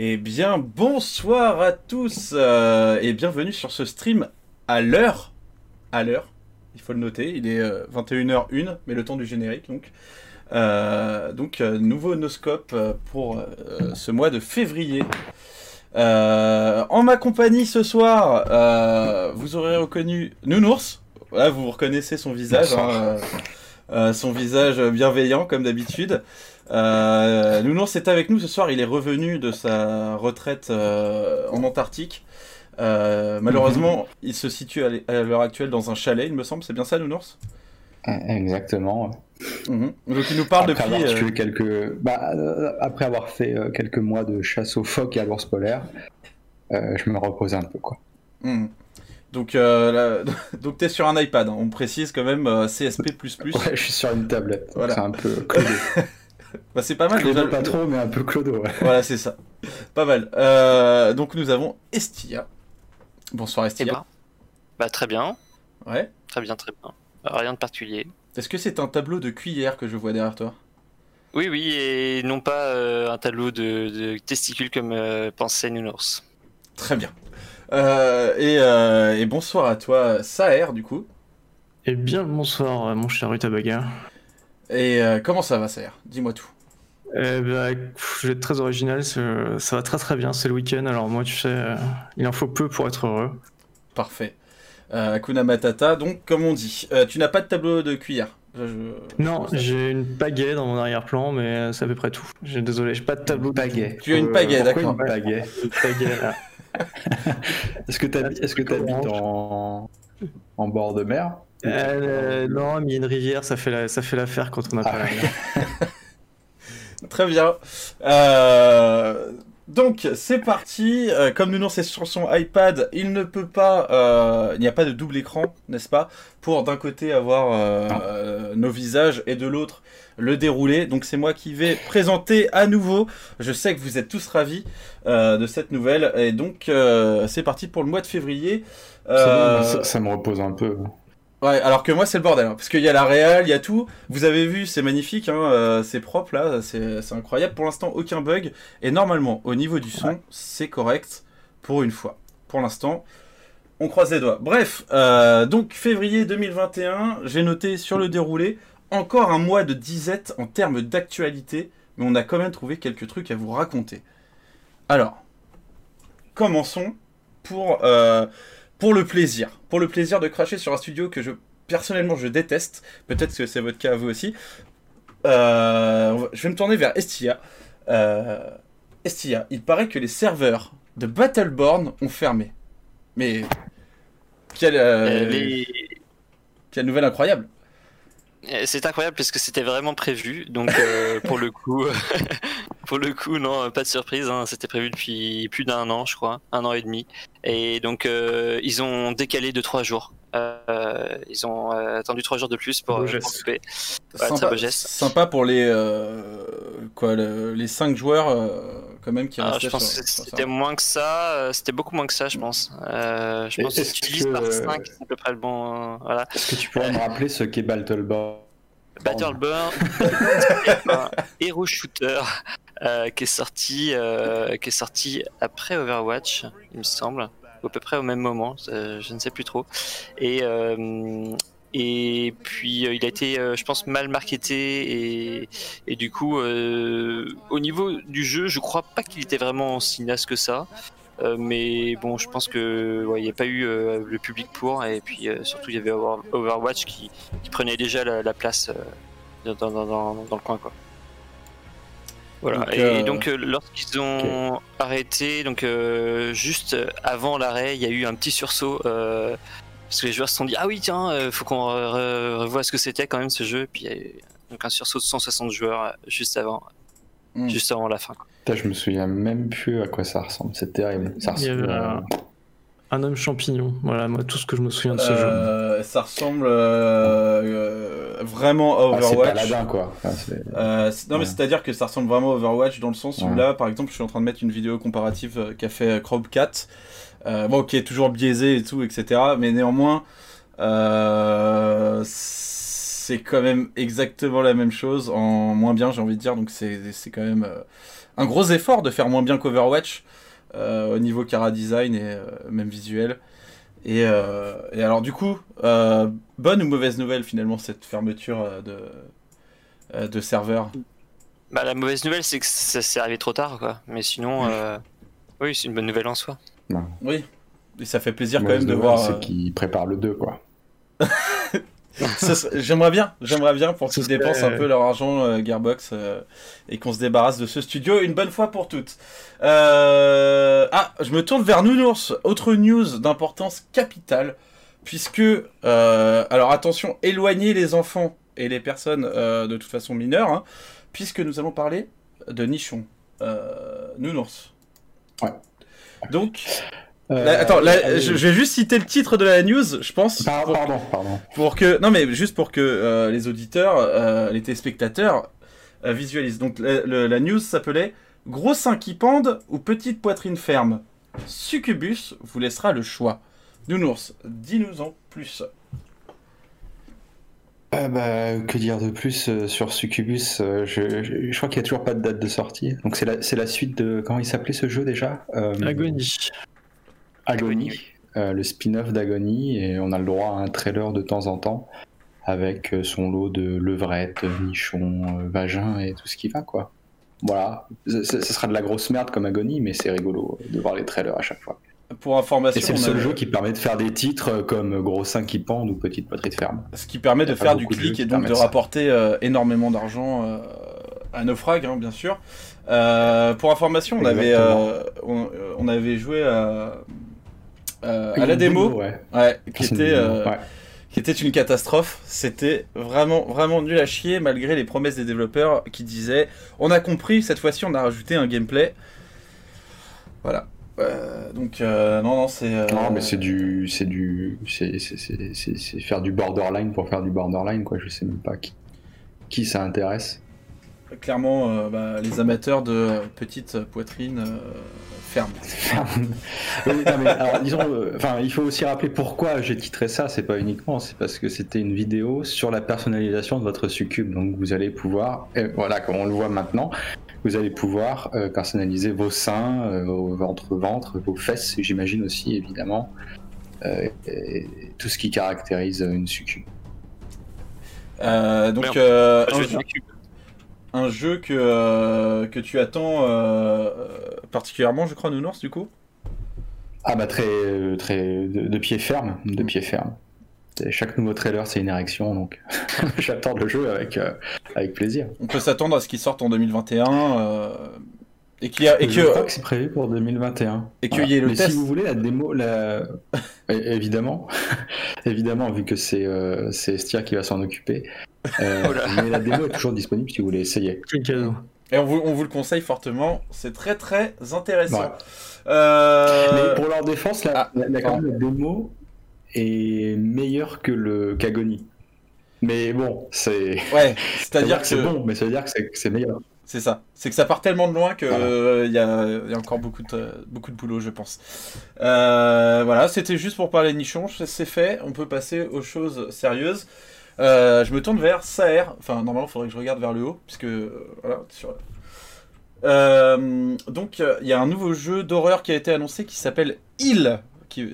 Eh bien, bonsoir à tous euh, et bienvenue sur ce stream à l'heure. À l'heure, il faut le noter, il est 21h01, mais le temps du générique donc. Euh, donc, euh, nouveau noscope pour ce mois de février. en ma compagnie ce soir, vous aurez reconnu Nounours. Là, vous reconnaissez son visage, hein, son visage bienveillant comme d'habitude. Euh, Nounours est avec nous ce soir. Il est revenu de sa retraite euh, en Antarctique. Euh, malheureusement, il se situe à l'heure actuelle dans un chalet, il me semble. C'est bien ça, Nounours? Exactement. Mhm. Donc il nous parle après depuis. Avoir quelques... Bah, après avoir fait quelques mois de chasse aux phoques et à l'ours polaire, je me repose un peu. quoi. Mhm. Donc, euh, donc tu es sur un iPad, hein. on précise quand même CSP. Ouais, je suis sur une tablette. Voilà. C'est un peu codé. bah, c'est pas mal. Déjà, pas trop, mais un peu clodo. Ouais. Voilà, c'est ça. Pas mal. Euh, donc nous avons Estia. Bonsoir Estia. Eh ben, bah très bien. Ouais. Très bien, très bien. Rien de particulier. Est-ce que c'est un tableau de cuillère que je vois derrière toi? Oui, oui, et non pas euh, un tableau de, testicules comme euh, pensait Nounours. Très bien. Et, et, bonsoir à toi, Saer, du coup. Eh bien, bonsoir, mon cher Utabaga. Et euh, comment ça va, Sayer Dis-moi tout. Eh ben, je vais être très original, ça va très très bien, c'est le week-end, alors moi tu sais, euh, il en faut peu pour être heureux. Parfait. Euh, Akuna Matata, donc comme on dit, euh, tu n'as pas de tableau de cuillère? Non, j'ai une pagaie dans mon arrière-plan, mais c'est à peu près tout. J'ai désolé, j'ai pas de tableau de pagaie. Tu as une pagaie, d'accord. Une pagaie? Une pagaie Est-ce que tu habites en... en bord de mer? Euh, non, mais une rivière, ça fait la, ça fait l'affaire quand on a pas ah. Très bien. Euh, donc c'est parti. Euh, comme nous c'est sur son iPad, il ne peut pas, il n'y a pas de double écran, n'est-ce pas, pour d'un côté avoir nos visages et de l'autre le dérouler. Donc c'est moi qui vais présenter à nouveau. Je sais que vous êtes tous ravis de cette nouvelle et donc c'est parti pour le mois de février. ça, me repose un peu. Ouais, alors que moi c'est le bordel, hein, parce qu'il y a la réal, il y a tout. Vous avez vu, c'est magnifique, hein, euh, c'est propre là, c'est incroyable. Pour l'instant, aucun bug. Et normalement, au niveau du son, c'est correct pour une fois. Pour l'instant, on croise les doigts. Bref, euh, donc février 2021, j'ai noté sur le déroulé encore un mois de disette en termes d'actualité, mais on a quand même trouvé quelques trucs à vous raconter. Alors, commençons pour euh, pour le plaisir. Pour le plaisir de cracher sur un studio que je personnellement je déteste. Peut-être que c'est votre cas à vous aussi. Euh, je vais me tourner vers Estia. Euh, Estia, il paraît que les serveurs de Battleborn ont fermé. Mais quelle, euh, quelle nouvelle incroyable. C'est incroyable parce que c'était vraiment prévu. Donc pour le coup, pour le coup, non, pas de surprise. Hein. C'était prévu depuis plus d'un an, je crois, un an et demi. Et donc, euh, ils ont décalé de trois jours. Euh, ils ont euh, attendu trois jours de plus pour, pour couper. sympa, très beau geste. Sympa pour les quoi, les cinq joueurs quand même qui ah, Je pense que c'était moins que ça. C'était beaucoup moins que ça, je pense. je pense que si tu divises par 5, c'est à peu près le bon. voilà. Est-ce que tu pourrais me rappeler ce qu'est Battleborn? Battleborn, un hero shooter euh, qui est sorti, euh, qui est sorti après Overwatch, il me semble, à peu près au même moment, je ne sais plus trop. Et euh, et puis il a été, je pense, mal marketé et, et du coup, au niveau du jeu, je crois pas qu'il était vraiment si naze que ça. mais bon, je pense que n'y a pas eu le public pour, et puis surtout il y avait Overwatch qui, qui prenait déjà la, place dans, dans, dans, dans, le coin quoi. Voilà. et, euh, donc euh, lorsqu'ils ont arrêté, donc euh, juste avant l'arrêt, il y a eu un petit sursaut parce que les joueurs se sont dit ah oui tiens, faut qu'on revoie ce que c'était quand même ce jeu. Puis il y a eu donc un sursaut de 160 joueurs juste avant, hmm. juste avant la fin. je me souviens même plus à quoi ça ressemble. C'est terrible. Ça ressemble. Un homme champignon, voilà, moi tout ce que je me souviens de ce euh, jeu. Ça ressemble euh, euh, vraiment à Overwatch. Ah, c'est paladin quoi. non mais c'est-à-dire que ça ressemble vraiment à Overwatch dans le sens où là, par exemple, je suis en train de mettre une vidéo comparative qu'a fait Crobcat, bon, qui est toujours biaisé et tout, etc. Mais néanmoins, c'est quand même exactement la même chose en moins bien, j'ai envie de dire. Donc c'est c'est quand même euh, un gros effort de faire moins bien qu'Overwatch euh, au niveau cara design et euh, même visuel. Et, euh, et alors du coup, euh, bonne ou mauvaise nouvelle finalement cette fermeture euh, de euh, de serveur? Bah, la mauvaise nouvelle, c'est que ça s'est arrivé trop tard, quoi. Mais sinon, euh, oui, c'est une bonne nouvelle en soi. Oui. Et ça fait plaisir quand même de voir. C'est euh, qu'ils préparent le 2, quoi. J'aimerais bien, j'aimerais bien pour qu'ils dépensent un peu leur argent euh, Gearbox euh, et qu'on se débarrasse de ce studio une bonne fois pour toutes. Euh, Ah, je me tourne vers Nounours. Autre news d'importance capitale, puisque alors attention, éloignez les enfants et les personnes de toute façon mineures, hein, puisque nous allons parler de nichons. Nounours. Ouais. Donc, là, attends, là, je, je vais juste citer le titre de la news, je pense. Pardon, pour- pardon, pardon. pour que non mais juste pour que euh, les auditeurs, euh, les téléspectateurs euh, visualisent. Donc le- la news s'appelait Gros seins qui pendent ou petite poitrine ferme. Succubus vous laissera le choix. Nounours, dis-nous en plus. Euh, bah, que dire de plus euh, sur Succubus euh, je, je- je crois qu'il n'y a toujours pas de date de sortie. Donc c'est la, c'est la suite de... Comment il s'appelait ce jeu déjà? Euh, Agony. Agony, Agony, euh, le spin-off d'Agony, et on a le droit à un trailer de temps en temps avec euh, son lot de levrettes, nichons, euh, vagins et tout ce qui va, quoi. Voilà, ce sera de la grosse merde comme Agony, mais c'est rigolo de voir les trailers à chaque fois. Pour information, Et c'est le seul a- jeu qui permet de faire des titres comme Gros seins qui pendent ou Petite poitrine ferme. ce qui permet de faire du de clic et donc de rapporter euh, énormément d'argent euh, à Naufrag, hein, bien sûr. Euh, pour information, on avait, Exactement. on, on avait joué à, euh, à a la démo, ouais. ouais, qui était euh, ouais. qui était une catastrophe. C'était vraiment, vraiment nul à chier, malgré les promesses des développeurs qui disaient on a compris, cette fois-ci on a rajouté un gameplay. Voilà. Euh, donc, euh, non, non, c'est. euh, Non, mais c'est du, c'est du, c'est, faire du borderline pour faire du borderline, quoi. Je sais même pas qui, qui ça intéresse. Clairement, bah, les amateurs de petites poitrines fermes. Oui, non, mais alors, disons, euh, enfin, il faut aussi rappeler pourquoi j'ai titré ça. C'est pas uniquement, c'est parce que c'était une vidéo sur la personnalisation de votre succube. Donc, vous allez pouvoir, et voilà, comme on le voit maintenant, vous allez pouvoir euh, personnaliser vos seins, euh, vos ventre, ventre, vos fesses, j'imagine aussi, évidemment, euh, et tout ce qui caractérise une succube. Euh, donc, Merde. euh, Pas un, joué jeu, de cube. Un jeu que, euh, que tu attends euh, particulièrement, je crois, Nounours, du coup Ah bah très, euh, très de, de pied ferme, de pied ferme. Et Chaque nouveau trailer, c'est une érection, donc j'attends le jeu avec, euh, avec plaisir. On peut s'attendre à ce qu'il sorte en 2021 euh, et qu'il y a- et je que crois que c'est prévu pour 2021. et qu'il y ait le Mais test. si vous voulez la démo, la... Évidemment, évidemment, vu que c'est euh, c'est Estia qui va s'en occuper. Euh, mais la démo est toujours disponible si vous voulez essayer. Et on vous, on vous le conseille fortement, c'est très très intéressant. Ouais. Euh, Mais pour leur défense, la, ah, la, démo est meilleure que le qu'Agony. Mais bon, c'est. Ouais, C'est c'est-à-dire que que c'est bon, mais ça veut dire que c'est meilleur. c'est ça. C'est que ça part tellement de loin que Voilà. euh, il y, a, il y a encore beaucoup de, beaucoup de boulot, je pense. Euh, voilà, c'était juste pour parler nichon, c'est fait. On peut passer aux choses sérieuses. Euh, je me tourne vers Saer. Enfin, normalement, il faudrait que je regarde vers le haut, puisque euh, voilà. Sur... Euh, donc, euh, il y a un nouveau jeu d'horreur qui a été annoncé qui s'appelle Il.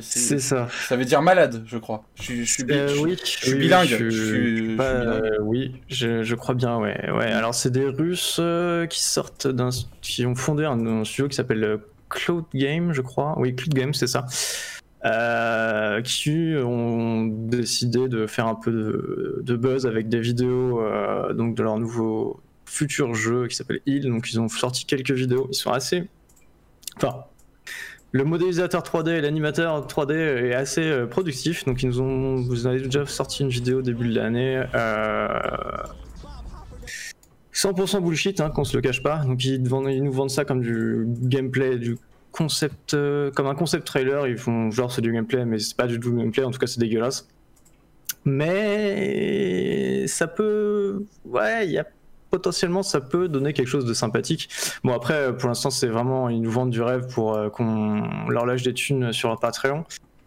C'est- ça. ça veut dire malade, je crois. Je, suis- je suis, bi- Euh, je- oui, je suis oui, bilingue, Je, je suis- je suis pas- bilingue. oui, je, crois bien, ouais. ouais. Alors, c'est des Russes qui sortent d'un. qui ont fondé un, un studio qui s'appelle Cloud Game, je crois. Oui, Cloud Game, c'est ça. Euh, qui ont décidé de faire un peu de, buzz avec des vidéos euh, donc de leur nouveau futur jeu qui s'appelle Heal. Donc, ils ont sorti quelques vidéos. Ils sont assez. Enfin, le modélisateur 3D et l'animateur 3D est assez euh, productif, donc ils nous ont, vous avez déjà sorti une vidéo début de l'année. euh, 100% bullshit, hein, qu'on se le cache pas. Donc ils nous vendent ça comme du gameplay, du concept, euh, comme un concept trailer. Ils font genre c'est du gameplay, mais c'est pas du tout du gameplay. En tout cas, c'est dégueulasse. Mais ça peut, ouais, il y a potentiellement ça peut donner quelque chose de sympathique. Bon après, pour l'instant, c'est vraiment ils nous vendent du rêve pour euh, qu'on leur lâche des thunes sur leur Patreon,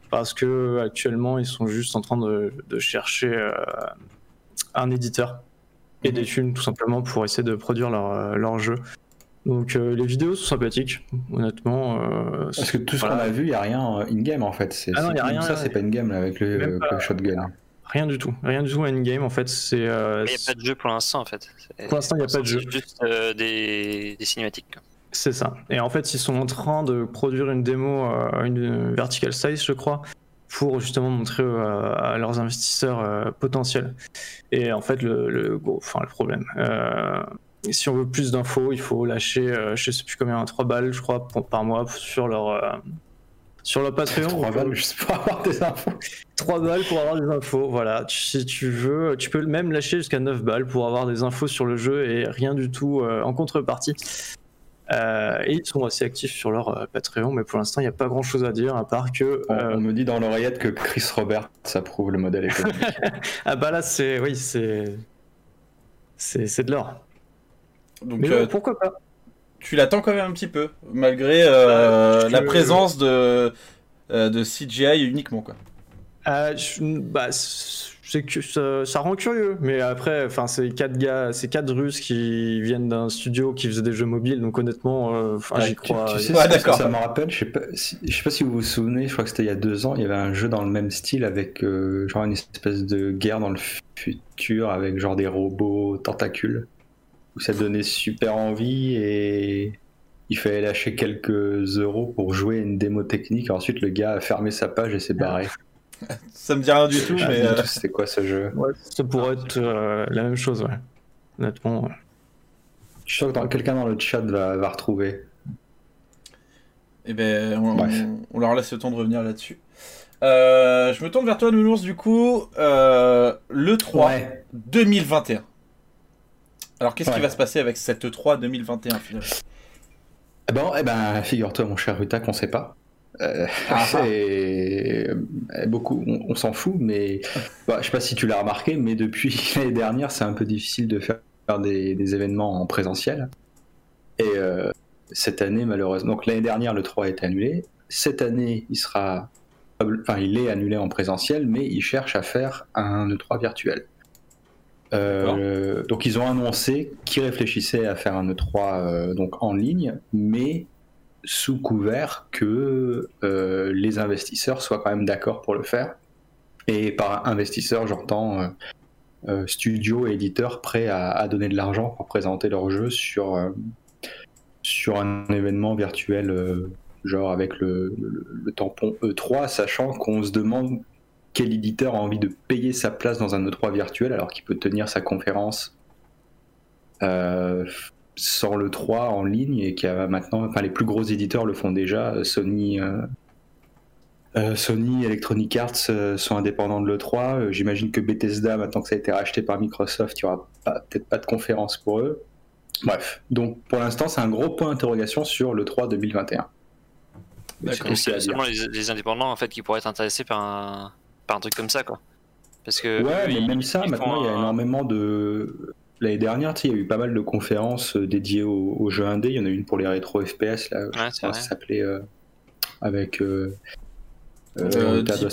parce que actuellement ils sont juste en train de, de chercher euh, un éditeur et des thunes tout simplement pour essayer de produire leur, leur jeu. Donc euh, les vidéos sont sympathiques, honnêtement. euh, Parce que tout ce qu'on a vu, il n'y a rien euh, in-game en fait. C'est, Ah non, y a rien, ça, c'est pas in-game avec le, euh, pas. le shotgun. Rien du tout, rien du tout in-game en fait. C'est euh, Il n'y a pas de jeu pour l'instant en fait. Pour l'instant, il y a pas de jeu. C'est juste euh, des, des cinématiques. C'est ça. Et en fait, ils sont en train de produire une démo, euh, une vertical size, je crois, pour justement montrer euh, à leurs investisseurs euh, potentiels. Et en fait, le, le, gros- enfin, le problème, euh, si on veut plus d'infos, il faut lâcher, euh, je sais plus combien, 3 balles, je crois, pour- par mois sur leur, euh, sur leur Patreon. 3 balles juste pour avoir des infos. 3 balles pour avoir des infos, voilà. Tu- si tu veux, tu peux même lâcher jusqu'à 9 balles pour avoir des infos sur le jeu et rien du tout euh, en contrepartie. Euh, et ils sont assez actifs sur leur euh, Patreon, mais pour l'instant, il n'y a pas grand chose à dire à part que. On, euh, on me dit dans l'oreillette que Chris Robert approuve le modèle économique. ah bah là, c'est. Oui. C'est c'est de l'or. Donc Mais euh, pourquoi pas tu l'attends quand même un petit peu, malgré euh, Bah, je- la présence de, euh, de CGI uniquement quoi. Euh, je- bah, c'est que ça, ça rend curieux, mais après, enfin, c'est quatre gars, c'est quatre Russes qui viennent d'un studio qui faisait des jeux mobiles, donc honnêtement, euh, enfin, j'y tu, crois. tu sais Ouais, d'accord. ça me rappelle, je sais, pas, si, je sais pas si vous vous souvenez, je crois que c'était il y a deux ans, il y avait un jeu dans le même style avec euh, genre une espèce de guerre dans le futur avec genre des robots tentacules où ça donnait super envie et il fallait lâcher quelques euros pour jouer à une démo technique. Ensuite, le gars a fermé sa page et s'est barré. Ça me dit rien du tout, mais euh, c'était quoi ce jeu? Ouais, ça pourrait être euh, la même chose, ouais. Honnêtement. ouais. Je suis sûr que dans- quelqu'un dans le chat va, va retrouver. eh ben, on, Bref. on- on leur laisse le temps de revenir là-dessus. Euh, je me tourne vers toi, Nounours, du coup. Euh, le 3 Ouais. 2021. Alors, qu'est-ce qui va se passer avec cette E 3 2021 finalement? Eh ben, eh ben, figure-toi, mon cher Ruta, qu'on sait pas. Euh, Ah, c'est euh, beaucoup, on, on s'en fout, mais bah, je sais pas si tu l'as remarqué, mais depuis l'année dernière, c'est un peu difficile de faire des, des événements en présentiel. Et euh, cette année, malheureusement, donc l'année dernière, le 3 a été annulé. Cette année, il sera, enfin, il est annulé en présentiel, mais il cherche à faire un E3 virtuel. Euh, donc ils ont annoncé qu'ils réfléchissaient à faire un E3 euh, donc en ligne, mais sous couvert que euh, les investisseurs soient quand même d'accord pour le faire. Et par investisseurs, j'entends studios et éditeurs prêts à, donner de l'argent pour présenter leur jeu sur, sur un événement virtuel, genre avec le tampon E3, sachant qu'on se demande quel éditeur a envie de payer sa place dans un E3 virtuel alors qu'il peut tenir sa conférence euh, sans le 3 en ligne et qui a maintenant, enfin les plus gros éditeurs le font déjà, euh, Sony, euh, euh, Sony, Electronic Arts euh, sont indépendants de l'E3. Euh, J'imagine que Bethesda, maintenant que ça a été racheté par Microsoft, il n'y aura pas- peut-être pas de conférence pour eux. Bref, donc pour l'instant c'est un gros point d'interrogation sur l'E3 2021. Mais c'est seulement les, les indépendants en fait qui pourraient être intéressés par un, par un truc comme ça quoi. Parce que Ouais, eux, mais ils- même ça, maintenant, il y a énormément de. L'année dernière, tu sais, il y a eu pas mal de conférences euh, dédiées aux, aux jeux indés. Il y en a une pour les rétro FPS, là, Ouais, ça s'appait, euh, avec. Euh, Deep,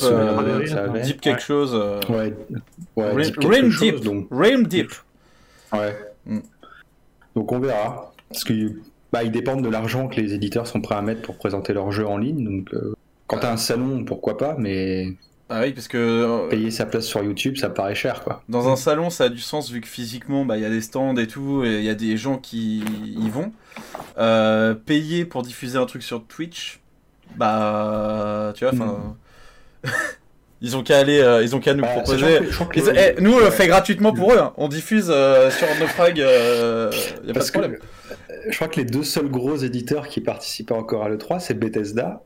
euh, ça avait. Deep quelque chose. euh, Ouais, ouais, Rim- Deep chose, Deep. donc, Deep. ouais. Mm. donc on verra. Parce que bah, ils dépendent de l'argent que les éditeurs sont prêts à mettre pour présenter leur jeu en ligne. Donc euh, quand t'as un salon, pourquoi pas, mais Ah oui, parce que euh, payer sa place sur YouTube, ça paraît cher, quoi. dans un salon, ça a du sens vu que physiquement, bah, il y a des stands et tout, et il y a des gens qui y vont. Euh, payer pour diffuser un truc sur Twitch, bah, tu vois, enfin, ils ont qu'à aller, euh, ils ont qu'à nous Bah, proposer. que- que Ils- eh, nous, on le fait gratuitement pour eux. hein. On diffuse euh, sur euh, y a pas Parce de que problème. je crois que les deux seuls gros éditeurs qui participent encore à l'E3, c'est Bethesda.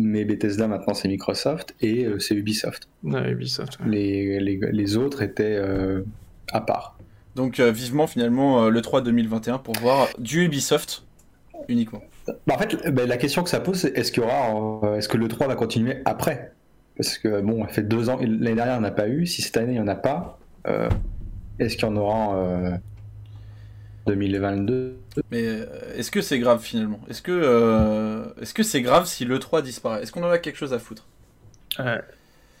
Mais Bethesda maintenant c'est Microsoft et euh, c'est Ubisoft. Ouais, Ubisoft. ouais. Les, les, les autres étaient euh, à part. Donc, euh, vivement finalement euh, le 3 2021 pour voir du Ubisoft uniquement. Bah, en fait, bah, la question que ça pose, c'est est-ce qu'il y aura, euh, est-ce que l'E3 va continuer après? Parce que bon, ça fait deux ans, l'année dernière il n'y en a pas eu. Si cette année il n'y en a pas, euh, est-ce qu'il y en aura euh, 2022 Mais euh, est-ce que c'est grave finalement? Est-ce que euh, est-ce que c'est grave si le 3 disparaît? Est-ce qu'on en a quelque chose à foutre? Ouais.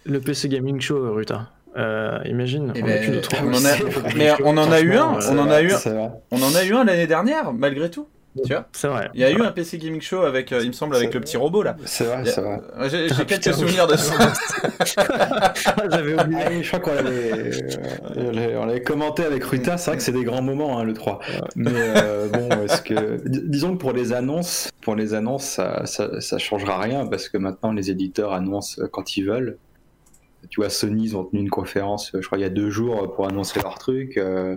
Le PC Gaming Show, Ruta. Euh, imagine. Eh on ben, a plus de trois on en a- aussi. mais on en a eu un, on en a eu un, on en a eu un l'année dernière, malgré tout. Tu vois, C'est vrai. il y a eu un PC Gaming Show avec, euh, il me semble, avec le petit robot là. C'est vrai, a- c'est vrai. Euh, J'ai j'ai Ah, quelques putain, souvenirs de ça. J'avais oublié. Ah je crois qu'on l'avait, euh, on l'avait- on l'avait commenté avec Ruta. C'est vrai que c'est des grands moments, hein, le 3. Mais euh, bon, est-ce que, dis- disons que pour les annonces, pour les annonces, ça, ça, ça changera rien parce que maintenant les éditeurs annoncent quand ils veulent. Tu vois, Sony, ils ont tenu une conférence, je crois, il y a deux jours pour annoncer leur truc. Euh,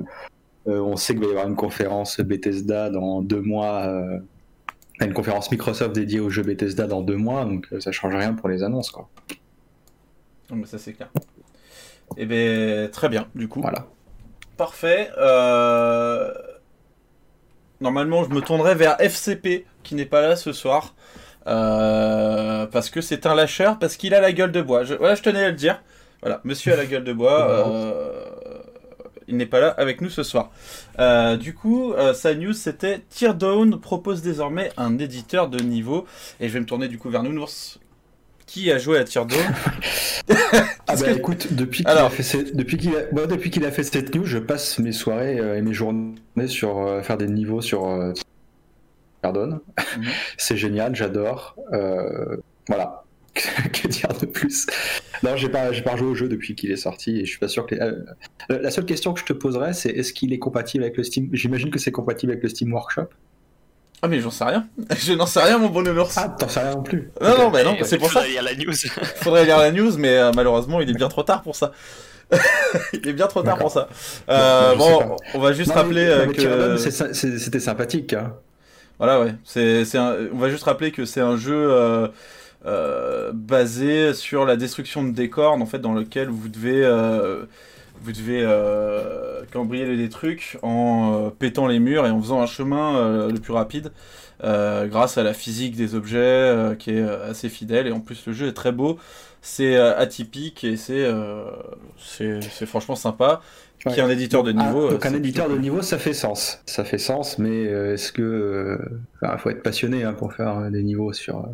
on sait qu'il va y avoir une conférence Bethesda dans deux mois. euh, une conférence Microsoft dédiée au jeu Bethesda dans deux mois, donc euh, ça change rien pour les annonces, quoi. Non, mais ça c'est clair. Et ben très bien, du coup. Voilà. Parfait. Euh, Normalement, je me tournerai vers FCP, qui n'est pas là ce soir. Euh, Parce que c'est un lâcheur, parce qu'il a la gueule de bois. Je... Voilà, je tenais à le dire. Voilà, monsieur a la gueule de bois. euh, Il n'est pas là avec nous ce soir. Euh, du coup, euh, sa news c'était Teardown propose désormais un éditeur de niveau. Et je vais me tourner du coup vers Nounours. Qui a joué à Teardown Ah bah que- écoute, depuis qu'il Alors. a fait cette, depuis qu'il a, bon, depuis qu'il a fait cette news, je passe mes soirées euh, et mes journées sur faire des niveaux sur Pardon. Mhm. C'est génial, j'adore. Voilà. que dire de plus? Non, j'ai pas, j'ai pas rejoué au jeu depuis qu'il est sorti et je suis pas sûr que. les- euh, la seule question que je te poserais, c'est est-ce qu'il est compatible avec le Steam? J'imagine que c'est compatible avec le Steam Workshop. Ah mais j'en sais rien. Je n'en sais rien mon bon Nounours. Ah, t'en sais rien non plus. non, non, bah non, c'est pour il ça. faudrait lire la news. Faudrait lire la news, mais euh, malheureusement, il est bien trop tard pour ça. il est bien trop tard pour ça. Euh, Bon, on va juste Non, rappeler mais- euh, mais que c'était sympathique. Hein. voilà, ouais, c'est, c'est un- on va juste rappeler que c'est un jeu euh, basé sur la destruction de décors, en fait, dans lequel vous devez euh, vous devez euh, cambrioler des trucs en pétant les murs et en faisant un chemin le plus rapide grâce à la physique des objets qui est assez fidèle et en plus le jeu est très beau c'est atypique et c'est c'est franchement sympa Ouais. qui est un éditeur de Ah, niveau donc euh, un éditeur de niveau, ça fait sens. Ça fait sens, mais est-ce que... enfin, faut être passionné hein, pour faire des niveaux sur,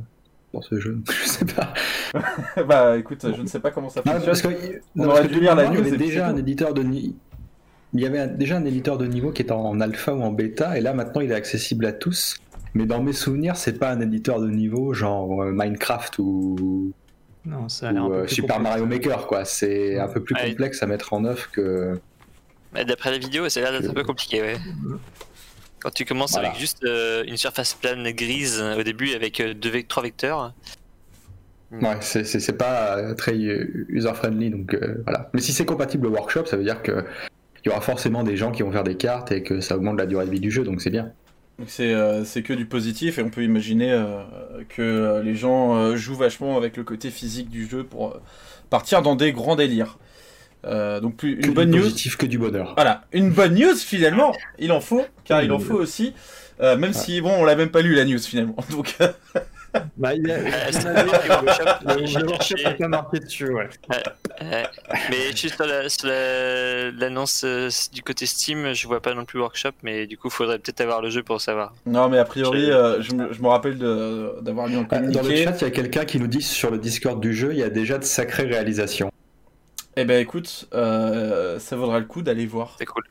ce jeu. Je sais pas. bah écoute je ne sais pas comment ça Ah, fonctionne parce que, On non, aurait parce que dû lire la il y news avait déjà un éditeur de ni- Il y avait un- déjà un éditeur de niveau qui est en alpha ou en bêta, et là maintenant il est accessible à tous. Mais dans mes souvenirs, c'est pas un éditeur de niveau genre euh, Minecraft ou, Non, ça a l'air un ou, peu euh, plus Super complexe. Mario Maker, quoi. C'est un peu plus complexe à mettre en œuvre que. Mais D'après la vidéo, ça a l'air d'être un peu compliqué, ouais. Quand tu commences Voilà. avec juste euh, une surface plane grise euh, au début avec euh, deux trois vecteurs, Ouais, c'est- pas très user-friendly, donc euh, voilà. Mais si c'est compatible au workshop, ça veut dire que il y aura forcément des gens qui vont faire des cartes et que ça augmente la durée de vie du jeu, donc c'est bien. Donc c'est euh, c'est que du positif et on peut imaginer euh, que les gens euh, jouent vachement avec le côté physique du jeu pour euh, partir dans des grands délires. Euh, donc plus, Que une bonne du news. positif, que du bonheur. Voilà, une bonne news finalement, il en faut, car il en faut aussi. Euh, même si bon, on l'a même pas lu la news finalement. Donc Bah, il a... Le marqué dessus, ouais. Euh, mais juste sur la- sur la- l'annonce euh, du côté Steam, je vois pas non plus workshop, mais du coup, faudrait peut-être avoir le jeu pour savoir. non, mais a priori, euh, je, me, je me rappelle d'avoir lu un Ah, Dans le communiqué. chat, il y a quelqu'un qui nous dit sur le Discord du jeu, il y a déjà de sacrées réalisations. Eh ben écoute, euh, ça vaudra le coup d'aller voir. C'est cool.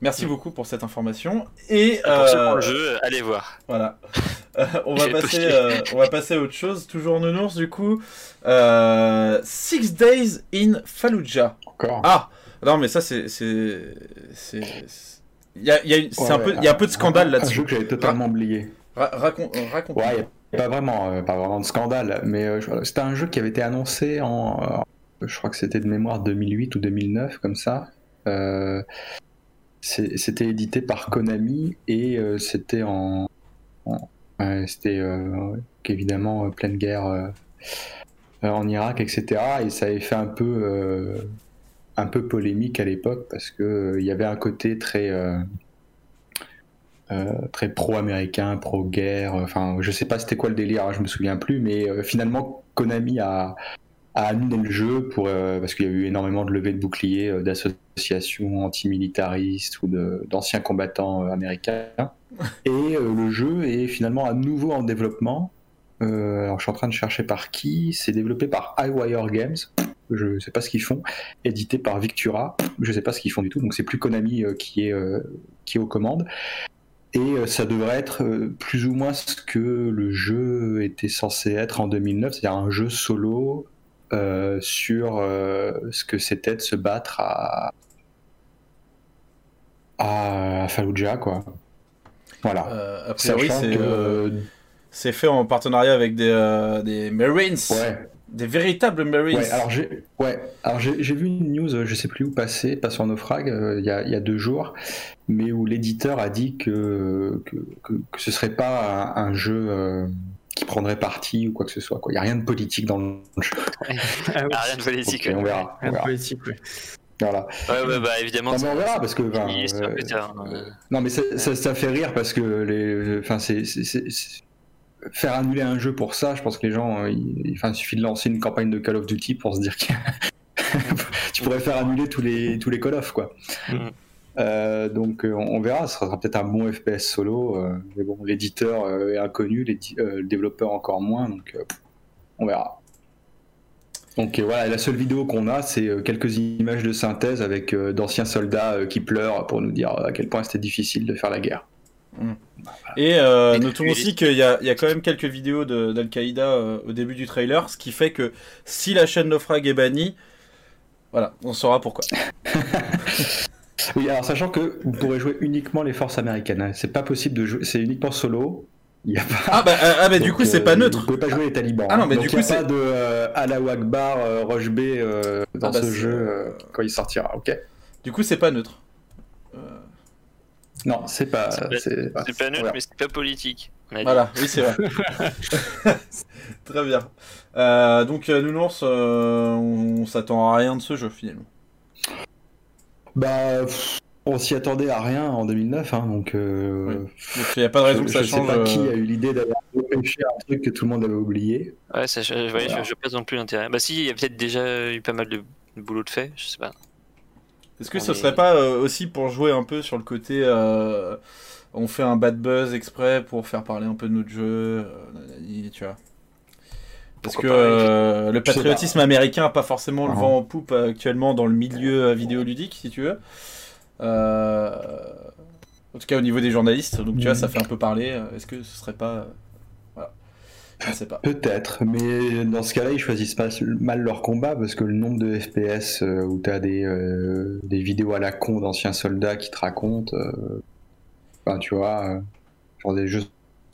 Merci beaucoup pour cette information. Et Pour euh, le jeu, allez voir. Voilà. Euh, on, va passer, euh, on va passer à autre chose. Toujours nounours, du coup. Euh, Six Days in Fallujah. Encore. Ah Non, mais ça, c'est. c'est- Il y a, il y a Ouais, un peu, il y a un peu de scandale Un là-dessus. jeu que j'avais totalement oublié. Ra- raconte, raconte. Ouais, pas vraiment, euh, pas vraiment de scandale, mais euh, c'était un jeu qui avait été annoncé en, euh, je crois que c'était de mémoire 2008 ou 2009, comme ça. Euh, c'était édité par Konami et euh, c'était en, en- c'était euh, évidemment pleine guerre en Irak, etc. Et ça avait fait un peu, un peu polémique à l'époque parce que il y avait un côté très très pro-américain, pro-guerre. Enfin, je sais pas c'était quoi le délire, hein, je me souviens plus, mais finalement Konami a, a annulé le jeu pour euh, parce qu'il y a eu énormément de levées de boucliers euh, d'associations antimilitaristes ou d'anciens combattants euh, américains. Et le jeu est finalement à nouveau en développement. Alors je suis en train de chercher par qui. C'est développé par iWire Games. je sais pas ce qu'ils font, édité par Victura, je sais pas ce qu'ils font du tout, donc c'est plus Konami qui est qui est aux commandes. Et ça devrait être plus ou moins ce que le jeu était censé être en 2009, c'est-à-dire un jeu solo sur ce que c'était de se battre à, à Fallujah, quoi. Voilà. Euh, a priori, c'est fait en partenariat avec des, des Marines. Ouais. Des véritables Marines. Ouais, alors j'ai ouais, vu une news, je sais plus où passer, pas sur Naufrag, il y, a, y, a, deux jours, mais où l'éditeur a dit que, que, que, ce serait pas un, jeu qui prendrait parti ou quoi que ce soit. Il n'y a rien de politique dans le jeu. Ah rien de politique. on verra. Rien de politique, oui. Voilà. Ouais, ouais, bah évidemment. Non, mais on verra parce que. euh, hein, non, mais ça, ça, fait rire parce que les. Enfin, c'est. Faire annuler un jeu pour ça, je pense que les gens. Il, enfin, il suffit de lancer une campagne de Call of Duty pour se dire que. tu pourrais faire annuler tous les, tous les Call of, quoi. Mm. Euh, donc on, verra, ce sera peut-être un bon FPS solo, euh, mais bon, l'éditeur est inconnu, le développeur encore moins, donc on verra. Donc euh, voilà, la seule vidéo qu'on a, c'est euh, quelques images de synthèse avec euh, d'anciens soldats qui pleurent pour nous dire à quel point c'était difficile de faire la guerre. Mm. Et notons aussi qu'il y, y, a quand même quelques vidéos d'Al-Qaïda au début du trailer, ce qui fait que si la chaîne Naufrag est bannie, voilà, on saura pourquoi. oui, alors sachant que vous pourrez jouer uniquement les forces américaines, hein. c'est pas possible de jouer, c'est uniquement solo, ah bah, ah, ah bah du coup c'est pas neutre. Vous pouvez pas jouer les talibans. Ah non mais du coup c'est pas de euh, Allahu Akbar, euh, Roche B euh, dans ah bah, ce jeu euh, quand il sortira, ok Du coup c'est pas neutre. Non c'est pas. C'est pas, neutre mais c'est pas politique. Voilà, oui c'est vrai. Très bien. donc Nounours, on s'attend à rien de ce jeu finalement. Bah on s'y attendait à rien en 2009, hein, donc. Euh, il n'y a pas de raison que ça change. Je sais pas qui euh. a eu l'idée d'avoir repêché un truc que tout le monde avait oublié. Ouais, ça, je, je, pas non plus l'intérêt. Bah si, il y a peut-être déjà eu pas mal de, boulot de fait, je sais pas. Est-ce que ce serait pas euh, aussi pour jouer un peu sur le côté, on fait un bad buzz exprès pour faire parler un peu de notre jeu, tu vois? Parce que le patriotisme américain n'a pas forcément le ah. vent en poupe actuellement dans le milieu vidéoludique, si tu veux. Euh, en tout cas au niveau des journalistes. Donc tu vois, ça fait un peu parler. Est-ce que ce serait pas... Voilà. Je sais pas. Peut-être, mais dans ce cas-là, ils choisissent pas mal leur combat parce que le nombre de FPS euh, où tu as des, euh, des vidéos à la con d'anciens soldats qui te racontent, enfin, tu vois, genre des jeux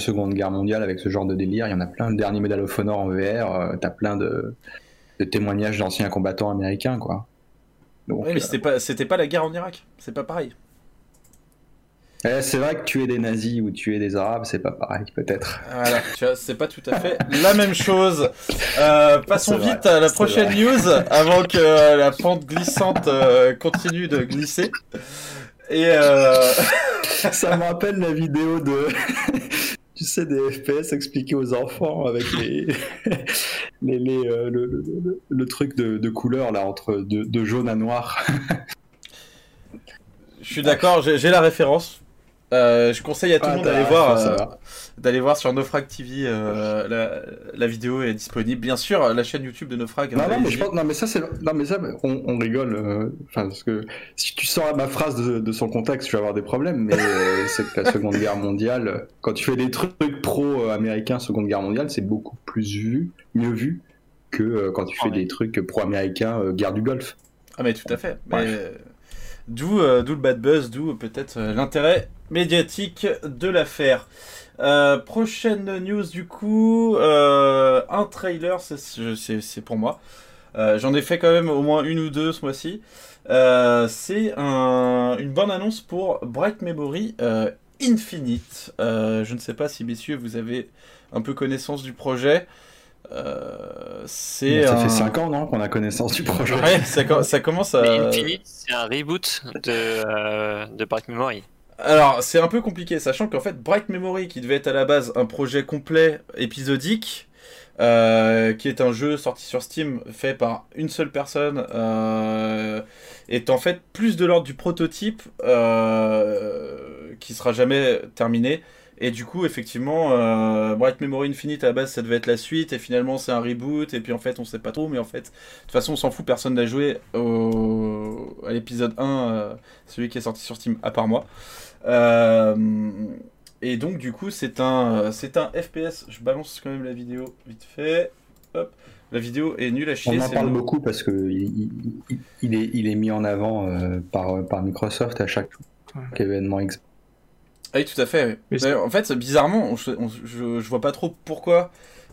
Seconde Guerre mondiale avec ce genre de délire, il y en a plein. Le dernier Medal of Honor en VR, tu as plein de, de témoignages d'anciens combattants américains, quoi oui, mais c'était pas, c'était pas la guerre en Irak. C'est pas pareil. Eh, c'est vrai que tuer des nazis ou tuer des arabes, c'est pas pareil, peut-être. Voilà, tu vois, c'est pas tout à fait la même chose. Euh, passons vite à la prochaine news avant que la pente glissante euh, continue de glisser. Et euh... ça me rappelle la vidéo de tu sais, des FPS expliqués aux enfants avec les, les, euh, le, truc de, couleur là, entre de, jaune à noir. Je suis d'accord, j'ai la référence. Euh, je conseille à tout le ah, monde d'aller voir, euh, d'aller voir sur Nofrag TV. la, la, vidéo est disponible. Bien sûr, la chaîne YouTube de Nofrag. Non, non, mais, je pense, non mais ça, c'est, non mais ça, on, rigole. Parce que si tu sors ma phrase de, son contexte, tu vas avoir des problèmes. Mais c'est que la Seconde Guerre mondiale, quand tu fais des trucs pro-américains Seconde Guerre mondiale, c'est beaucoup plus vu, mieux vu que quand tu fais des trucs pro-américains guerre du Golfe. Ah mais tout à fait. Mais... D'où, le bad buzz, d'où peut-être l'intérêt médiatique de l'affaire. Euh, prochaine news du coup, euh, un trailer, c'est pour moi. Euh, j'en ai fait quand même au moins une ou deux ce mois-ci. c'est un, une bonne annonce pour Bright Memory Infinite. je ne sais pas si messieurs vous avez un peu connaissance du projet. c'est ça fait 5 ans non qu'on a connaissance du projet. Ouais, ça, ça commence à. Infinite, c'est un reboot de, de Bright Memory. Alors, c'est un peu compliqué, sachant qu'en fait, Bright Memory, qui devait être à la base un projet complet épisodique, euh, qui est un jeu sorti sur Steam fait par une seule personne, euh, est en fait plus de l'ordre du prototype, euh, qui sera jamais terminé, Et du coup, effectivement, Bright Memory Infinite à la base ça devait être la suite, et finalement c'est un reboot, et puis en fait on sait pas trop, mais en fait, de toute façon on s'en fout, personne n'a joué à l'épisode 1, euh, celui qui est sorti sur Steam, à part moi. Euh, et donc du coup c'est un, c'est un FPS, je balance quand même la vidéo vite fait. Hop. La vidéo est nulle à chier. On en parle beaucoup parce que il, il- il est, il est mis en avant euh, par, par Microsoft à chaque événement Xbox. Ah oui, tout à fait. oui. En fait, bizarrement, on- on- je, je vois pas trop pourquoi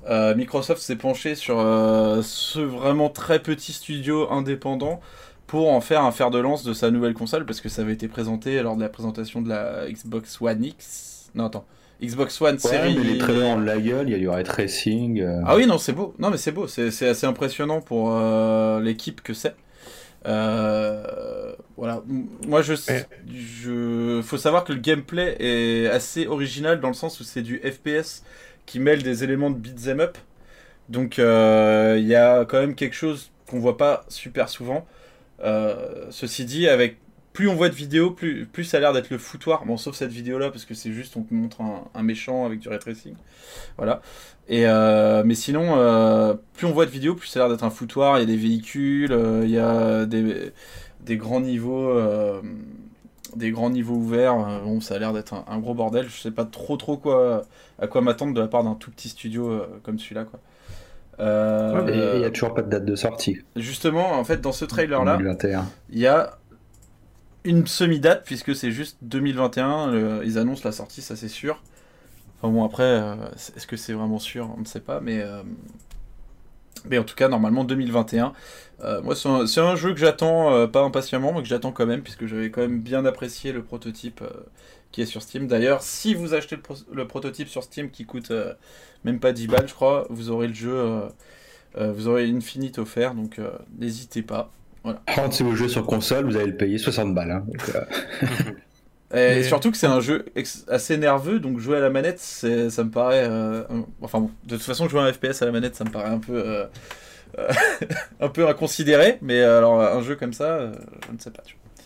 euh, Microsoft s'est penché sur euh, ce vraiment très petit studio indépendant pour en faire un fer de lance de sa nouvelle console, parce que ça avait été présenté lors de la présentation de la Xbox One X. Non, attends. Xbox One Ouais, série. mais les trailers ont de la gueule, il y a du ray tracing. euh, Ah oui, non, c'est beau. Non, mais c'est beau. C'est assez impressionnant pour euh, l'équipe que c'est. Euh, voilà. Moi, je, je. Faut savoir que le gameplay est assez original dans le sens où c'est du FPS qui mêle des éléments de beat'em up. Donc, il y a quand même quelque chose qu'on voit pas super souvent. Euh, ceci dit, avec plus on voit de vidéos, plus, ça a l'air d'être le foutoir. Bon, sauf cette vidéo-là, parce que c'est juste on te montre un, méchant avec du ray tracing. Voilà. Et euh, mais sinon, euh, plus on voit de vidéos, plus ça a l'air d'être un foutoir. Il y a des véhicules, il y a des, grands niveaux, des ouverts. Bon, ça a l'air d'être un, gros bordel. Je sais pas trop trop quoi, à quoi m'attendre de la part d'un tout petit studio comme celui-là, quoi. Euh, il n'y a toujours pas de date de sortie. Justement, en fait, dans ce trailer-là, 2021. il y a une semi-date, puisque c'est juste 2021. le- ils annoncent la sortie, ça c'est sûr. Enfin bon, après, euh, est-ce que c'est vraiment sûr? On ne sait pas, mais, euh, mais en tout cas, normalement 2021. Euh, moi, c'est un, jeu que j'attends, pas impatiemment, mais que j'attends quand même, puisque j'avais quand même bien apprécié le prototype qui est sur Steam. D'ailleurs, si vous achetez le, pro- le prototype sur Steam qui coûte même pas 10 balles, je crois, vous aurez le jeu, euh, euh, vous aurez Infinite offert, donc euh, n'hésitez pas. Par contre, si vous jouez sur console, vous allez le payer 60 balles. hein. Donc, euh, Et Mais- surtout que c'est un jeu assez nerveux, donc jouer à la manette, ça me paraît. euh, enfin bon, de toute façon, jouer à un FPS à la manette, ça me paraît un peu. euh, un peu inconsidéré, mais alors un jeu comme ça, je ne sais pas. tu vois.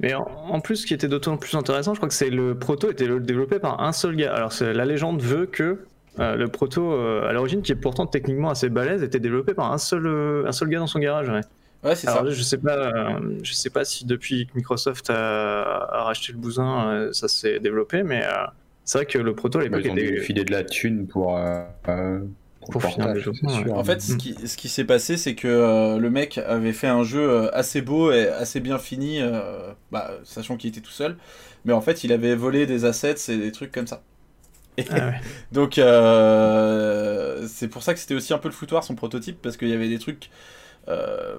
Mais en, en plus, ce qui était d'autant plus intéressant, je crois que c'est le proto était développé par un seul gars. Alors c'est- la légende veut que euh, le proto euh, à l'origine, qui est pourtant techniquement assez balèze, était développé par un seul euh, un seul gars dans son garage. ouais. Ouais, c'est Alors ça. je sais pas, euh, je sais pas si depuis que Microsoft a, a racheté le bousin, euh, ça s'est développé, mais euh, c'est vrai que le proto à l'époque ils ont dû était filer de la thune pour, euh, euh, pour, portage, c'est ouais. En fait, ce qui, ce qui s'est passé, c'est que euh, le mec avait fait un jeu assez beau et assez bien fini, euh, bah, sachant qu'il était tout seul, mais en fait, il avait volé des assets et des trucs comme ça. Ah ouais. Donc euh, c'est pour ça que c'était aussi un peu le foutoir son prototype parce qu'il y avait des trucs euh,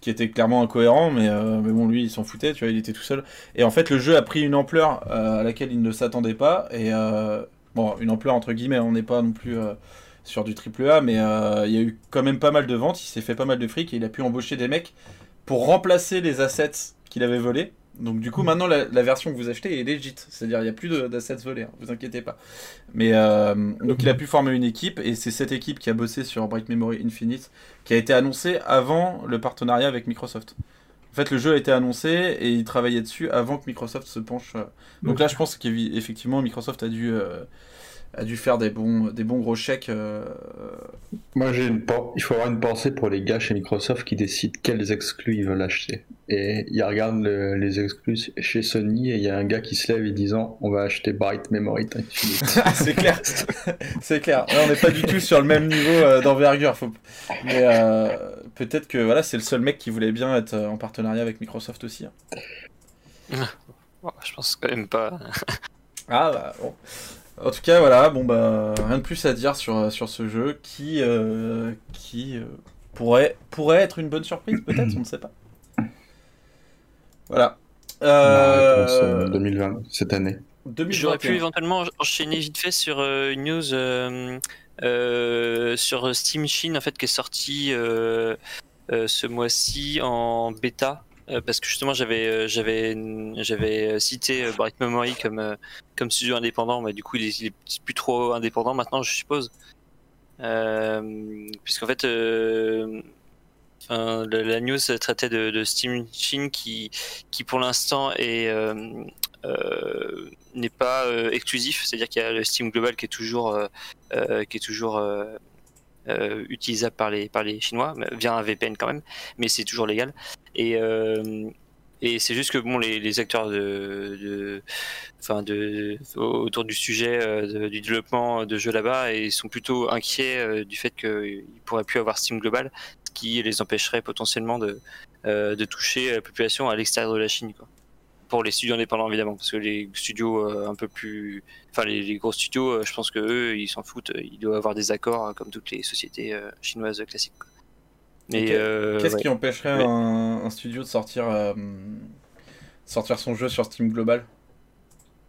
qui étaient clairement incohérents mais, euh, mais bon lui il s'en foutait tu vois il était tout seul et en fait le jeu a pris une ampleur à laquelle il ne s'attendait pas et euh, bon une ampleur entre guillemets on n'est pas non plus sur du triple A mais il y a eu quand même pas mal de ventes il s'est fait pas mal de fric et il a pu embaucher des mecs pour remplacer les assets qu'il avait volés donc du coup maintenant la, la version que vous achetez est legit, c'est-à-dire il n'y a plus d'assets volés, hein, vous inquiétez pas. Mais euh, donc il a pu former une équipe et c'est cette équipe qui a bossé sur Bright Memory Infinite qui a été annoncée avant le partenariat avec Microsoft. En fait le jeu a été annoncé et il travaillait dessus avant que Microsoft se penche. euh. Donc là je pense qu'effectivement Microsoft a dû, euh, a dû faire des bons, des bons gros chèques. euh, Moi, j'ai une il faut avoir une pensée pour les gars chez Microsoft qui décident quels exclus ils veulent acheter. Et ils regardent le- les exclus chez Sony et il y a un gars qui se lève et disant on va acheter Bright Memory Infinite. c'est clair, c'est clair. On n'est pas du tout sur le même niveau euh, d'envergure. Faut... Mais euh, peut-être que voilà, c'est le seul mec qui voulait bien être en partenariat avec Microsoft aussi. hein. Bon, je pense quand même pas. Ah bah bon. En tout cas, voilà, bon bah rien de plus à dire sur, sur ce jeu qui, euh, qui euh, pourrait, pourrait être une bonne surprise, peut-être, on ne sait pas. Voilà. La réponse, Euh, 2020, cette année. 2021. J'aurais pu éventuellement enchaîner vite fait sur euh, une news euh, euh, sur Steam Chine en fait qui est sortie euh, euh, ce mois-ci en bêta parce que justement j'avais euh, j'avais j'avais cité euh, Bright Memory comme euh, comme studio indépendant mais du coup il est, plus trop indépendant maintenant je suppose. Euh, puisqu'en fait euh, la, news traitait de, Steam Chine qui qui pour l'instant est euh, euh, n'est pas euh, exclusif, c'est-à-dire qu'il y a le Steam Global qui est toujours, euh, euh, qui est toujours euh, utilisable par les, par les Chinois, via un VPN quand même, mais c'est toujours légal. Et, euh, et c'est juste que bon, les, les acteurs de, de, autour du sujet euh, du développement de jeux là-bas, ils sont plutôt inquiets du fait qu'ils pourraient plus avoir Steam Global, ce qui les empêcherait potentiellement de, de toucher la population à l'extérieur de la Chine. Pour les studios indépendants évidemment, parce que les studios euh, un peu plus, enfin les, les gros studios, euh, je pense que eux, ils s'en foutent, ils doivent avoir des accords euh, comme toutes les sociétés euh, chinoises classiques. quoi. Mais Qu'est-ce ouais. qui empêcherait Mais- un, un studio de sortir, sortir son jeu sur Steam Global?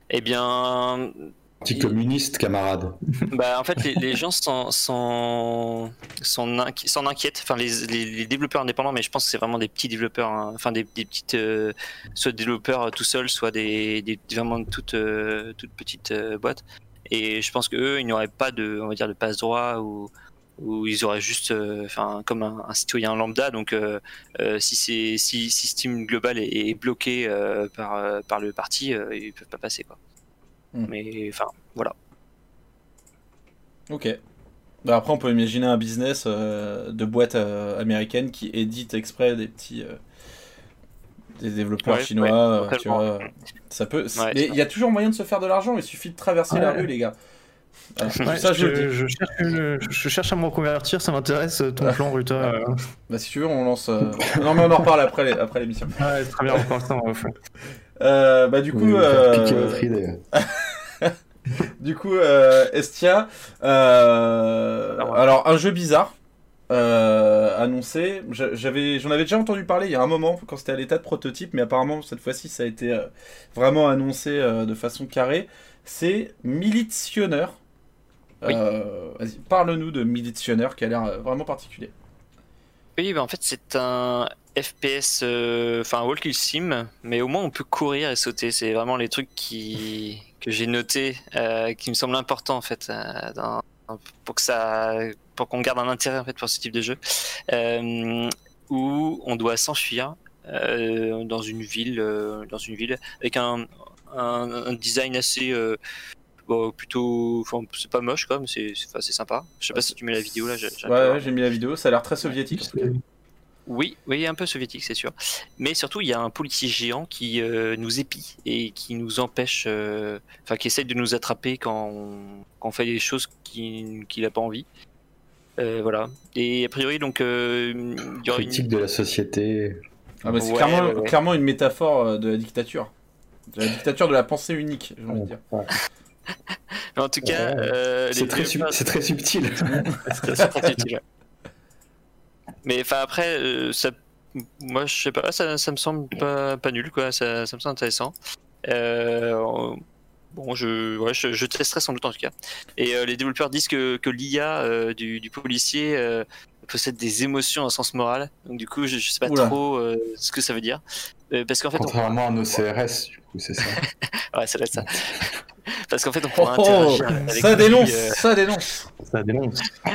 Eh bien, Anti-communiste, camarade. bah, en fait, les, les gens s'en, inqui- inquiètent. Enfin, les, les, les développeurs indépendants, mais je pense que c'est vraiment des petits développeurs, hein. enfin des, des petites, euh, soit des développeurs euh, tout seuls, soit des, des vraiment toutes, euh, toutes petites euh, boîtes. Et je pense que eux, ils n'auraient pas de, on va dire, de passe droit ou où ils auraient juste, euh, enfin, comme un, un citoyen lambda. Donc, euh, euh, si c'est si, si Steam Global est, est bloqué par par le parti, ils peuvent pas passer quoi. Hmm. Mais enfin, voilà. Ok. Bah, après, on peut imaginer un business euh, de boîte euh, américaine qui édite exprès des petits. euh, des développeurs Ouais, chinois, ouais, tu vois. Ça peut. Ouais. Mais il y a toujours moyen de se faire de l'argent, il suffit de traverser la Ouais. rue, les gars. Ouais, ça, je, cherche, une- je cherche à me reconvertir, ça m'intéresse ton plan, Ruta. euh, Bah, si tu veux, on lance. euh, non, mais on en reparle après les- après l'émission. Ouais, très bien, on va faire. Euh, bah, du coup. Euh, votre idée. Du euh, Estia, alors un jeu bizarre euh, annoncé. J'avais, j'en avais déjà entendu parler il y a un moment quand c'était à l'état de prototype, mais apparemment cette fois-ci ça a été euh, vraiment annoncé de façon carrée. C'est. Oui. Euh, vas-y, parle-nous de Militionnaire qui a l'air vraiment particulier. Oui, bah en fait, c'est un FPS, euh, enfin un walk sim, mais au moins on peut courir et sauter. C'est vraiment les trucs qui que j'ai notés, euh, qui me semblent importants en fait, euh, pour que ça, pour qu'on garde un intérêt en fait pour ce type de jeu, euh, où on doit s'enfuir euh, dans une ville, euh, dans une ville avec un, design assez euh, bon, plutôt, enfin c'est pas moche mais c'est c'est- enfin, c'est sympa. Je sais pas si tu mets la vidéo là. Ouais, j'ai mis la vidéo, ça a l'air très soviétique. Oui, oui, un peu soviétique, c'est sûr. Mais surtout, il y a un policier géant qui euh, nous épie et qui nous empêche, euh, enfin, qui essaye de nous attraper quand on, quand on fait des choses qu'il n'a pas envie. Euh, voilà. Et a priori, donc, euh, il y aura une. Critique de la société. Ah bah, c'est Ouais, clairement, ouais, ouais. clairement une métaphore de la dictature. De la dictature de la pensée unique, j'ai envie de dire. En tout cas, euh, C'est très, sub- subtil. C'est très, utile. Mais enfin après, euh, ça, moi je sais pas, ça, ça me semble pas, pas nul quoi, ça, ça me semble intéressant. Euh, bon, je, ouais, je, je testerai sans doute en tout cas. Et les développeurs disent que, que l'IA du, du policier possède des émotions en sens moral. Donc du coup, je, je sais pas Oula. trop euh, ce que ça veut dire. Euh, parce qu'en fait, on, Contrairement à nos CRS, du coup, c'est ça. ouais, ça doit être ça. Parce qu'en fait, on Oh, pourra oh, interagir avec ça lui, dénonce, euh, ça dénonce. Ça dénonce.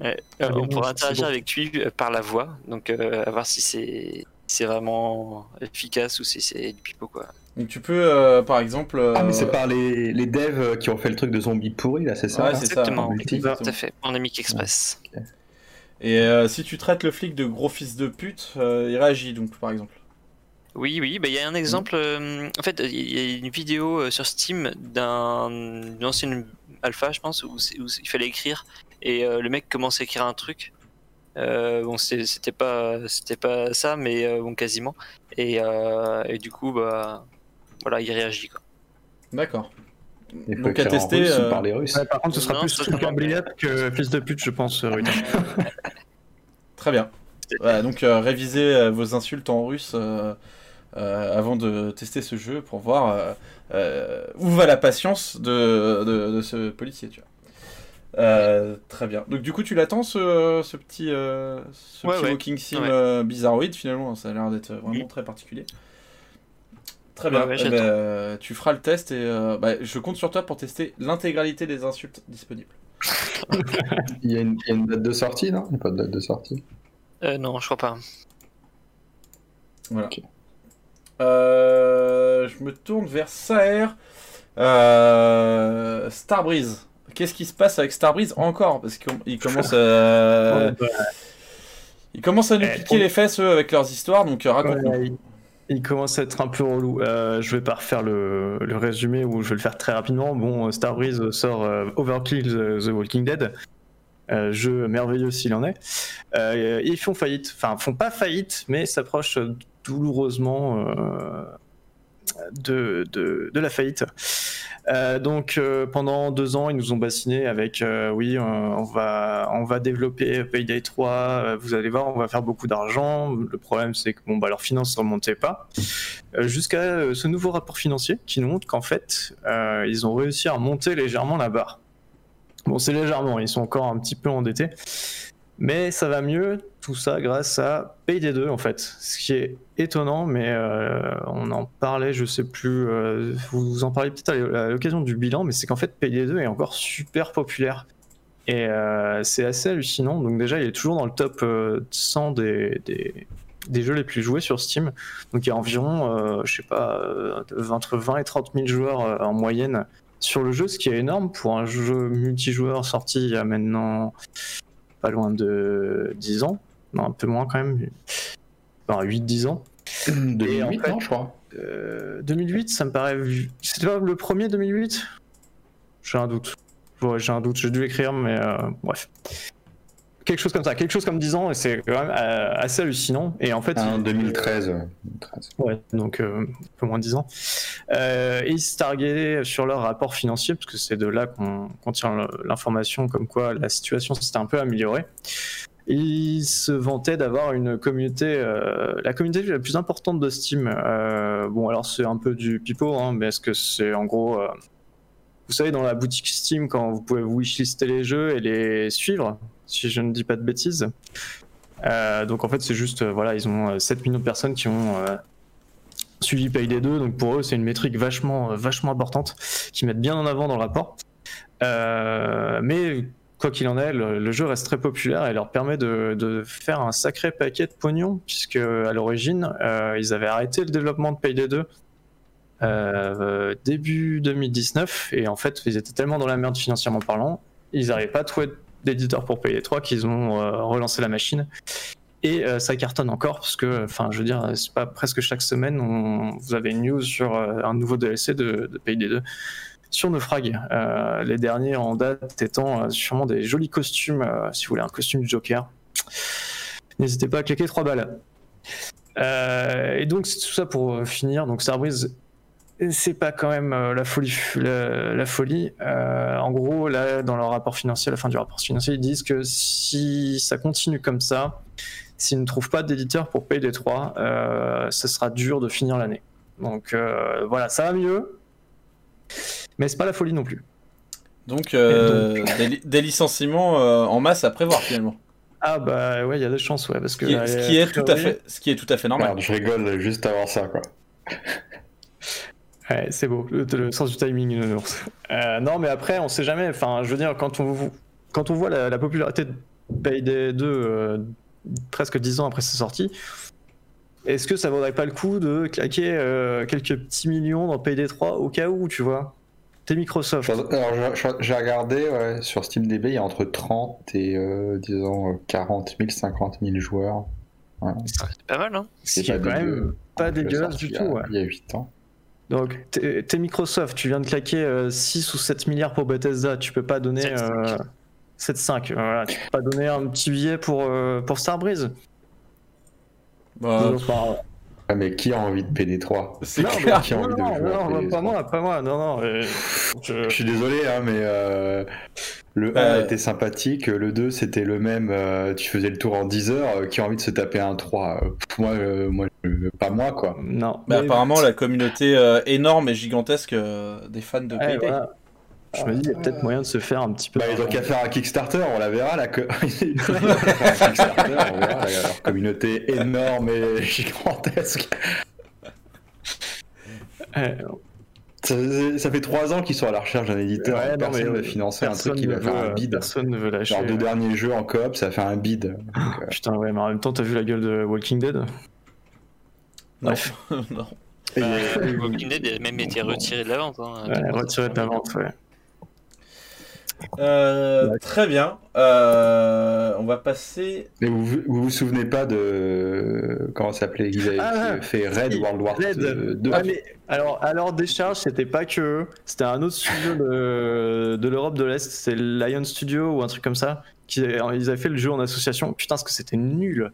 Ouais, bon, on pourra c'est interagir bon. avec lui par la voix, donc euh, à voir si c'est c'est vraiment efficace ou si c'est du pipeau quoi. Donc tu peux, euh, par exemple... Ah, mais c'est par les, les devs qui ont fait le truc de zombies pourris, là, c'est ça Ouais, là c'est ça. Exactement, tout à fait. En Amic Express. Et euh, si tu traites le flic de gros fils de pute, euh, il réagit donc, par exemple. Oui, oui, bah, il y a un exemple. euh, en fait, il y a une vidéo euh, sur Steam d'un- d'une ancienne alpha, je pense, où, il fallait écrire et euh, le mec commence à écrire un truc. Euh, bon, c'était pas, c'était pas ça, mais euh, bon, quasiment. Et, euh, et du coup, bah, voilà, il réagit. Quoi. D'accord. Il faut Donc à tester... russe ou euh, parler russe. Ouais, par contre, ce sera Non, plus Bliap que fils de pute, je pense, Ruta. Très bien. Voilà, donc euh, révisez vos insultes en russe euh, avant de tester ce jeu pour voir euh, euh, où va la patience de, de, de ce policier, tu vois. Euh, très bien. Donc du coup, tu l'attends ce, ce petit, euh, ce Ouais, petit ouais. walking sim Ouais. euh, bizarroïde finalement. Ça a l'air d'être vraiment très particulier. Très bien. Ouais, ouais, Eh ben, tu feras le test et euh, bah, je compte sur toi pour tester l'intégralité des insultes disponibles. Il y, a une, il y a une date de sortie, non? Il n'y a pas de date de sortie? Euh, non, je crois pas. Voilà. Euh, je me tourne vers Saer. Euh, Starbreeze. Qu'est-ce qui se passe avec Starbreeze encore Parce qu'ils commencent à... Ils commencent à nous Eh, piquer les fesses eux, avec leurs histoires, donc euh, raconte-nous. Ouais, il, commence à être un peu relou. Euh, je vais pas refaire le, le résumé ou je vais le faire très rapidement. Bon, Starbreeze sort euh, Overkill the, Walking Dead. Euh, jeu merveilleux s'il en est. Ils font faillite, enfin font pas faillite, mais s'approchent douloureusement euh, de, de, de la faillite. Euh, donc euh, pendant deux ans, ils nous ont bassiné avec oui, on va on va développer Payday 3. euh, vous allez voir, on va faire beaucoup d'argent. Le problème, c'est que bon bah leurs finances ne remontaient pas. Jusqu'à ce nouveau rapport financier qui nous montre qu'en fait, ils ont réussi à remonter légèrement la barre. Bon, c'est légèrement, ils sont encore un petit peu endettés. Mais ça va mieux, tout ça grâce à Payday 2 en fait. Ce qui est étonnant, mais euh, on en parlait, je sais plus, euh, vous en parlez peut-être à l'occasion du bilan, mais c'est qu'en fait Payday 2 est encore super populaire. Et euh, c'est assez hallucinant. Donc déjà, il est toujours dans le top euh, 100 des, des, des jeux les plus joués sur Steam. Donc il y a environ, je sais pas, entre 20 et 30 000 joueurs en moyenne sur le jeu, ce qui est énorme pour un jeu multijoueur sorti il y a maintenant pas loin de 10 ans. Non, un peu moins quand même. Enfin, 8-10 ans. 2008, en fait- non, je crois. Euh, 2008, ça me paraît. C'était pas le premier 2008 J'ai un doute. Ouais, j'ai un doute, j'ai dû l'écrire, mais euh, bref. Quelque chose comme ça, quelque chose comme 10 ans, et c'est quand même euh, assez hallucinant. Et en fait. Ah, il- 2013. ouais, 2013. Ouais, donc euh, un peu moins de 10 ans. Euh, et ils se targuaient sur leur rapport financier, parce que c'est de là qu'on le- l'information comme quoi la situation s'était un peu améliorée. Ils se vantaient d'avoir une communauté, euh, la communauté la plus importante de Steam. Bon, alors c'est un peu du pipeau, hein, mais est-ce que c'est en gros. vous savez, dans la boutique Steam, quand vous pouvez wishlister les jeux et les suivre, si je ne dis pas de bêtises. Euh, donc en fait, c'est juste, euh, voilà, ils ont euh, 7 millions de personnes qui ont euh, suivi Payday 2, donc pour eux, c'est une métrique vachement, vachement importante, qu'ils mettent bien en avant dans le rapport. Mais quoi qu'il en est, le, jeu reste très populaire et leur permet de, de faire un sacré paquet de pognon, puisque à l'origine, ils avaient arrêté le développement de Payday 2 euh, début 2019, et en fait, ils étaient tellement dans la merde financièrement parlant, ils n'arrivaient pas à trouver d'éditeur pour Payday 3 qu'ils ont euh, relancé la machine. Et euh, ça cartonne encore parce que, enfin, je veux dire, c'est pas presque chaque semaine, on, vous avez une news sur euh, un nouveau DLC de, de Payday 2 sur Naufrag. Euh, les derniers en date étant sûrement des jolis costumes, si vous voulez un costume du Joker. N'hésitez pas à cliquer 3 balles. Et donc, c'est tout ça pour finir. Donc, Starbreeze, c'est pas quand même euh, la folie. La, la folie. Euh, en gros, là, dans leur rapport financier, à la fin du rapport financier, ils disent que si ça continue comme ça, s'ils ne trouvent pas d'éditeur pour payer les trois, euh, ce sera dur de finir l'année. Donc euh, voilà, ça va mieux, mais c'est pas la folie non plus. Donc, euh, Des, li- des licenciements euh, en masse à prévoir finalement. Ah bah ouais, il y a des chances, ouais, parce Ce que qui, là, ce qui est tout à fait, ce qui est tout à fait normal. Merde, je rigole juste avant ça, quoi. Ouais, c'est beau, le, le sens du timing, une ours. Euh, non, mais après, on sait jamais. Enfin, je veux dire, quand on, quand on voit la, la popularité de Payday 2 euh, presque 10 ans après sa sortie, est-ce que ça vaudrait pas le coup de claquer euh, quelques petits millions dans Payday 3 au cas où, tu vois? T'es Microsoft. Alors, j'ai regardé ouais, sur SteamDB, il y a entre 30 et euh, disons euh, 40 000, 50 000 joueurs. C'est pas mal, hein Ce qui est quand même pas dégueulasse du il y tout. a- ouais. Il y a 8 ans. Donc, t'es Microsoft, tu viens de claquer euh, 6 ou 7 milliards pour Bethesda, tu peux pas donner. 7,5. Euh, 7,5, voilà, tu peux pas donner un petit billet pour, euh, pour Starbreeze. Bah, Enfin, Ah, mais qui a envie de PD3 c'est non. Qui a non, envie de non, jouer à non, PS3? pas moi, pas moi, non, non. euh, je- Je suis désolé, hein, mais euh, le 1 Euh, était sympathique, le 2 c'était le même, euh, tu faisais le tour en 10 heures, euh, qui a envie de se taper un 3 euh, Moi, euh, pas moi quoi. Non. Mais mais- apparemment, la communauté euh, énorme et gigantesque euh, des fans de ouais, Payday. voilà. Je me dis, il y a peut-être moyen de se faire un petit peu. Bah, ils ont qu'à faire un Kickstarter, on la verra. La co- Ils ont qu'à faire un Kickstarter, on verra la- leur communauté énorme et gigantesque. Ouais, Ça, fait- ça fait 3 ans qu'ils sont à la recherche d'un éditeur. ouais, non, personne mais, ne euh, financer un truc qui va faire veut- un bid. Personne ne veut lâcher. Leurs deux derniers jeux en coop, ça fait un bid. Donc, euh, Putain, ouais, mais en même temps, t'as vu la gueule de Walking Dead? Non. Bref. non. Et- Euh, Moblinet a même été retiré de la vente. Hein, Ouais, retiré de la vente, ouais. Euh, Très bien. Euh, on va passer. Mais vous, vous vous souvenez pas de. Comment ça s'appelait Ils avaient Ah, fait Red si, World War Red. 2. Ah, mais alors, alors Décharge, c'était pas que eux. C'était un autre studio de, de l'Europe de l'Est. C'est Lion Studio ou un truc comme ça. Qui, ils avaient fait le jeu en association. Putain, ce que c'était nul.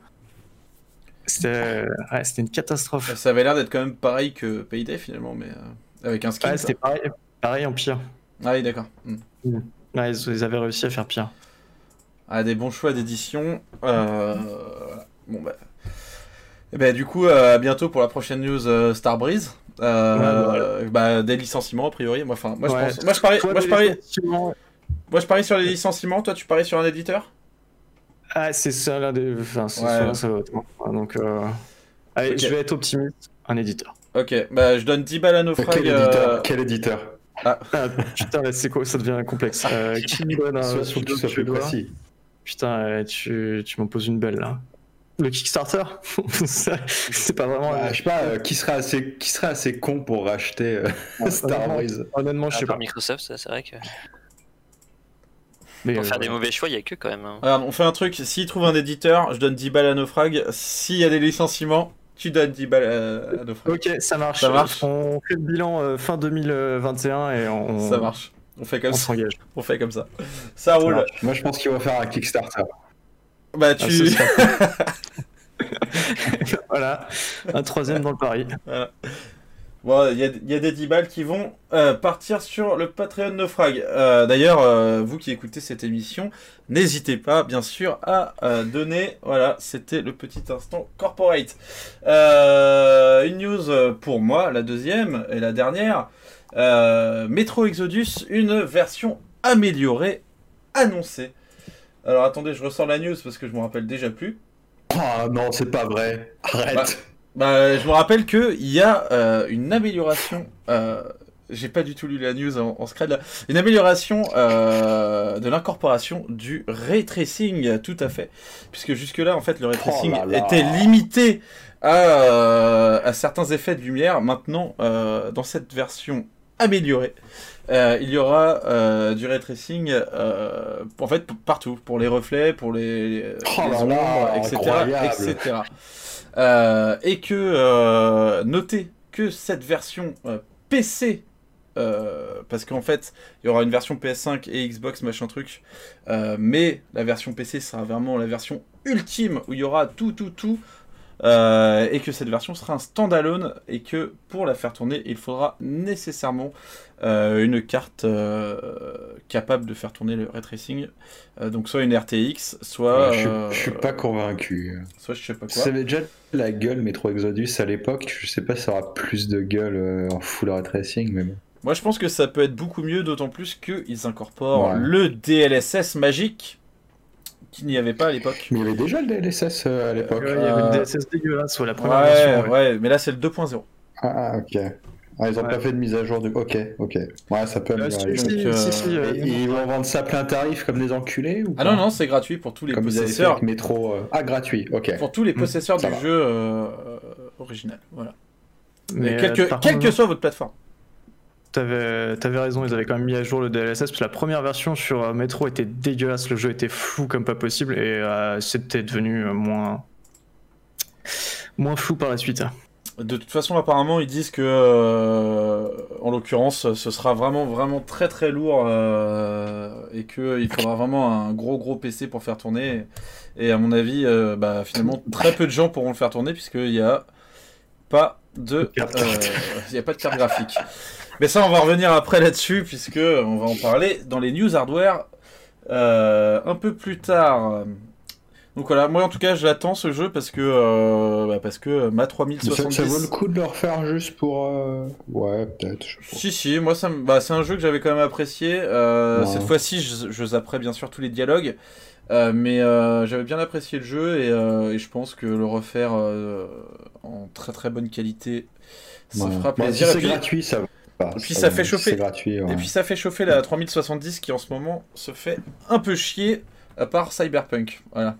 C'était ouais, une catastrophe. Ça avait l'air d'être quand même pareil que Payday finalement, mais euh, avec un skin. Ouais, c'était pareil, pareil en pire. Ah oui, d'accord. Hmm. Ouais, ils, avaient réussi à faire pire. Ah, des bons choix d'édition. Euh. Bon bah. Et ben, du coup, euh, à bientôt pour la prochaine news euh, Starbreeze. Euh, bah, des licenciements a priori. Moi, enfin, moi, je Ouais. pense. Moi, je parie. Toi, Moi, je parie. licenciements- Moi, je parie sur les licenciements. Toi, tu paries sur un éditeur? Ah, c'est ça l'un des. Enfin, c'est. Ah, Donc, euh... allez, je vais être optimiste. Un éditeur. Ok. Bah, je donne 10 balles à. Quel euh, éditeur? Quel éditeur? Ah, putain, là, c'est quoi Ça devient complexe. Euh, qui me donne un que tu précis. Putain, euh, tu, tu m'en poses une belle là. Le Kickstarter? C'est pas vraiment. Bah, je sais pas, euh, qui serait assez, qui serait assez con pour racheter euh, Star Wars? Honnêtement, je Ah, sais par pas. Microsoft, ça, c'est vrai que Mais, pour euh, faire des mauvais choix, il y a que quand même. hein. Regarde, on fait un truc. S'il trouve un éditeur, je donne 10 balles à Naufrag. S'il y a des licenciements, tu donnes 10 balles à, à Naufrag. Ok, ça marche. Ça marche. On fait le bilan euh, fin 2021 et on, Ça marche. On fait comme on ça. s'engage. On fait comme ça. Ça roule. marche. Moi, je pense qu'il va faire un Kickstarter. Bah, Ah, tu. serait voilà, un troisième dans le pari. Bon, il y a, il y a des 10 balles qui vont euh, partir sur le Patreon Naufrag. Euh, D'ailleurs, euh, vous qui écoutez cette émission, n'hésitez pas, bien sûr, à donner. Voilà, c'était le petit instant corporate. Une news pour moi, la deuxième et la dernière. Metro Exodus, une version améliorée annoncée. Alors attendez, je ressors la news parce que je me rappelle déjà plus. Oh non, c'est pas vrai. Arrête. Bah, Bah, je me rappelle que il y a euh, une amélioration. euh, J'ai pas du tout lu la news en, en là. Une amélioration euh, de l'incorporation du ray tracing, tout à fait. Puisque jusque-là, en fait, le ray Oh tracing là là. était limité à, à certains effets de lumière. Maintenant, dans cette version améliorée, euh, il y aura euh, du ray tracing euh, en fait partout, pour les reflets, pour les, les Oh là ombres, là, etc., etc. Euh, et que euh, notez que cette version euh, PC, parce qu'en fait il y aura une version PS5 et Xbox machin truc, mais la version PC sera vraiment la version ultime où il y aura tout tout tout. Euh, et que cette version sera un standalone et que pour la faire tourner il faudra nécessairement euh, une carte euh, capable de faire tourner le ray tracing Euh, donc soit une RTX soit Ouais, je, suis- euh, je suis pas convaincu. soit je sais pas quoi Ça avait déjà la gueule Metro Exodus à l'époque. Je sais pas si ça aura plus de gueule en full ray tracing, mais bon. Moi, je pense que ça peut être beaucoup mieux, d'autant plus qu'ils incorporent Ouais. le DLSS magique qu'il n'y avait pas à l'époque. Mais il y avait déjà le DLSS euh, à l'époque. Ouais, il y avait Euh, le DSS dégueulasse sur la première Ouais, version. ouais, ouais. mais là, c'est le 2.0. Ah, ah, ok. Ah, ils ont Ouais. pas fait de mise à jour du. Ok, ok. Ouais, ça peut Euh, améliorer. si, si, euh, si, euh, ils vont vendre ça plein tarif comme des enculés ou Ah non, non, c'est gratuit pour tous les Comme possesseurs. avec euh, Ah, gratuit, ok. Pour tous les Hmm, possesseurs du va. jeu euh, euh, original. Voilà. mais, Mais quelle euh, que soit votre plateforme. T'avais, t'avais raison, ils avaient quand même mis à jour le DLSS parce que la première version sur euh, Metro était dégueulasse, le jeu était flou comme pas possible et euh, c'était devenu euh, moins moins flou par la suite. De toute façon, apparemment, ils disent que, euh, en l'occurrence, ce sera vraiment, vraiment très, très lourd euh, et qu'il faudra vraiment un gros, gros PC pour faire tourner. Et à mon avis, euh, bah, finalement, très peu de gens pourront le faire tourner puisqu'il n'y a pas de, il y a pas de carte graphique. Mais ça, on va revenir après là-dessus puisque on va en parler dans les news hardware euh, un peu plus tard. Donc voilà, moi en tout cas, je l'attends ce jeu parce que euh, bah, parce que ma Ça, 3070. ça vaut le coup de le refaire juste pour. euh, Ouais, peut-être. Si, si, moi ça bah, c'est un jeu que j'avais quand même apprécié. Ouais. Cette fois-ci, je, je zapperai bien sûr tous les dialogues. Euh, mais euh, j'avais bien apprécié le jeu et, euh, et je pense que le refaire en très très bonne qualité, ça Ouais. fera plaisir. si et, c'est gratuit, ça va. Pas, et puis ça fait chauffer. C'est gratuit. ouais. et puis ça fait chauffer la 3070 qui en ce moment se fait un peu chier, à part Cyberpunk. Voilà.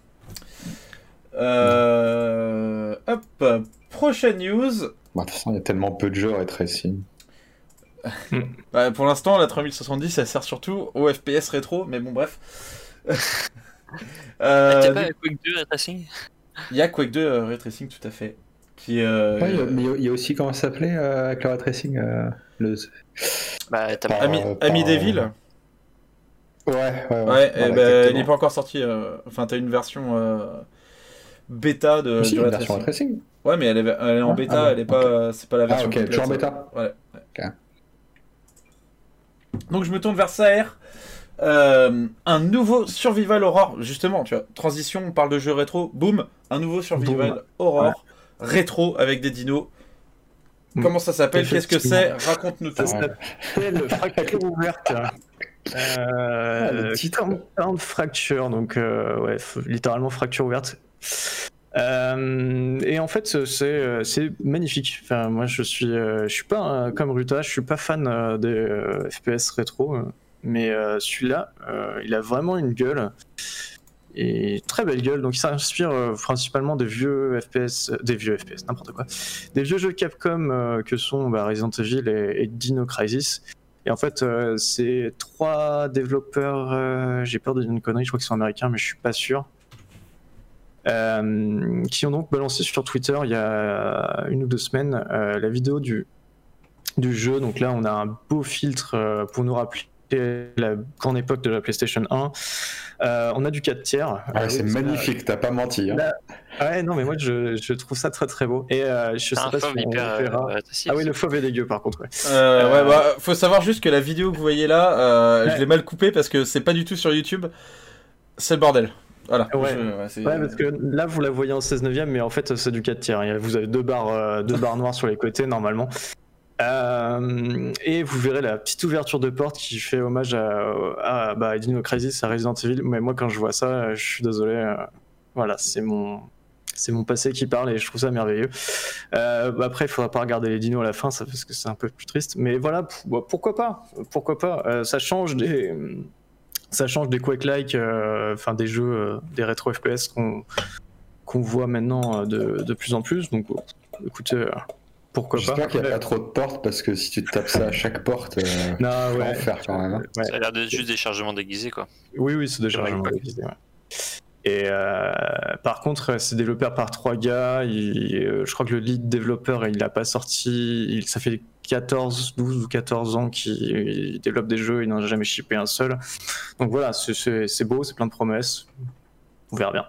Euh, hop, prochaine news. Bah, de toute façon, il y a tellement peu de jeux ray tracing. Bah, pour l'instant, la 3070, elle sert surtout au FPS rétro, mais bon, bref. Euh, T'as pas Quake 2 Ray Tracing? Il y a Quake 2 euh, Ray Tracing, tout à fait. Qui, euh, Ouais, il y a- mais il y a aussi, comment ça s'appelait euh, avec le ray tracing euh, le... Bah, t'as Par- Ami, euh, Ami par- Devil Ouais, ouais, ouais. Ouais, voilà, eh ben, il n'est pas encore sorti. euh, Enfin, t'as une version euh, bêta de, Si, du une ray version tracing. Ouais, mais elle est, elle est en Ah, bêta, ah elle est pas, c'est pas la Ah, version. ok, complète, toujours en bêta. Ouais. Donc je me tourne vers Saer. Euh, un nouveau Survival Horror, justement, tu vois, transition, on parle de jeux rétro, boum, un nouveau Survival. Horror rétro avec des dinos. Mm. Comment ça s'appelle? Qu'est-ce que c'est? Raconte-nous tout. Ça s'appelle Fracture ouverte. Euh, Ah, le titre. Compound Fracture, donc euh, ouais, littéralement fracture ouverte. Euh, et en fait, c'est c'est magnifique. Enfin, moi, je suis, euh, je suis pas comme Ruta, je suis pas fan des FPS rétro, mais celui-là, il a vraiment une gueule et très belle gueule. Donc, il s'inspire euh, principalement des vieux FPS, euh, des vieux FPS, n'importe quoi, des vieux jeux Capcom euh, que sont bah, Resident Evil et, Dino Crisis. Et en fait, c'est trois développeurs, j'ai peur de dire une connerie, je crois qu'ils sont américains, mais je suis pas sûr, qui ont donc balancé sur Twitter il y a une ou deux semaines la vidéo du, jeu. Donc là, on a un beau filtre pour nous rappeler la grande époque de la PlayStation 1. Euh, on a du 4 tiers. Ah, Euh, c'est magnifique, t'as pas menti. Hein. Là, Ouais, non, mais moi je, je trouve ça très très beau. Et euh, je sais pas si on hyper verra. euh. Ah oui, le fauve est dégueu par contre. ouais. Euh, Euh, Ouais, bah, faut savoir juste que la vidéo que vous voyez là, euh, Ouais. je l'ai mal coupée parce que c'est pas du tout sur YouTube. C'est le bordel. Voilà. Ouais. Je- ouais, c'est- Ouais, parce que là vous la voyez en 16 neuvième, mais en fait c'est du 4 tiers. Vous avez deux barres, euh, deux barres noires sur les côtés normalement. Euh, et vous verrez la petite ouverture de porte qui fait hommage à, à, bah, Dino Crisis, à Resident Evil. Mais moi quand je vois ça, euh, je suis désolé. euh, voilà, c'est mon. C'est mon passé qui parle et je trouve ça merveilleux. Bah après, il faudra pas regarder les dinos à la fin, parce que c'est un peu plus triste. Mais voilà, bah, pourquoi pas Pourquoi pas Ça change des, ça change des Quake-like, enfin des jeux, des rétro FPS qu'on qu'on voit maintenant de, de plus en plus. Donc, écoutez, pourquoi pas J'espère qu'il n'y a pas trop de portes parce que si tu te tapes ça à chaque porte, euh, Non, ouais. l'enfer quand même. hein. Ouais. Ça a l'air d'être juste des chargements déguisés, quoi. Oui, oui, c'est largement révisé, ouais. Et euh, par contre, c'est développé par trois gars. Il- euh, je crois que le lead développeur, il n'a pas sorti. Il, ça fait 14, 12 ou 14 ans qu'il développe des jeux. Il n'en a jamais shippé un seul. Donc voilà, c'est- beau, c'est plein de promesses. On verra bien.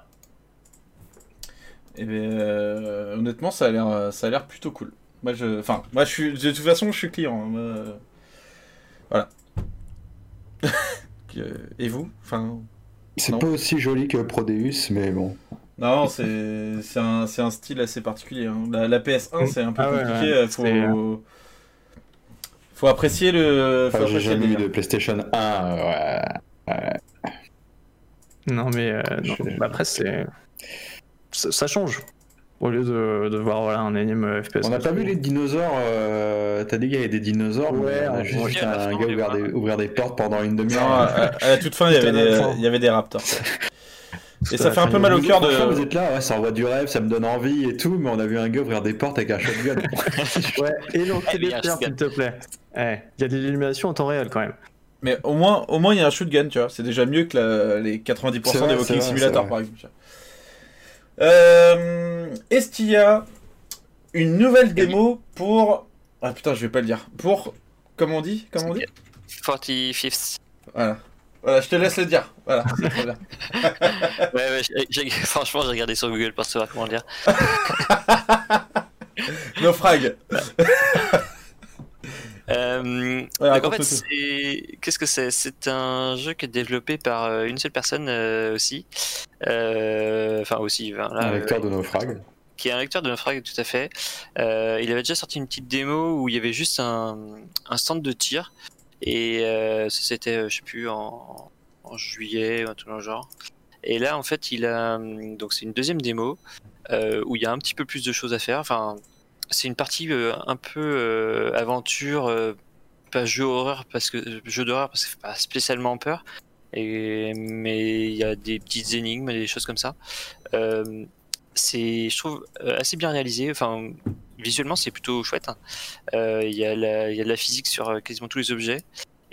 Eh ben, euh, honnêtement, ça a l'air, euh, ça a l'air plutôt cool. Moi, je, enfin, moi, je suis, de toute façon, je suis client. hein, moi, euh, voilà. Que- Et vous Enfin, C'est pas aussi joli que Prodeus, mais bon. non, c'est, c'est un, c'est un style assez particulier. hein. La, la PS1, c'est un peu Ah ouais, compliqué. ouais, faut, c'est- faut apprécier le. Faut Enfin, j'ai apprécier jamais eu de PlayStation 1. euh, ouais. Non, mais euh, non. Je- Bah, après, c'est. Ça, ça change. Au lieu de, de voir voilà, un énième FPS. On n'a pas vu les dinosaures. euh, T'as dit qu'il y avait des dinosaures, mais Ouais, on a juste un gars ouvrir des, ouvrir des portes pendant une demi-heure. à, à la toute fin, il y avait des, il y avait des raptors. Et ça fait un peu mal au cœur franchement, Vous de. êtes là, ouais, ça envoie du rêve, ça me donne envie et tout, mais on a vu un gars ouvrir des portes avec un shotgun. Ouais, et non, Eh, s'il te plaît. Eh, Il y a des illuminations en temps réel quand même. Mais au moins, au moins, il y a un shotgun, tu vois. C'est déjà mieux que la- les 90% C'est vrai, des Walking Simulator, par exemple. Euh, Est-ce qu'il y a une nouvelle démo pour. Ah putain, je vais pas le dire. Pour. Comment on dit Comment on dit? 45th. Voilà. Voilà, je te laisse le dire. Voilà, c'est très bien. Ouais, ouais, j'ai- j'ai- franchement, j'ai regardé sur Google pour savoir comment le dire. Naufrag. Euh, Ouais, donc en fait, tout. c'est qu'est-ce que c'est? C'est un jeu qui est développé par euh, une seule personne euh, aussi. Euh, Enfin aussi, là, un euh, lecteur de naufrag. qui est un lecteur de naufrag tout à fait. Euh, il avait déjà sorti une petite démo où il y avait juste un, un stand de tir et euh, ça, c'était je sais plus en, en juillet ou un truc dans le genre. Et là en fait il a donc c'est une deuxième démo euh, où il y a un petit peu plus de choses à faire. Enfin c'est une partie euh, un peu euh, aventure, euh, pas jeu horreur parce que jeu d'horreur parce que fait pas spécialement peur. Et, mais il y a des petites énigmes, des choses comme ça. Euh, c'est, je trouve, euh, assez bien réalisé. Enfin, visuellement, c'est plutôt chouette. hein. Euh, Il y, il y a de la physique sur euh, quasiment tous les objets.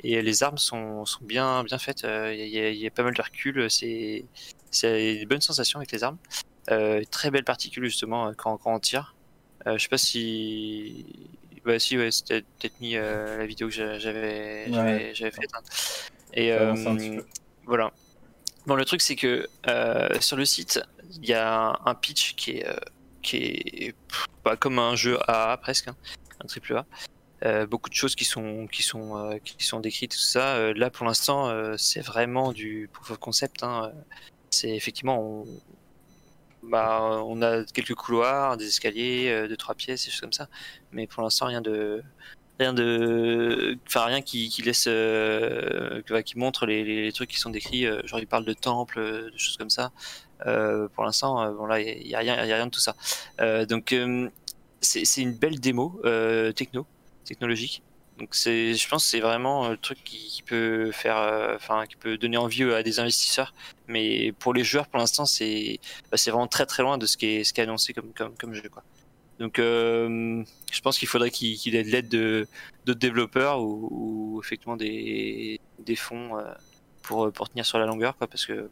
Et les armes sont, sont bien, bien faites. Euh, Il y, a- il y a pas mal de recul. C'est c'est une bonne sensation avec les armes. Euh, très belles particules, justement, euh, quand, quand on tire. Euh, je sais pas si. Bah, si, ouais, c'était peut-être mis euh, la vidéo que j'a- j'avais Ouais. j'avais faite. hein. Et euh, voilà. Bon, le truc, c'est que sur le site, il y a un, pitch qui est, qui est pas comme un jeu AA presque, hein, un triple A. Euh, beaucoup de choses qui sont qui sont euh, qui sont décrites tout ça. Euh, là, pour l'instant, c'est vraiment du proof of concept. hein. C'est effectivement, on, bah, on a quelques couloirs, des escaliers, euh, deux trois pièces, des choses comme ça. Mais pour l'instant, rien de rien de enfin rien qui, qui laisse euh, qui montre les, les- trucs qui sont décrits euh, genre il parle de temples euh, de choses comme ça. Euh, pour l'instant bon là il y, a rien y a rien de tout ça. Donc c'est une belle démo techno technologique donc je pense que c'est vraiment euh, le truc qui, peut faire euh, enfin qui peut donner envie à des investisseurs. Mais pour les joueurs pour l'instant c'est bah, c'est vraiment très très loin de ce qui est ce qui est annoncé comme jeu quoi. Donc, euh, je pense qu'il faudrait qu'il ait de l'aide de d'autres développeurs ou, effectivement des, des fonds euh, pour, pour tenir sur la longueur, quoi, parce que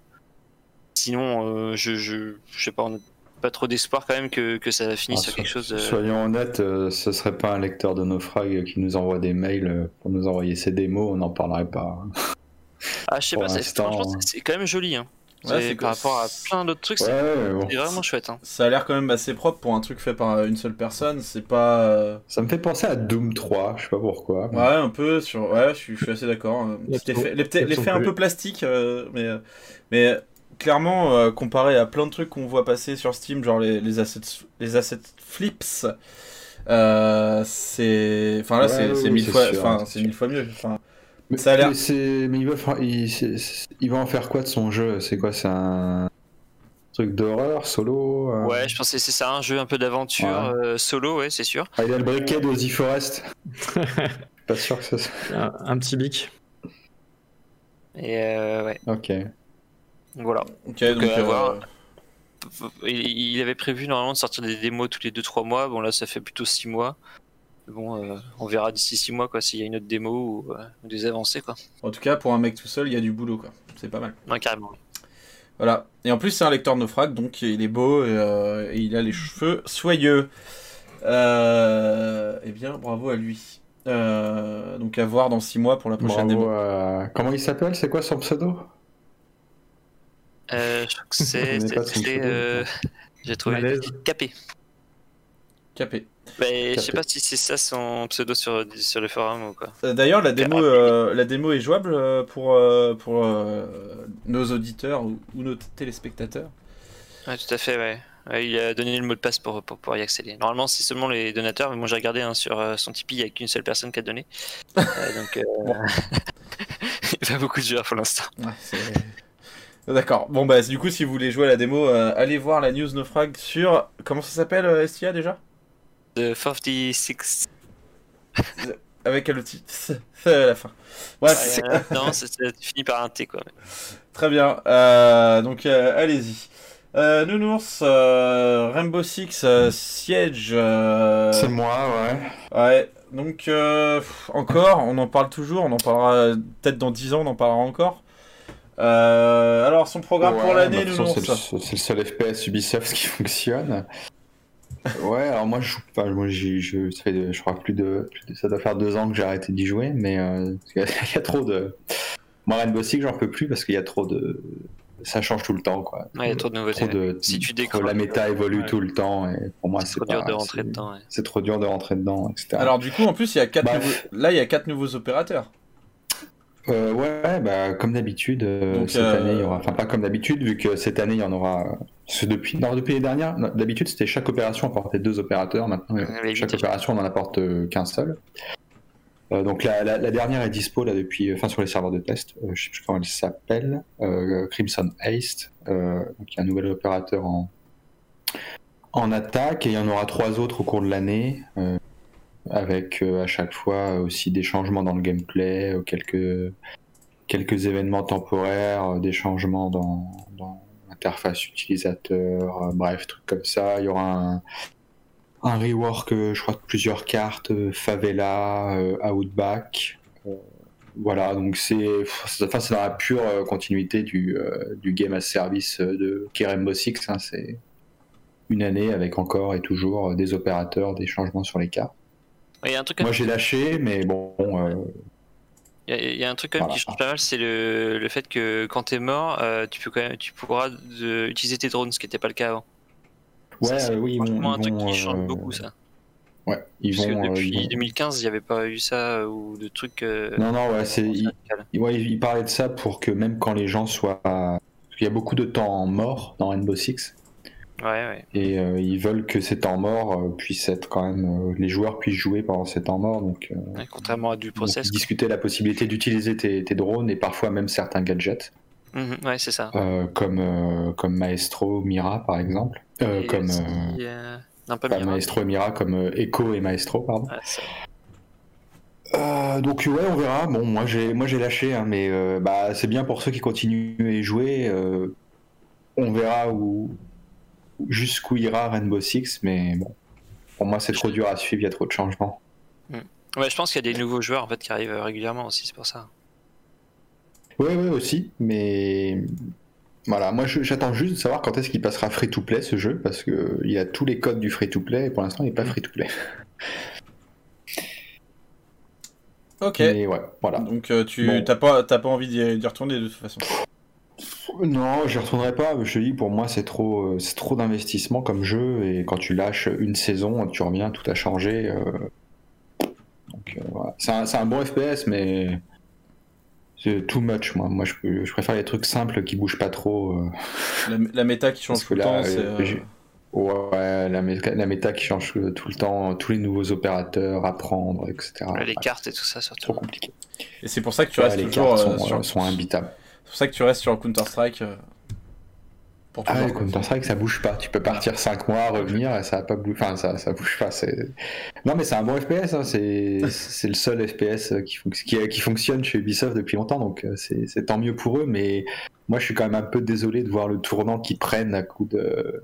sinon, euh, je, je, je sais pas, on n'a pas trop d'espoir quand même que, que ça finisse Ah, sur quelque chose. de- Soyons honnêtes, euh, ce serait pas un lecteur de naufrag qui nous envoie des mails euh, pour nous envoyer ses démos, on n'en parlerait pas. Ah, je sais pas, franchement, c'est quand même joli. Hein. Ouais, par rapport à plein d'autres trucs, c'est Ouais, bon. vraiment chouette. Hein. Ça a l'air quand même assez propre pour un truc fait par une seule personne. C'est pas. euh, Ça me fait penser à Doom 3, je sais pas pourquoi. Ouais, un peu sur. Ouais, je suis, je suis assez d'accord. hein. L'effet un peu plastique, euh, mais, mais clairement, euh, comparé à plein de trucs qu'on voit passer sur Steam, genre les, les assets, les assets flips, euh, c'est. Enfin là, Ouais, c'est mille c'est fois, sûr, enfin, mille fois mieux. Enfin, Mais, Ça a l'air- mais c'est- mais il va, faire- il, c'est- c'est- il va en faire quoi de son jeu? C'est quoi C'est un truc d'horreur solo euh? Ouais, je pensais que c'est ça, un jeu un peu d'aventure Ouais. euh, solo, ouais, c'est sûr. Ah, il a le briquet d'Ozzy Forest. pas sûr que ça. soit- Un, un petit bic. Et euh, ouais, Ok. Voilà. ok, donc. à euh, voir. Il, il avait prévu normalement de sortir des démos tous les 2-3 mois. Bon, là, ça fait plutôt 6 mois. Bon, euh, on verra d'ici 6 mois quoi s'il y a une autre démo ou, euh, ou des avancées quoi. En tout cas, pour un mec tout seul, il y a du boulot, quoi. C'est pas mal. Ouais, carrément. Voilà. Et en plus, c'est un lecteur de naufrag, donc il est beau et, euh, et il a les cheveux soyeux. Euh, eh bien, bravo à lui. Euh, donc à voir dans 6 mois pour la prochaine Bravo démo. à- Comment il s'appelle? C'est quoi son pseudo? Euh, je crois que c'est. pseudo. euh, J'ai trouvé. Capé. Capé. Mais je sais pas si c'est ça son pseudo sur, sur le forum ou quoi. Euh, D'ailleurs, la démo, euh, la démo est jouable euh, pour, euh, pour euh, nos auditeurs ou, ou nos téléspectateurs. Ouais, tout à fait, ouais. Ouais, il a donné le mot de passe pour, pour pouvoir y accéder. Normalement, c'est seulement les donateurs, mais moi j'ai regardé hein, sur euh, son Tipeee, il n'y a qu'une seule personne qui a donné. Euh, donc, euh, il y a pas beaucoup de joueurs pour l'instant. Ouais, c'est- D'accord. Bon, bah, du coup, si vous voulez jouer à la démo, euh, allez voir la news naufrag sur. Comment ça s'appelle, euh, STIA déjà? The 46. Avec le titre à la fin. Ouais, euh, non, c'est fini par un T quoi. Très bien. Euh, donc euh, allez-y. Euh, Nounours, euh, Rainbow Six euh, Siege. euh, C'est moi, ouais. ouais. Donc euh, pff, encore, on en parle toujours. On en parlera peut-être dans 10 ans. On en parlera encore. Euh, alors son programme pour Ouais, l'année, bah, Nounours. c'est le, seul FPS Ubisoft qui fonctionne. Ouais, alors moi, je, joue pas- moi je, ça fait, je crois, plus de, plus de- Ça doit faire deux ans que j'ai arrêté d'y jouer, mais euh, il y, a- trop de. Moi, Rainbow Six, j'en peux plus parce qu'il y a trop de. Ça change tout le temps, quoi. Ouais, il y a trop de nouveautés. Trop de- Si tu décroches, la méta évolue ouais. tout le temps et pour moi, C'est c'est trop pas. dur de rentrer dedans. C'est trop dur de rentrer dedans, etc. Alors du coup, en plus, il y a quatre Bah, nouveaux... là, il y a quatre nouveaux opérateurs. Euh, ouais, bah, comme d'habitude, euh, cette euh, année, il y aura. Enfin, pas comme d'habitude, vu que cette année, il y en aura. depuis, non, depuis les dernières, d'habitude, c'était chaque opération apportait deux opérateurs. Maintenant, chaque opération, on n'en apporte euh, qu'un seul. Euh, donc, la, la, la dernière est dispo là depuis, enfin, sur les serveurs de test. Euh, je sais plus comment elle s'appelle. Euh, Crimson Haste. Euh, donc, il y a un nouvel opérateur en en attaque et il y en aura trois autres au cours de l'année. Avec euh, à chaque fois aussi des changements dans le gameplay, euh, quelques, quelques événements temporaires, euh, des changements dans, dans l'interface utilisateur, bref, trucs comme ça. Il y aura un, rework, je crois, de plusieurs cartes, Favela, Outback. Voilà, donc c'est enfin, dans la pure continuité du, du game as service de Kerembo Six. hein, c'est une année avec encore et toujours des opérateurs, des changements sur les cartes. Il y a un truc, Moi j'ai lâché, mais bon, euh, il y a- il y a un truc quand même Voilà. qui change pas mal, c'est le, le fait que quand t'es mort, euh, tu peux quand même, tu pourras de- utiliser tes drones, ce qui n'était pas le cas avant. Ouais, euh, oui, ils vont, franchement un truc qui change beaucoup ça. Ouais, ils Parce que vont, euh, depuis ils vont- 2015, il n'y avait pas eu ça ou de trucs. Non, non, ouais, c'est. il-. Ouais, il parlait de ça pour que même quand les gens soient. Parce qu'il y a beaucoup de temps mort dans Rainbow Six. Ouais, ouais. Et euh, ils veulent que ces temps morts euh, puissent être quand même. euh, les joueurs puissent jouer pendant ces temps morts. Donc, euh, Ouais, Contrairement à du donc, process. quoi. discuter la possibilité d'utiliser tes, tes drones et parfois même certains gadgets, Mhm, ouais, c'est ça. comme, comme Maestro, Mira par exemple. Et comme. aussi, Non, pas pas Mira. Maestro et Mira, comme Echo et Maestro, pardon. Euh, donc ouais, on verra. Bon, moi j'ai moi j'ai lâché, hein, mais euh, bah c'est bien pour ceux qui continuent à y jouer. euh, on verra où jusqu'où ira Rainbow Six, mais bon, pour moi c'est trop dur à suivre. Il y a trop de changements. Ouais, je pense qu'il y a des nouveaux joueurs en fait qui arrivent régulièrement aussi, c'est pour ça. Ouais, ouais aussi, mais voilà, moi j'attends juste de savoir quand est-ce qu'il passera free to play ce jeu parce que il a tous les codes du free to play et pour l'instant il est pas free to play. Ok. Mais ouais, voilà. Donc euh, tu Bon. t'as pas t'as pas envie d'y retourner de toute façon. Non, j'y retournerai pas. Je te dis, pour moi, c'est trop, euh, c'est trop d'investissement comme jeu. Et quand tu lâches une saison, tu reviens, tout a changé. euh, Donc, euh, voilà. c'est un, c'est un bon FPS, mais c'est too much. Moi, moi, je, je préfère les trucs simples qui bougent pas trop. euh, La, la méta qui change tout le temps, c'est. euh, euh, Ouais, la, méta, la méta qui change euh, tout le temps, tous les nouveaux opérateurs à prendre, etc. les Ouais, cartes et tout ça c'est trop surtout. compliqué. Et c'est pour ça que tu Ouais, restes les toujours cartes euh, sont, sur. euh, sont imbitables. C'est pour ça que tu restes sur Counter Strike. pour Ah toujours, ouais, quoi. Counter Strike, ça bouge pas. Tu peux partir 5 mois, revenir, et ça va pas bouger. Enfin, ça, ça bouge pas. Non, mais c'est un bon FPS. hein, C'est, le seul FPS qui, fonc- qui, qui fonctionne chez Ubisoft depuis longtemps, donc euh, c'est, tant mieux pour eux. Mais moi, je suis quand même un peu désolé de voir le tournant qu'ils prennent à coup de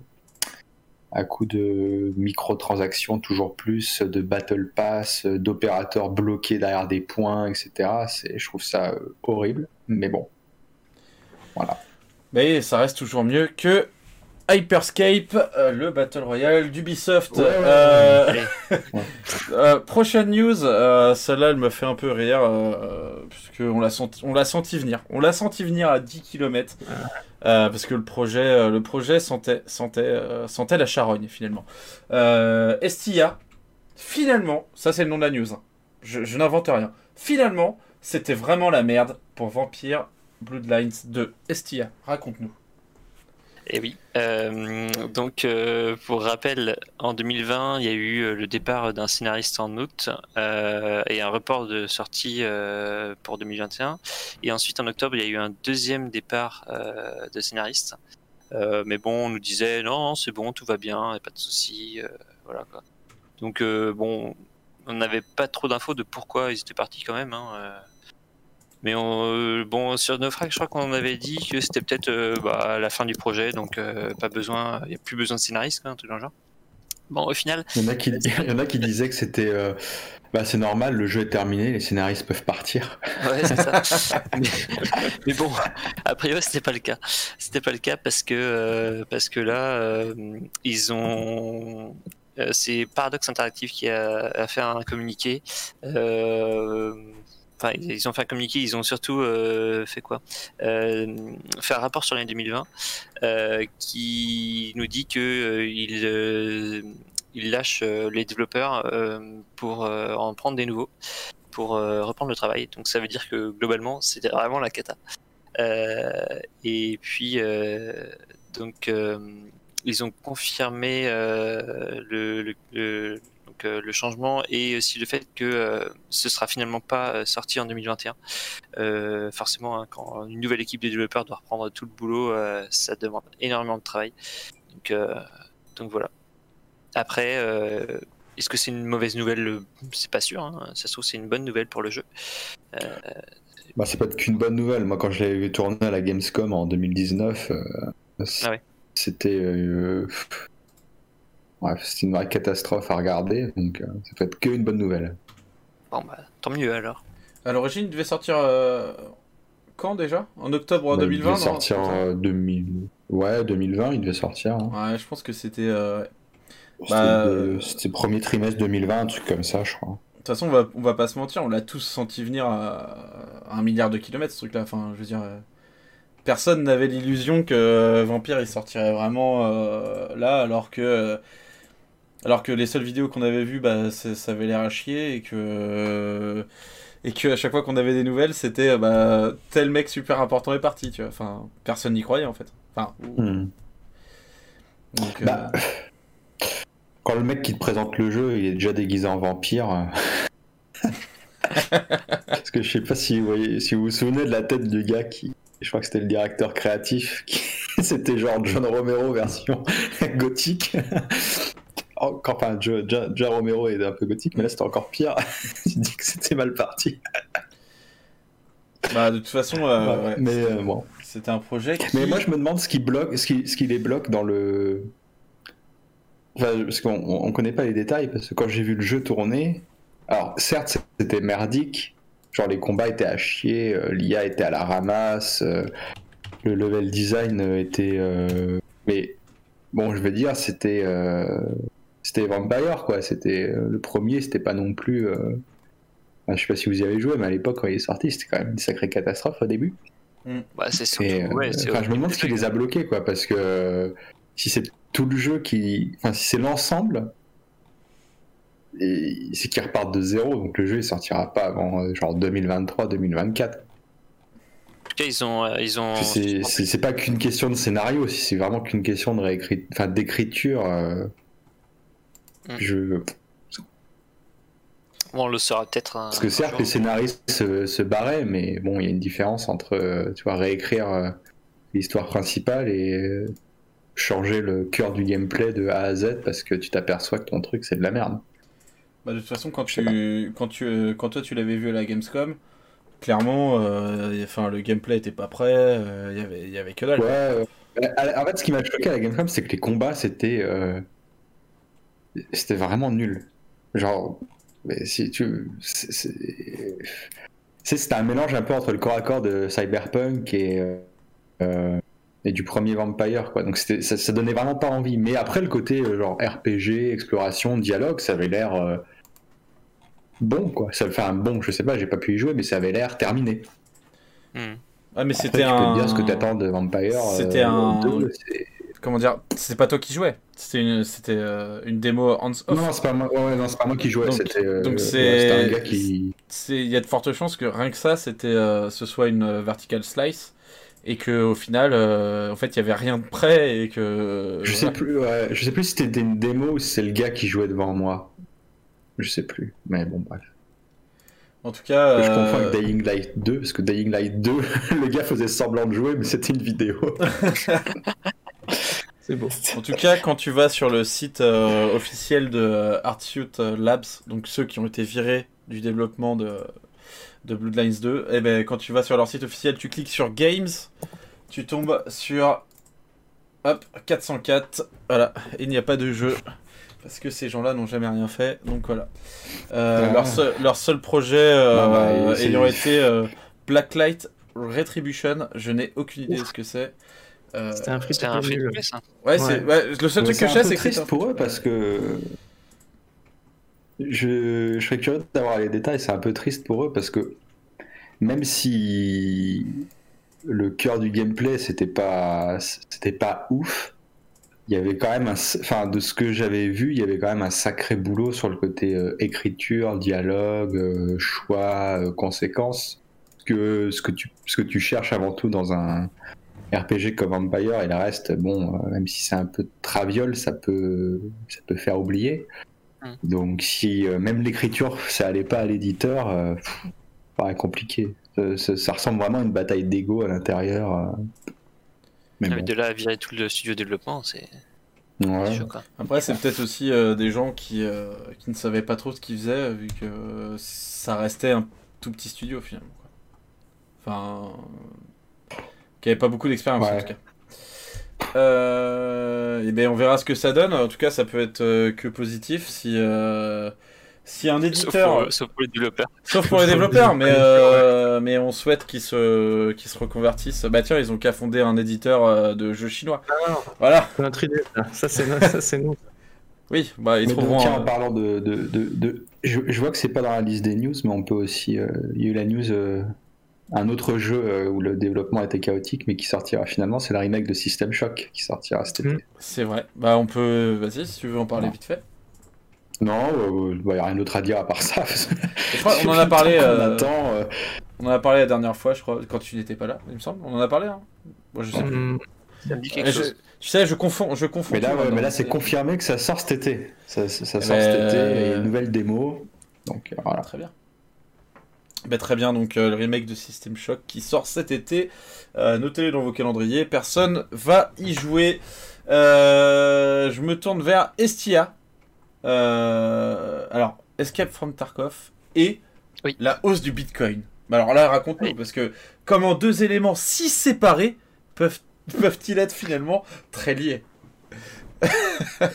à coup de microtransactions toujours plus, de battle pass, d'opérateurs bloqués derrière des points, etc. Je trouve ça euh, horrible, mais bon. Voilà. Mais ça reste toujours mieux que Hyperscape, euh, le Battle Royale d'Ubisoft. Ouais, ouais, Euh, euh, prochaine news, euh, celle-là elle me fait un peu rire, euh, puisque on l'a senti, on l'a senti venir. On l'a senti venir à 10 km, parce que le projet, euh, le projet sentait, sentait, euh, sentait la charogne finalement. Euh, Estia, finalement, ça c'est le nom de la news, hein. je, je n'invente rien. Finalement, c'était vraiment la merde pour Vampire Bloodlines 2. Estia, raconte-nous. Et oui. Euh, donc, euh, pour rappel, en 2020, il y a eu euh, le départ d'un scénariste en août et un report de sortie pour 2021. Et ensuite, en octobre, il y a eu un deuxième départ de scénariste. Mais bon, on nous disait non, c'est bon, tout va bien, y a pas de souci, voilà quoi. Donc bon, on n'avait pas trop d'infos de pourquoi ils étaient partis quand même. Hein. Mais on, euh, bon, sur Naufrag, je crois qu'on avait dit que c'était peut-être euh, bah, la fin du projet, donc euh, pas besoin, il n'y a plus besoin de scénariste, quoi, un truc dans le genre. Bon, au final, Il y en a qui, il y en a qui disaient que c'était. euh, bah, c'est normal, le jeu est terminé, les scénaristes peuvent partir. ouais, c'est ça. mais, mais bon, a priori, c'était pas le cas. C'était pas le cas parce que euh, parce que là, euh, ils ont. c'est Paradox Interactive qui a, a fait un communiqué. Ils ont fait un communiqué, ils ont surtout euh, fait quoi? Euh, Fait un rapport sur l'année 2020 euh, qui nous dit que ils, ils lâchent les développeurs euh, pour en prendre des nouveaux pour reprendre le travail. Donc ça veut dire que globalement, c'était vraiment la cata. Et puis, donc, ils ont confirmé le- donc, euh, le changement et aussi le fait que euh, ce sera finalement pas euh, sorti en 2021. Euh, forcément, hein, quand une nouvelle équipe de développeurs doit reprendre tout le boulot, ça demande énormément de travail. Donc, donc voilà. Après, euh, est-ce que c'est une mauvaise nouvelle? C'est pas sûr. hein. Ça se trouve, c'est une bonne nouvelle pour le jeu. Euh, Bah, c'est pas qu'une bonne nouvelle. Moi, quand je l'avais vu tourner à la Gamescom en 2019, euh, Ah ouais. C'était. euh, bref, c'était une vraie catastrophe à regarder, donc euh, ça peut être que une bonne nouvelle. Bon, bah, tant mieux alors. À l'origine, il devait sortir euh, quand déjà? En octobre Bah, 2020 il devait non sortir euh, 2000... Ouais, 2020, il devait sortir. hein. Ouais, je pense que c'était. euh, C'était Bah, le- C'était premier trimestre 2020, un truc comme ça, je crois. De toute façon, on va, on va pas se mentir, on l'a tous senti venir à, à un milliard de kilomètres ce truc-là. Enfin, je veux dire, euh, personne n'avait l'illusion que euh, Vampire il sortirait vraiment euh, là, alors que euh, alors que les seules vidéos qu'on avait vues, bah, ça avait l'air à chier et que et que à chaque fois qu'on avait des nouvelles, c'était bah, tel mec super important est parti, tu vois. Enfin, personne n'y croyait en fait. Enfin, Hmm. donc, euh, Bah, quand le mec qui te présente le jeu, il est déjà déguisé en vampire. euh. Parce que je sais pas si vous, voyez, si vous vous souvenez de la tête du gars qui. Je crois que c'était le directeur créatif. Qui... C'était genre John Romero version gothique. Oh, Enfin, John- John Romero est un peu gothique, mais là c'était encore pire. tu dis que c'était mal parti. bah, de toute façon, euh, ouais, mais euh, bon. c'était un projet qui. Mais moi, je me demande ce qui bloque, ce qui, ce qui les bloque dans le. Enfin, parce qu'on on connaît pas les détails, parce que quand j'ai vu le jeu tourner, alors certes, c'était merdique, genre les combats étaient à chier, euh, l'IA était à la ramasse, euh, le level design était. euh, Mais bon, je veux dire, c'était. C'était Vampire, quoi. C'était euh, le premier, c'était pas non plus. euh, enfin, je sais pas si vous y avez joué, mais à l'époque, quand il est sorti, c'était quand même une sacrée catastrophe au début. Bah, c'est surtout. Et, euh, ouais, c'est enfin, je me demande ce qui les a bloqués, quoi, parce que euh, si c'est tout le jeu qui, enfin, si c'est l'ensemble, c'est qu'ils repartent de zéro, donc le jeu il sortira pas avant genre 2023-2024. En tout cas, ils ont. ils ont... C'est pas qu'une question de scénario, si c'est vraiment qu'une question de réécrit, enfin d'écriture. euh, Mm. Je, Bon, on le saura peut-être. un- parce que certes les scénaristes se, se barraient, mais bon, il y a une différence entre, euh, tu vois, réécrire euh, l'histoire principale et euh, changer le cœur du gameplay de A à Z parce que tu t'aperçois que ton truc c'est de la merde. Bah, de toute façon, quand, tu, quand, tu, quand toi tu l'avais vu à la Gamescom, clairement, euh, enfin, le gameplay était pas prêt, euh, il y avait, il y avait que dalle. Ouais, euh, en fait, ce qui m'a choqué à la Gamescom, c'est que les combats c'était euh, c'était vraiment nul. Genre, mais si tu. c'est- c'est- c'est- C'était un mélange un peu entre le corps à corps de Cyberpunk et, euh, euh, et du premier Vampire, quoi. Donc c'était- ça, ça donnait vraiment pas envie. Mais après, le côté euh, genre RPG, exploration, dialogue, ça avait l'air euh, bon, quoi. Ça fait un bon, je sais pas, j'ai pas pu y jouer, mais ça avait l'air terminé. Hmm. Ah, mais Après, c'était tu peux un. te dire ce que t'attends de Vampire. C'était euh, un- 2, c'est- Comment dire C'était pas toi qui jouais, c'était une, c'était, euh, une démo hands-off. Non, c'est pas moi. ouais, non, c'est pas moi qui jouais. Donc- C'était. euh, donc c'est- un gars qui. C'est- Il y a de fortes chances que rien que ça, c'était, euh, ce soit une vertical slice. Et que au final, en fait, il y avait rien de prêt et que. Je sais voilà. plus. Ouais, je sais plus si c'était une démo ou si c'est le gars qui jouait devant moi. Je sais plus. Mais bon, bref. En tout cas. Je confonds avec Dying Light 2 parce que Dying Light 2, le gars faisait semblant de jouer, mais c'était une vidéo. C'est beau. En tout cas, quand tu vas sur le site euh, officiel de euh, Artsuit Labs, donc ceux qui ont été virés du développement de, de Bloodlines 2, et ben quand tu vas sur leur site officiel, tu cliques sur Games, tu tombes sur hop 404. Voilà, et il n'y a pas de jeu parce que ces gens-là n'ont jamais rien fait. Donc voilà. Euh, Ah. leur, seul, leur seul projet euh, bah, ayant été euh, Blacklight Retribution, je n'ai aucune idée de ce que c'est. Euh, C'était un free C'était un free to play, ça. Ouais, c'est ouais, le seul truc que un je sais, c'est que triste c'est un- pour eux parce que je, je serais curieux d'avoir les détails. C'est un peu triste pour eux parce que même si le cœur du gameplay c'était pas c'était pas ouf, il y avait quand même un, enfin de ce que j'avais vu, il y avait quand même un sacré boulot sur le côté euh, écriture, dialogue, euh, choix, euh, conséquences. Que ce que tu ce que tu cherches avant tout dans un RPG comme Vampire et le reste, bon, euh, même si c'est un peu traviole, ça peut, ça peut faire oublier. Mm. Donc si euh, même l'écriture, ça allait pas à l'éditeur, euh, paraît compliqué. Ça, ça- ça ressemble vraiment à une bataille d'ego à l'intérieur. euh. Mais de là à virer tout le studio de développement, c'est Ouais. c'est choquant. Après, c'est peut-être aussi euh, des gens qui, euh, qui ne savaient pas trop ce qu'ils faisaient, vu que ça restait un tout petit studio finalement. quoi. Enfin, qui avait pas beaucoup d'expérience en tout cas. Euh, et ben on verra ce que ça donne. En tout cas, ça peut être euh, que positif si euh, si un Sauf éditeur, pour, sauf pour les développeurs. sauf pour les développeurs, mais euh, mais on souhaite qu'ils se qu'ils se reconvertissent. Bah tiens, ils ont qu'à fonder un éditeur de jeux chinois. Voilà. C'est notre idée. ça. C'est no- ça, c'est nous. Oui, bah ils Mais donc, trouveront. tiens, en parlant de, de, de, de- je, je vois que c'est pas dans la liste des news, mais on peut aussi. euh, il y a eu la news, euh, un autre jeu euh, où le développement était chaotique, mais qui sortira finalement, c'est le remake de System Shock qui sortira cet été. Mm. C'est vrai. Bah on peut. Vas-y, si tu veux en parler vite fait. Non, il n'y a rien d'autre à dire à part ça. Je crois qu'on en a parlé. on euh, attend, euh, On en a parlé la dernière fois, je crois, quand tu n'étais pas là, il me semble. On en a parlé. Hein Moi, je sais plus. Ça me dit quelque Mais je- sais, je confonds, je confonds. mais là, ouais, maintenant. mais là c'est confirmé que ça sort cet été. Ça, ça- ça sort Mais- cet été, et une nouvelle démo. Donc euh, voilà. Très bien. Bah, très bien, donc euh, le remake de System Shock qui sort cet été. Euh, Notez-le dans vos calendriers, personne va y jouer. Euh, je me tourne vers Estia. Alors, Escape from Tarkov et Oui. la hausse du Bitcoin. Bah, alors là, raconte-nous, Oui. parce que comment deux éléments si séparés peuvent, peuvent-ils être finalement très liés?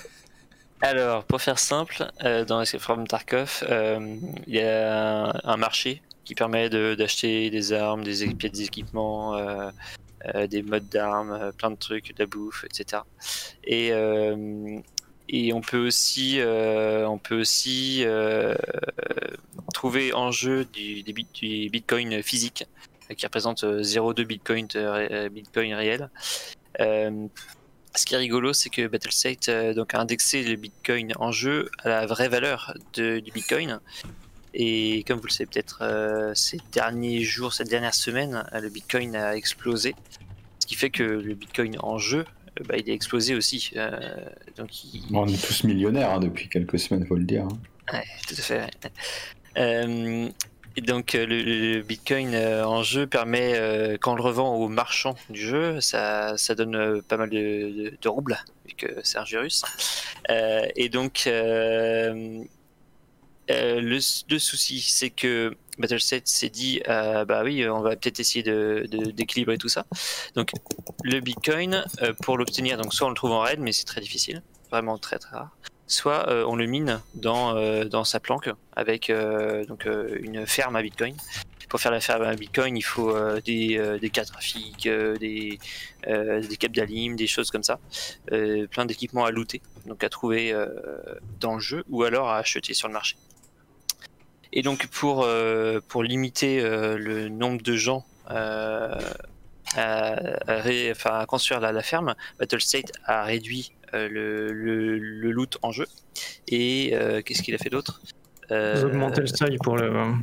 Alors, pour faire simple, euh, dans Escape from Tarkov, euh, il y a un marché qui permet d'acheter des armes, des des équipements, euh, euh, des modes d'armes, euh, plein de trucs, de la bouffe, etc. Et, euh, et on peut aussi, on peut aussi trouver en jeu du, des du bitcoin physique qui représente euh, 0,2 bitcoin, bitcoin réel. Ce qui est rigolo, c'est que Battlestate donc, a indexé le Bitcoin en jeu à la vraie valeur de- du Bitcoin. Et comme vous le savez peut-être, euh, ces derniers jours, cette dernière semaine, euh, le Bitcoin a explosé. Ce qui fait que le Bitcoin en jeu, euh, bah, il a explosé aussi. Euh, donc il, On est tous millionnaires hein, depuis quelques semaines, faut le dire. hein. Ouais, tout à fait. Euh, et donc le, le Bitcoin en jeu permet, quand on le revend aux marchands du jeu, ça, ça donne pas mal de, de, de roubles, vu que c'est un virus. Euh, et donc le, le souci, c'est que Battle7 s'est dit, euh, bah oui, on va peut-être essayer de de- d'équilibrer tout ça. Donc le Bitcoin, euh, pour l'obtenir, donc soit on le trouve en raid, mais c'est très difficile, vraiment très très rare soit euh, on le mine dans, euh, dans sa planque avec euh, donc, euh, une ferme à Bitcoin. Pour faire la ferme à Bitcoin, il faut euh, des, euh, des cartes graphiques, euh, des, euh, des câbles d'alim, des choses comme ça. Euh, plein d'équipements à looter, donc à trouver euh, dans le jeu ou alors à acheter sur le marché. Et donc pour, euh, pour limiter euh, le nombre de gens euh, à, à ré- enfin, à construire la, la ferme, Battlestate a réduit le, le, le loot en jeu. Et qu'est-ce qu'il a fait d'autre? Ils ont augmenté le seuil pour le.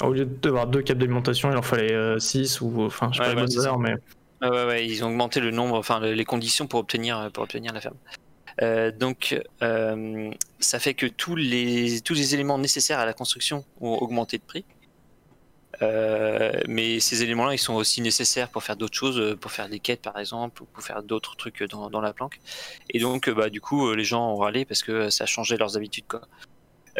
Au lieu d'avoir deux câbles d'alimentation, il en fallait 6 ou. Enfin, je sais Ouais, pas ouais, les bonnes heures, mais. Ah ouais, ouais, ils ont augmenté le nombre, enfin le- les conditions pour obtenir, pour obtenir la ferme. Euh, donc, euh, ça fait que tous les, tous les éléments nécessaires à la construction ont augmenté de prix. Euh, mais ces éléments-là, ils sont aussi nécessaires pour faire d'autres choses, pour faire des quêtes par exemple, ou pour faire d'autres trucs dans, dans la planque. Et donc, bah, du coup, les gens ont râlé parce que ça changé leurs habitudes. Quoi.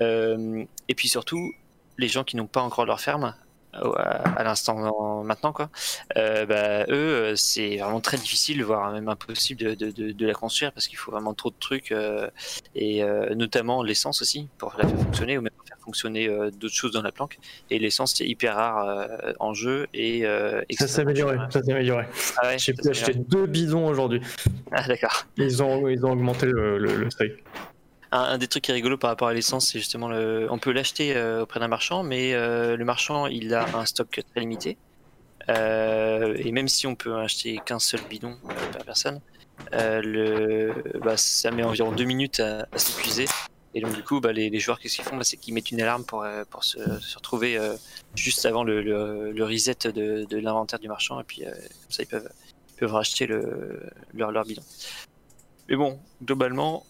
Et puis surtout, les gens qui n'ont pas encore leur ferme, à, l'instant maintenant, quoi, euh, bah, eux, euh, c'est vraiment très difficile, voire même impossible de, de, de, de la construire parce qu'il faut vraiment trop de trucs euh, et euh, notamment l'essence aussi pour la faire fonctionner ou même pour faire fonctionner d'autres choses dans la planque. Et l'essence, c'est hyper rare en jeu et Ça s'est amélioré. Ça s'est amélioré. Ah ouais, J'ai pu acheter deux bidons aujourd'hui. Ah d'accord. Ils ont, ils ont augmenté le, le, le seuil. Un, des trucs qui est rigolo par rapport à l'essence, c'est justement le. On peut l'acheter euh, auprès d'un marchand, mais euh, le marchand il a un stock très limité. Euh, et même si on peut acheter qu'un seul bidon par personne, bah, ça met environ deux minutes à, s'épuiser. Et donc du coup, bah, les, joueurs, qu'est-ce qu'ils font? Bah, C'est qu'ils mettent une alarme pour, se, retrouver juste avant le, reset de, l'inventaire du marchand, et puis comme ça ils peuvent, racheter le, leur, leur bidon. Mais bon, globalement,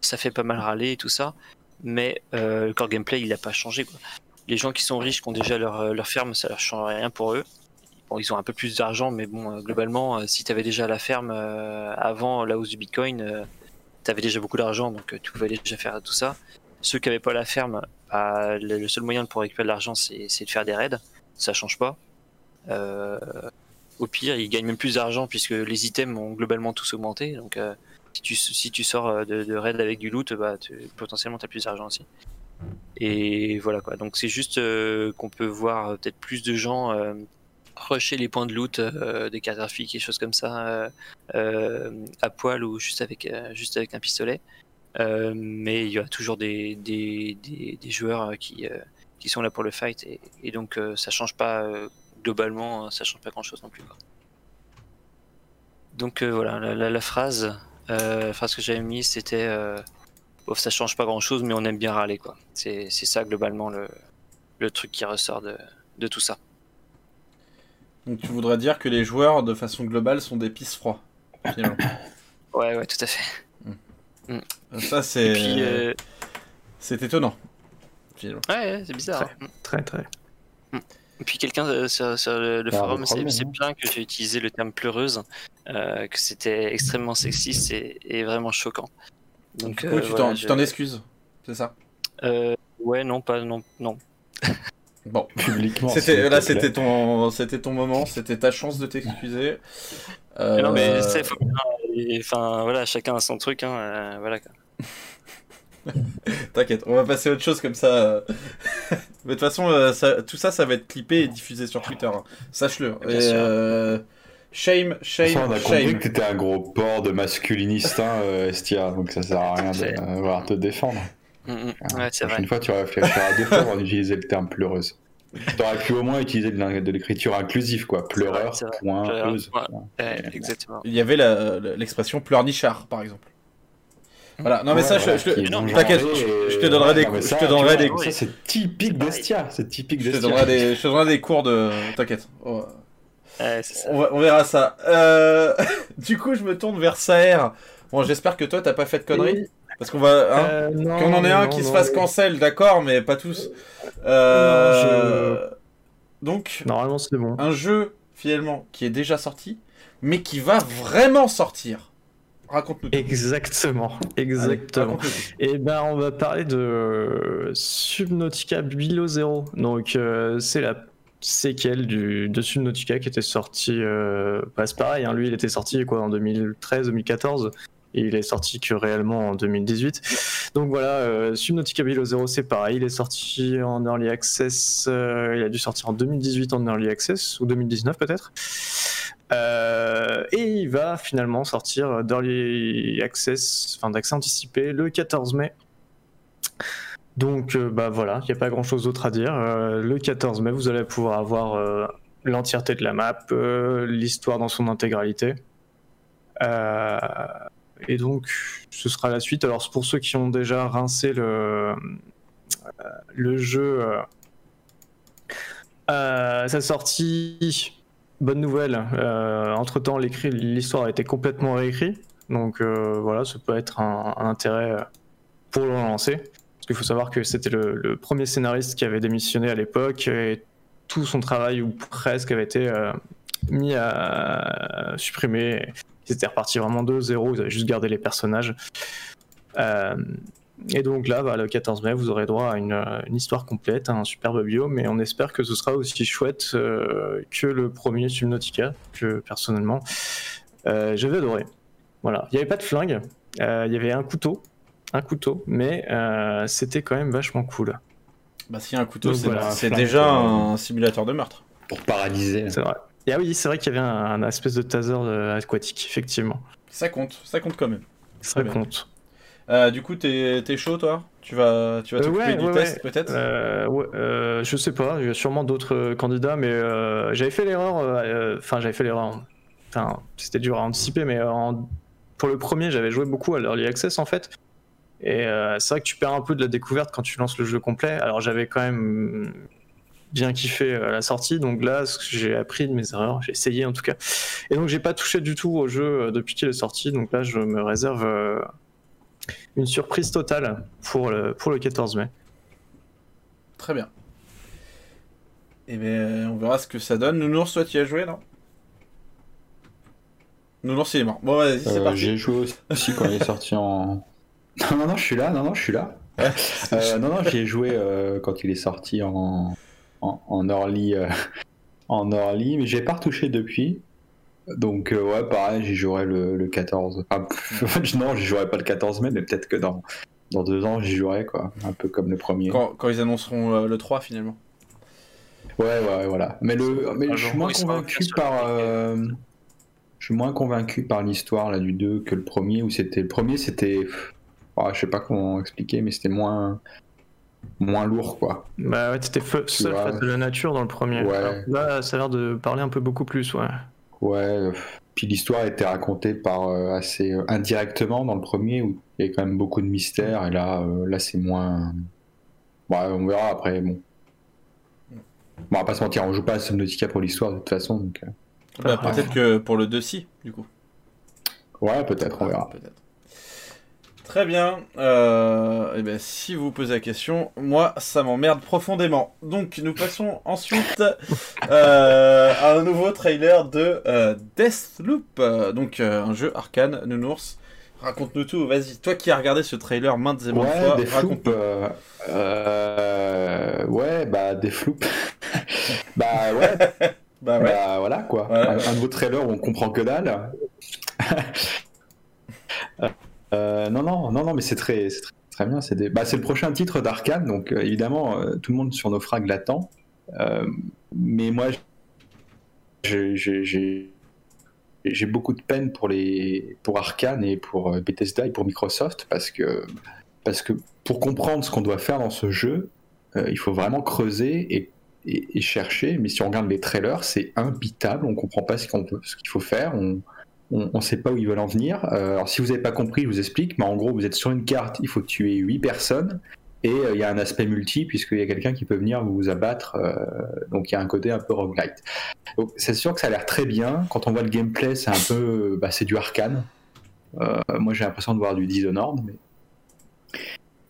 ça fait pas mal râler et tout ça, mais euh, le core gameplay il a pas changé. Quoi. Les gens qui sont riches, qui ont déjà leur, euh, leur ferme, ça leur change rien pour eux. Bon, ils ont un peu plus d'argent, mais bon, euh, globalement, si tu avais déjà la ferme avant la hausse du bitcoin, tu avais déjà beaucoup d'argent, donc tu pouvais déjà faire tout ça. Ceux qui n'avaient pas la ferme, bah, le, seul moyen pour récupérer de l'argent, c'est de faire des raids. Ça change pas. Au pire, il gagne même plus d'argent puisque les items ont globalement tous augmenté. Donc, si, tu, si tu sors de, de raid avec du loot, bah, potentiellement, tu as plus d'argent aussi. Et voilà quoi. Donc, c'est juste qu'on peut voir peut-être plus de gens rusher les points de loot des cartes graphiques et choses comme ça à poil ou juste avec, juste avec un pistolet. mais il y a toujours des, des, des, joueurs qui, qui sont là pour le fight et, donc ça change pas globalement, ça change pas grand chose non plus. Donc voilà, la phrase que j'avais mise c'était oh, ça change pas grand chose mais on aime bien râler quoi. C'est ça globalement le, le truc qui ressort de, de tout ça. Donc tu voudrais dire que les joueurs, de façon globale, sont des pisse froids. ouais, ouais, tout à fait. Hmm. Hmm. Ça, c'est. Euh, c'est étonnant. Ouais, c'est bizarre. Très, très. très. Hmm. Et puis quelqu'un euh, sur, le, forum s'est plaint que j'ai utilisé le terme pleureuse, euh, que c'était extrêmement sexiste et, vraiment choquant. Donc, tu t'en excuses, c'est ça? Ouais, non, pas non, non. Bon, publiquement. C'était là, c'était ton, c'était ton moment, c'était ta chance de t'excuser. Non mais c'est, euh, enfin voilà, chacun a son truc, hein, euh, voilà. T'inquiète, on va passer à autre chose comme ça. mais de toute façon, euh, tout ça, ça va être clippé et diffusé sur Twitter. Hein. Sache-le. Shame, shame, on a compris que t'étais un gros porc de masculiniste, hein, Estia, donc ça sert à rien de vouloir te défendre. Mm, mm. Ouais, c'est vrai. Une fois, tu réfléchiras deux fois avant d'utiliser le terme pleureuse. Tu aurais pu au moins utiliser de l'écriture inclusive, quoi. Pleureur, point, exactement. Il y avait l'expression pleurnichard, par exemple. Voilà, non mais ça, je, t'inquiète, je, te donnerai des, je te donnerai des. Ça c'est typique d'Estia, c'est typique d'Estia. Je te donnerai des, je te donnerai des cours de, t'inquiète. On, on, verra ça. Euh... du coup, je me tourne vers Saer. Bon, j'espère que toi, t'as pas fait de conneries. Parce qu'on va. Hein, euh, qu'on en ait un qui se fasse cancel, d'accord, mais pas tous. Euh, donc. Normalement, c'est bon. Un jeu, finalement, qui est déjà sorti, mais qui va vraiment sortir. Raconte-nous. Exactement, exactement. et eh ben, on va parler de Subnautica Below Zero. Donc, euh, c'est la séquelle du, de Subnautica qui était sorti. Bah, c'est pareil, hein, lui, il était sorti quoi en 2013-2014 et il est sorti que réellement en 2018. Donc voilà, euh, Subnautica Below Zero, c'est pareil, il est sorti en Early Access, euh, il a dû sortir en 2018 en Early Access, ou 2019 peut-être. Euh, va finalement sortir d'Early Access, enfin d'accès anticipé, le 14 mai. Donc bah voilà, il n'y a pas grand chose d'autre à dire. le 14 mai, vous allez pouvoir avoir l'entièreté de la map, l'histoire dans son intégralité. Euh, et donc, ce sera la suite. Alors, pour ceux qui ont déjà rincé le, euh, le jeu, euh, euh, sa sortie, bonne nouvelle. entre temps, l'histoire a été complètement réécrite. Donc, voilà, ça peut être un, intérêt pour le relancer. Parce qu'il faut savoir que c'était le, premier scénariste qui avait démissionné à l'époque et tout son travail, ou presque, avait été mis à supprimer. Ils étaient repartis vraiment de zéro, ils avaient juste gardé les personnages. Euh, et donc là, bah, le 14 mai, vous aurez droit à une, histoire complète, un superbe bio, mais on espère que ce sera aussi chouette euh, que le premier Subnautica, que personnellement, euh, j'avais adoré. Voilà, il n'y avait pas de flingue, il y avait un couteau, un couteau, mais c'était quand même vachement cool. Bah s'il y a un couteau, c'est déjà un simulateur de meurtre. Pour paralyser. C'est vrai. Et ah oui, c'est vrai qu'il y avait un, espèce de taser euh, aquatique, effectivement. Ça compte, ça compte quand même. Ça compte. Euh, du coup, t'es es chaud, toi? Tu vas, tu vas euh, t'occuper du test, peut-être? Euh, Je sais pas, il y a sûrement d'autres candidats, mais j'avais fait l'erreur. Enfin, j'avais fait l'erreur. Enfin, c'était dur à anticiper, mais pour le premier, j'avais joué beaucoup à l'Early Access, en fait. Et c'est vrai que tu perds un peu de la découverte quand tu lances le jeu complet. Alors, j'avais quand même bien kiffé à la sortie. Donc là, j'ai appris de mes erreurs, j'ai essayé en tout cas. Et donc j'ai pas touché du tout au jeu euh, depuis qu'il est sorti. Donc là, je me réserve euh, une surprise totale pour le, pour le 14 mai. Très bien. Et eh bien, on verra ce que ça donne. Nounours, toi, tu y as joué, non? Nounours, il est mort. Bon, vas-y, c'est euh, parti. J'ai joué aussi quand il est sorti en. Non, non, non, je suis là, non, non, je suis là. non, non, j'y ai joué quand il est sorti en, en, early, euh, en early, mais j'ai pas retouché depuis. Donc, euh, ouais, pareil, j'y jouerai le, le 14. Enfin, pff, non, j'y jouerai pas le 14 mai, mais peut-être que dans, dans deux ans, j'y jouerai, quoi. Un peu comme le premier. Quand, quand ils annonceront euh, le 3 finalement. Ouais, ouais, voilà. Mais, le, mais je suis moins convaincu par. euh, je suis moins convaincu par l'histoire là du 2 que le premier où c'était le premier c'était ah, je sais pas comment expliquer mais c'était moins moins lourd quoi. Bah ouais, t'étais fe- seul vois. face à la nature dans le premier. Ouais. Alors Là, ça a l'air de parler un peu beaucoup plus, ouais. Ouais, euh, puis l'histoire était racontée par euh, assez euh, indirectement dans le premier où il y avait quand même beaucoup de mystères et là euh, là c'est moins ouais, on verra après bon. Bon, on va pas se mentir, on joue pas à Subnautica pour l'histoire de toute façon donc Bah, peut-être que pour le 2 si, du coup. ouais, peut-être on verra. Peut-être. Très bien. Euh, eh ben, si vous posez la question, moi, ça m'emmerde profondément. Donc, nous passons ensuite euh, à un nouveau trailer de euh, Deathloop. Donc, euh, un jeu arcane, Nounours. Raconte-nous tout, vas-y. Toi qui as regardé ce trailer maintes et maintes fois, Ouais, des euh, euh, ouais, bah des floops. bah ouais, Bah ouais. bah voilà quoi. Un, un nouveau trailer où on comprend que dalle. Euh, non, non, non, non, mais c'est très, très, bien. Bah, c'est le prochain titre d'Arkane, donc euh, évidemment, euh, tout le monde sur Naufrag l'attend. Mais moi, j'ai- beaucoup de peine pour, les, pour Arkane et pour Bethesda et pour Microsoft parce que, parce que pour comprendre ce qu'on doit faire dans ce jeu, il faut vraiment creuser et, chercher. Mais si on regarde les trailers, c'est imbitable. On comprend pas ce qu'on peut- ce qu'il faut faire. On ne sait pas où ils veulent en venir. Euh, alors si vous n'avez pas compris, je vous explique. Mais en gros, vous êtes sur une carte, il faut tuer 8 personnes. Et euh, il y a un aspect multi, puisqu'il y a quelqu'un qui peut venir vous abattre. euh, donc il y a un côté un peu roguelite. Donc c'est sûr que ça a l'air très bien. Quand on voit le gameplay, c'est un peu. Bah, c'est du arcane. Moi j'ai l'impression de voir du Dishonored. Mais...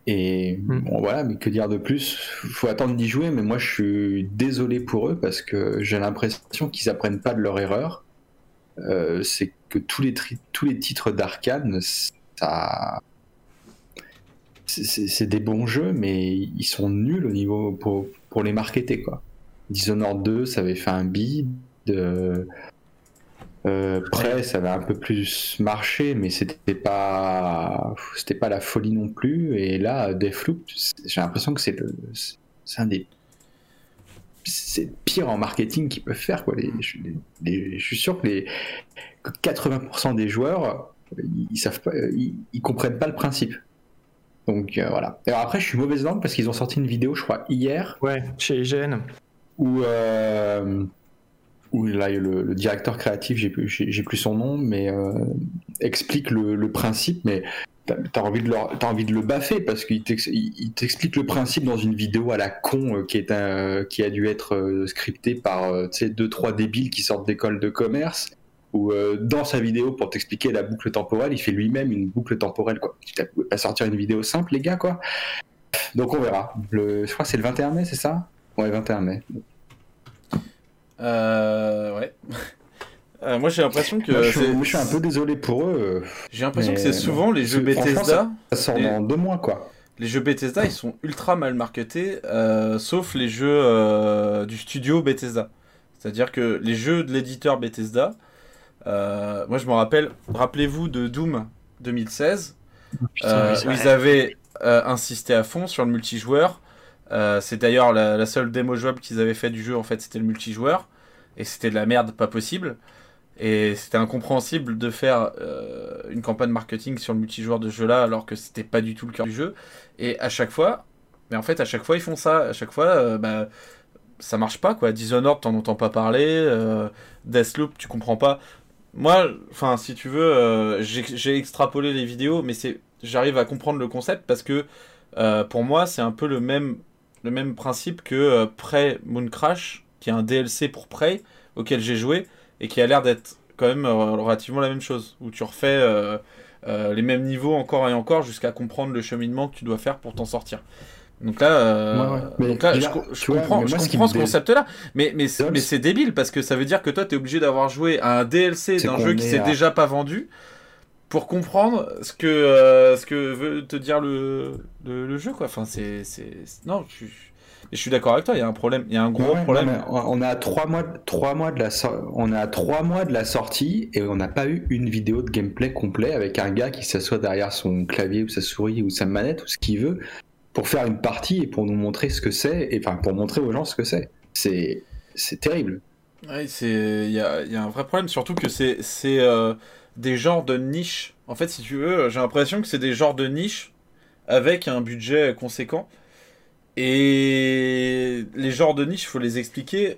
Et Hmm. bon, voilà, mais que dire de plus? Faut attendre d'y jouer, mais moi je suis désolé pour eux parce que j'ai l'impression qu'ils apprennent pas de leur erreur. Euh, c'est tous les, tous les titres d'Arkane, ça. c'est- des bons jeux, mais ils sont nuls au niveau pour, pour les marketer. Quoi. Dishonored 2, ça avait fait un bid. Euh, euh, ça avait un peu plus marché, mais c'était pas, c'était pas la folie non plus. Et là, Deathloop, j'ai l'impression que c'est un des c'est pire en marketing qu'ils peuvent faire. Quoi. Les- les- les- je suis sûr que, les, 80% des joueurs, ils, savent pas, ils, ils comprennent pas le principe. Donc euh, voilà. Alors après, je suis mauvaise langue parce qu'ils ont sorti une vidéo, je crois, hier, Ouais, chez IGN. où, euh, où là, le, le directeur créatif, j'ai plus, son nom, mais euh, explique le, le principe, mais t'as as envie de leur- t'as envie de le baffer parce qu'il t'ex- il- il t'explique le principe dans une vidéo à la con euh, qui est un, qui a dû être scriptée par euh, tu sais deux trois débiles qui sortent d'école de commerce où euh, dans sa vidéo pour t'expliquer la boucle temporelle il fait lui-même une boucle temporelle quoi tu pouvais pas sortir une vidéo simple les gars quoi donc on verra le, je crois que c'est le 21 mai c'est ça? Ouais 21 mai Euh, ouais. Euh, moi j'ai l'impression que Moi, je, suis, je un peu désolé pour eux j'ai l'impression que c'est souvent les jeux Bethesda. ça sort Et- dans deux mois quoi Les jeux Bethesda, ils sont ultra mal marketés, euh, sauf les jeux euh, du studio Bethesda. C'est-à-dire que les jeux de l'éditeur Bethesda, euh, moi je me rappelle, rappelez-vous de Doom 2016, Putain, euh, oui, où c'est ils avaient euh, insisté à fond sur le multijoueur. Euh, c'est d'ailleurs la, la seule démo jouable qu'ils avaient fait du jeu, en fait, c'était le multijoueur. Et c'était de la merde, pas possible. Et c'était incompréhensible de faire euh, une campagne marketing sur le multijoueur de ce jeu-là, alors que c'était pas du tout le cœur du jeu. Et à chaque fois, mais en fait, à chaque fois, ils font ça. À chaque fois, euh, bah, ça marche pas, quoi. Dishonored, t'en entends pas parler. euh, Deathloop, tu comprends pas. Moi, enfin, si tu veux, euh, j'ai extrapolé les vidéos, mais c'est, j'arrive à comprendre le concept parce que euh, pour moi, c'est un peu le même, principe que euh, Prey Moon Crash, qui est un DLC pour Prey auquel j'ai joué et qui a l'air d'être quand même relativement la même chose, où tu refais les mêmes niveaux encore et encore jusqu'à comprendre le cheminement que tu dois faire pour t'en sortir. Donc là, euh, Ouais, ouais. Mais donc là, déjà, je, vois, comprends, je ce concept-là, mais, mais, mais c'est débile parce que ça veut dire que toi, tu es obligé d'avoir joué à un DLC d'un jeu qui est s'est à- déjà pas vendu pour comprendre ce que, euh, ce que veut te dire le, le, le jeu, quoi. Enfin, c'est. Non, je, je suis d'accord avec toi, il y a un problème, il y a un gros Ouais, problème. on est à trois mois, trois mois de la, on est à trois mois de la sortie et on n'a pas eu une vidéo de gameplay complet avec un gars qui s'assoit derrière son clavier ou sa souris ou sa manette ou ce qu'il veut pour faire une partie et pour nous montrer ce que c'est et enfin pour montrer aux gens ce que c'est. C'est, c'est terrible. Ouais, il y a, y a un vrai problème, surtout que c'est c'est euh, des genres de niche. En fait, si tu veux, j'ai l'impression que c'est des genres de niche avec un budget conséquent. Et les genres de niche, il faut les expliquer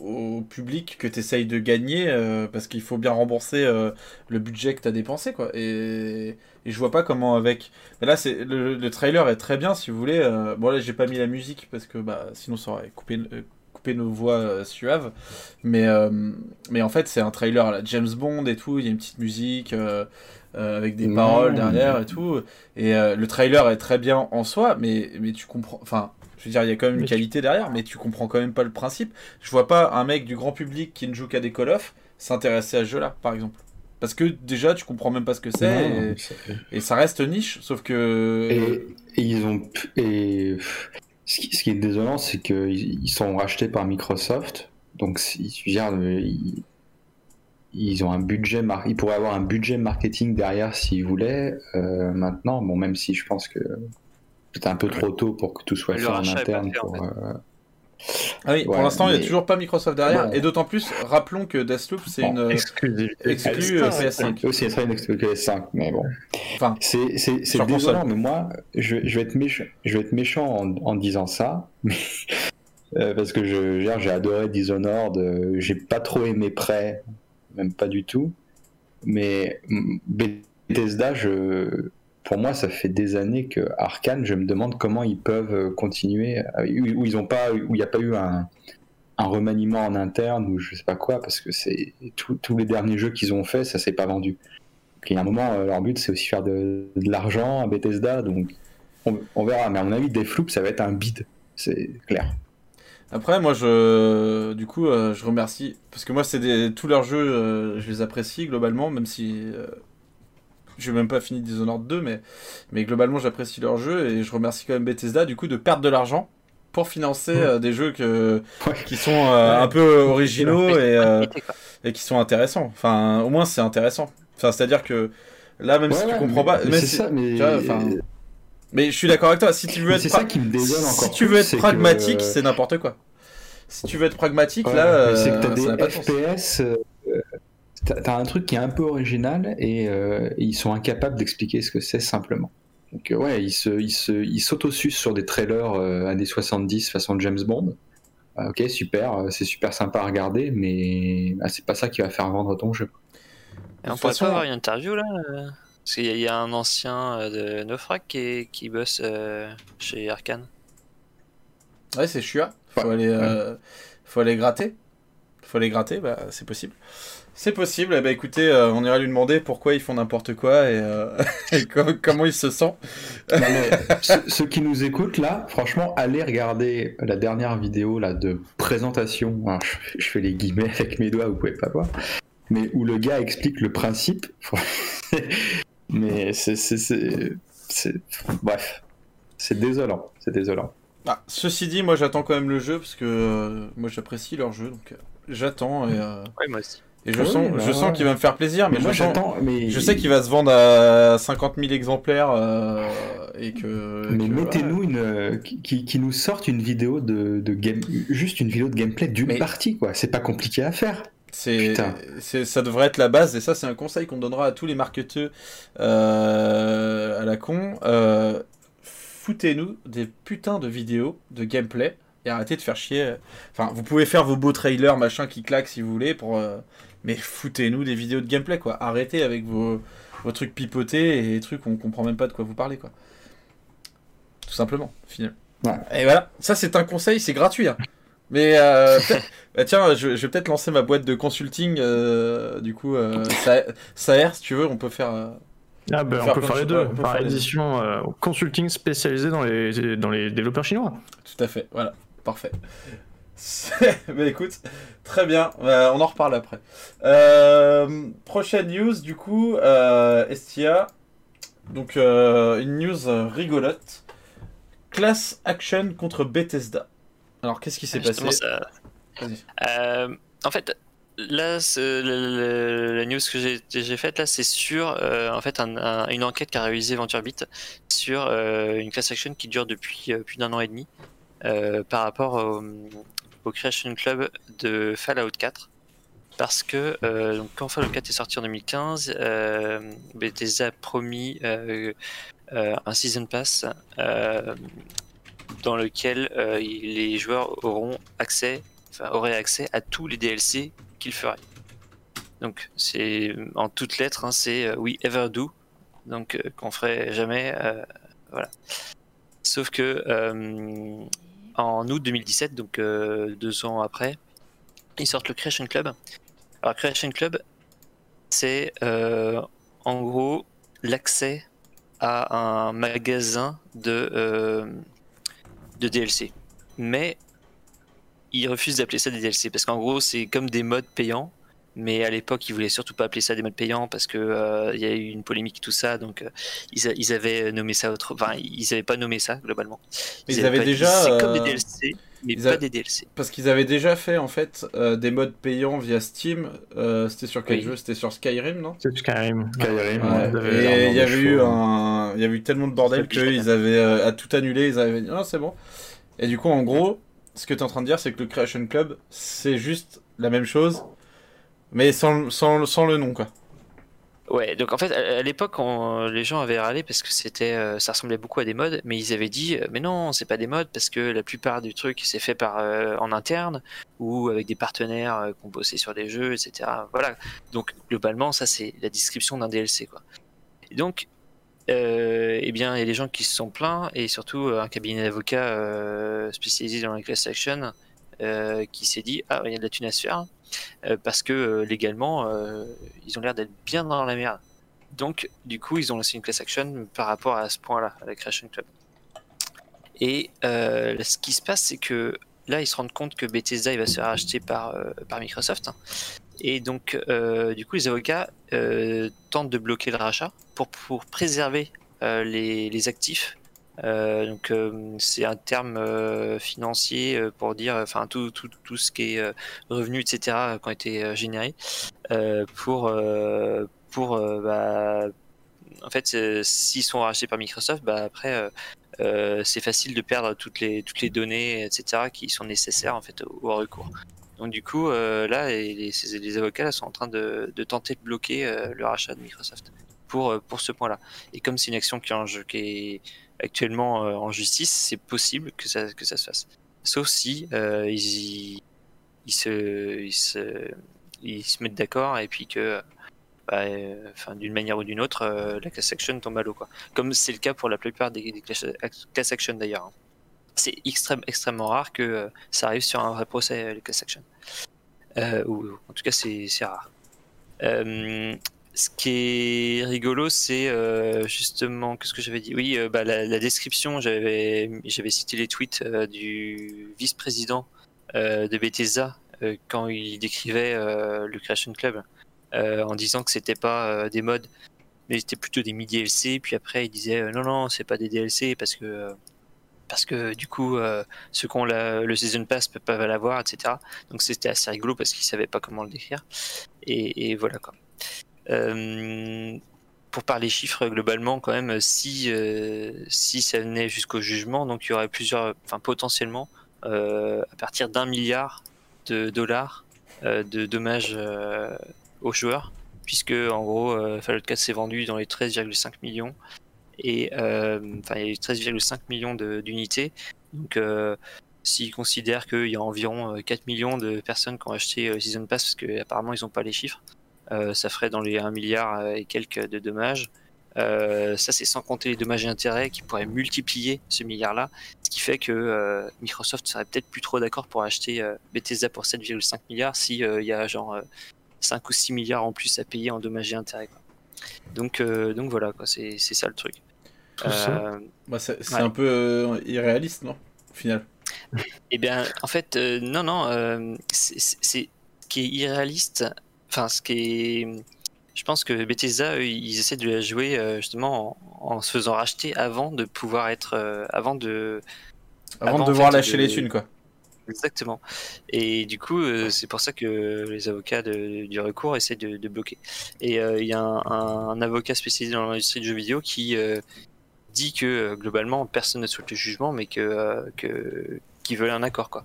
au public que tu essayes de gagner euh, parce qu'il faut bien rembourser euh, le budget que tu as dépensé. Quoi. Et, et je vois pas comment avec. Mais là, c'est le, le trailer est très bien si vous voulez. euh, Bon, là, j'ai pas mis la musique parce que bah, sinon ça aurait coupé, euh, coupé nos voix euh, suaves. Mais, mais en fait, c'est un trailer à la James Bond et tout. Il y a une petite musique euh, avec des Non. paroles derrière et tout. Et euh, le trailer est très bien en soi, mais, mais tu comprends. Enfin, je veux dire, il y a quand même une Mais tu- qualité derrière, mais tu comprends quand même pas le principe. Je vois pas un mec du grand public qui ne joue qu'à des Call of s'intéresser à ce jeu-là, par exemple. Parce que déjà, tu comprends même pas ce que c'est, et, ça reste niche, sauf que. Et, et ils ont pu- et ce qui, ce qui est désolant, c'est qu'ils ils sont rachetés par Microsoft. Donc dire, euh, ils, ils ont un budget, mar- ils pourraient avoir un budget marketing derrière s'ils voulaient. Euh, maintenant, bon, même si je pense que c'est un peu trop tôt pour que tout soit Le fait en interne. fait, en pour, euh, Ah oui, pour Ouais, l'instant, il n'y a mais- toujours pas Microsoft derrière, Bon. et d'autant plus, rappelons que Deathloop, c'est Bon, une. euh, Exclusivité. exclu, euh, PS5. Aussi, ça serait une exclu PS5, mais bon. Enfin, c'est c'est- c'est désolant, console. mais moi, je, je vais être méchant, je vais être méchant en, en disant ça, mais, euh, parce que je, j'ai adoré Dishonored, euh, j'ai pas trop aimé Prey, même pas du tout, mais mm, Bethesda, je, pour moi, ça fait des années que Arkane, je me demande comment ils peuvent euh, continuer, à- où, il n'y a pas eu un, remaniement en interne ou je sais pas quoi, parce que c'est tous les derniers jeux qu'ils ont fait, ça s'est pas vendu. Il y a un moment, euh, leur but c'est aussi faire de, l'argent à Bethesda, donc on, verra. Mais à mon avis, Deathloop, ça va être un bid, c'est clair. Après, moi, je, du coup, euh, je remercie parce que moi, c'est des... tous leurs jeux, euh, je les apprécie globalement, même si je n'ai même pas fini Dishonored 2, mais, mais globalement, j'apprécie leurs jeux et je remercie quand même Bethesda du coup de perdre de l'argent pour financer Ouais. euh, des jeux que, Ouais. qui sont euh, un peu originaux et, euh, et qui sont intéressants. Enfin, au moins, c'est intéressant. Enfin, c'est-à-dire que là, même si Ouais, tu ouais, comprends mais- pas, mais c'est si- ça, mais tu vois, enfin, mais je suis d'accord avec toi. Si tu veux être c'est pra- ça qui me désole encore. si tu veux plus, être c'est que- pragmatique, c'est n'importe quoi. Si tu veux être pragmatique, Ouais, là, c'est que t'as pas des de sens. FPS, euh, t'as un truc qui est un peu original et euh, ils sont incapables d'expliquer ce que c'est simplement. Donc euh, ouais, ils se, ils se, ils s'autosucent sur des trailers euh, années 70 façon James Bond. Ah, ok, super, euh, c'est super sympa à regarder, mais bah, c'est pas ça qui va faire vendre ton jeu. Et on pourrait façon- pas avoir une interview là Parce qu'il y, a- il y a un ancien euh, de Naufrag qui, bosse euh, chez Arkane. Ouais, c'est chiant. Faut Ouais. aller, euh, faut aller gratter. Faut aller gratter, bah c'est possible. C'est possible. Eh ben, écoutez, euh, on ira lui demander pourquoi ils font n'importe quoi et, euh, et co- comment il se sent. Non, mais ceux, qui nous écoutent là, franchement, allez regarder la dernière vidéo là de présentation. Alors, je, je fais les guillemets avec mes doigts, vous pouvez pas voir, mais où le gars explique le principe. mais c'est, bref, c'est désolant, c'est désolant. Ah, ceci dit, moi j'attends quand même le jeu parce que euh, moi j'apprécie leur jeu, donc euh, j'attends et, euh, Ouais, moi aussi. Et je Oui, sens, bah je sens ouais. qu'il va me faire plaisir, mais, Mais moi je, sens- j'attends, mais je sais qu'il va se vendre à 50 000 exemplaires euh, et que. Mais mettez-nous une, euh, qui, nous sorte une vidéo de, de game, juste une vidéo de gameplay d'une Mais- partie quoi. C'est pas compliqué à faire. C'est, ça devrait être la base, et ça, c'est un conseil qu'on donnera à tous les marketeurs euh, à la con. Euh, foutez-nous des putains de vidéos de gameplay et arrêtez de faire chier. Enfin, vous pouvez faire vos beaux trailers, machin, qui claquent si vous voulez, pour, mais foutez-nous des vidéos de gameplay, quoi. Arrêtez avec vos, vos trucs pipotés et des trucs où on comprend même pas de quoi vous parlez, quoi. Tout simplement, finalement. Ouais. Et voilà, ça, c'est un conseil, c'est gratuit. hein. Mais euh, bah tiens, je, je vais peut-être lancer ma boîte de consulting. euh, du coup, euh, ça, ça si tu veux, on peut faire. euh, Ah ben, Faire on peut faire les deux. ouais, on peut Par édition, euh, consulting spécialisé dans les, dans les développeurs chinois. Tout à fait, voilà, parfait. Mais écoute, très bien, euh, on en reparle après. Euh, prochaine news, du coup, euh, Estia. Donc, euh, une news rigolote class action contre Bethesda. Alors, qu'est-ce qui s'est passé ça- en fait, là, ce- le- le- la news que j'ai- faite là, c'est sur en fait un- un- une enquête qu'a réalisé VentureBeat sur une class action qui dure depuis plus d'un an et demi euh, par rapport au, au Creation Club de Fallout 4. Parce que euh, quand Fallout 4 est sorti en 2015, euh, a promis euh, euh, un season pass dans lequel les joueurs auront accès enfin, aurait accès à tous les DLC qu'il ferait. Donc c'est en toutes lettres, hein, c'est we ever do, donc qu'on ferait jamais, voilà. Sauf que en août 2017, donc euh, deux ans après, ils sortent le Creation Club. Alors Creation Club, c'est euh, en gros l'accès à un magasin de euh, de DLC, mais ils refusent d'appeler ça des DLC parce qu'en gros c'est comme des modes payants mais à l'époque ils voulaient surtout pas appeler ça des modes payants parce que euh, il y a eu une polémique et tout ça donc euh, ils, a- ils avaient nommé ça autre enfin ils avaient pas nommé ça globalement Mais ils avaient déjà, c'est comme des euh, DLC mais ils pas des DLC Parce qu'ils avaient déjà fait en fait euh, des modes payants via Steam. Euh, c'était sur quel Oui. jeu? C'était sur Skyrim, non? C'est Skyrim. Skyrim, Ouais, ouais. avait Et il y avait eu un, il y avait eu tellement de bordel qu'ils avaient euh, à tout annulé. Ils avaient dit non c'est bon. Et du coup en gros, ce que tu es en train de dire, c'est que le Creation Club, c'est juste la même chose, mais sans, sans, sans le nom quoi. Ouais, donc en fait, à l'époque, on- les gens avaient râlé parce que c'était, euh, ça ressemblait beaucoup à des modes, mais ils avaient dit, euh, mais non, c'est pas des modes parce que la plupart du truc c'est fait par euh, en interne ou avec des partenaires euh, qui ont bossé sur des jeux, etc. Voilà. Donc globalement, ça c'est la description d'un DLC, quoi. Et donc, euh, eh bien, il y a des gens qui se sont plaints et surtout euh, un cabinet d'avocats euh, spécialisé dans la class action euh, qui s'est dit, ah, il y a de la thune à se faire. Euh, parce que euh, légalement, euh, ils ont l'air d'être bien dans la merde. Donc, du coup, ils ont lancé une class action par rapport à ce point-là, à la Creation Club. Et ce qui se passe, c'est que là, ils se rendent compte que Bethesda va se racheter par, Microsoft. Et donc, du coup, les avocats tentent de bloquer le rachat pour, préserver les actifs. Euh, donc, euh, c'est un terme euh, financier pour dire, enfin, tout, tout, tout ce qui est revenus, etc., qui ont été générés pour, pour bah, en fait, s'ils sont rachetés par Microsoft, bah, après, c'est facile de perdre toutes les, toutes les données, etc., qui sont nécessaires en fait au, recours. Donc du coup, là, les, avocats sont en train de, de tenter de bloquer le rachat de Microsoft pour, pour ce point-là. Et comme c'est une action qui en qui est actuellement euh, en justice, c'est possible que ça, que ça se fasse. Sauf si euh, ils, se, ils, se, ils se mettent d'accord et puis que, bah, euh, d'une manière ou d'une autre, la class action tombe à l'eau. Comme c'est le cas pour la plupart des, des class, class d'ailleurs. hein. C'est extrême, extrêmement rare que ça arrive sur un vrai procès, les class action. Ou en tout cas, c'est c'est rare. Ce qui est rigolo, c'est euh, justement, qu'est-ce que j'avais dit? Oui, euh, bah, la, description, j'avais cité les tweets euh, du vice-président de Bethesda quand il décrivait le Creation Club en disant que c'était pas des mods, mais c'était plutôt des midi DLC. Puis après, il disait non, non, c'est pas des DLC parce que parce que du coup, ceux qui ont le season pass peuvent pas l'avoir, etc. Donc c'était assez rigolo parce qu'ils savaient pas comment le décrire. Et, et voilà quoi. Euh, pour parler chiffres, globalement, quand même, si, euh, si ça venait jusqu'au jugement, donc il y aurait plusieurs, enfin potentiellement, euh, à partir d'un milliard de dollars de dommages aux joueurs, puisque en gros, Fallout 4 s'est vendu dans les 13,5 millions, et enfin, il y a eu 13,5 millions d'unités. Donc, s'ils considèrent qu'il y a environ euh, 4 millions de personnes qui ont acheté Season Pass, parce qu'apparemment ils n'ont pas les chiffres, ça ferait dans les 1 milliard euh, et quelques de dommages. Euh, ça, c'est sans compter les dommages et intérêts qui pourraient multiplier ce milliard-là, ce qui fait que euh, Microsoft serait peut-être plus trop d'accord pour acheter euh, Bethesda pour 7,5 milliards si euh, il y a genre euh, 5 ou 6 milliards en plus à payer en dommages et intérêts. quoi. Donc, euh, donc voilà, c'est ça le truc. Euh, Bah, c'est Ouais. un peu euh, irréaliste, non Au final? Eh bien, en fait, euh, non, non, euh, c'est c'est- c'est- ce qui est irréaliste, enfin, ce qui est. Je pense que Bethesda, eux, ils essaient de la jouer euh, justement en, en se faisant racheter avant de pouvoir être, euh, avant de, Avant, Avant, de en devoir fait, lâcher de- les thunes, quoi. Exactement. Et du coup, euh, c'est pour ça que les avocats de- du recours essaient de, de bloquer. Et il y a un, un- un avocat spécialisé dans l'industrie du jeu vidéo qui dit que globalement personne ne souhaite le jugement, mais que que qu'ils veulent un accord quoi.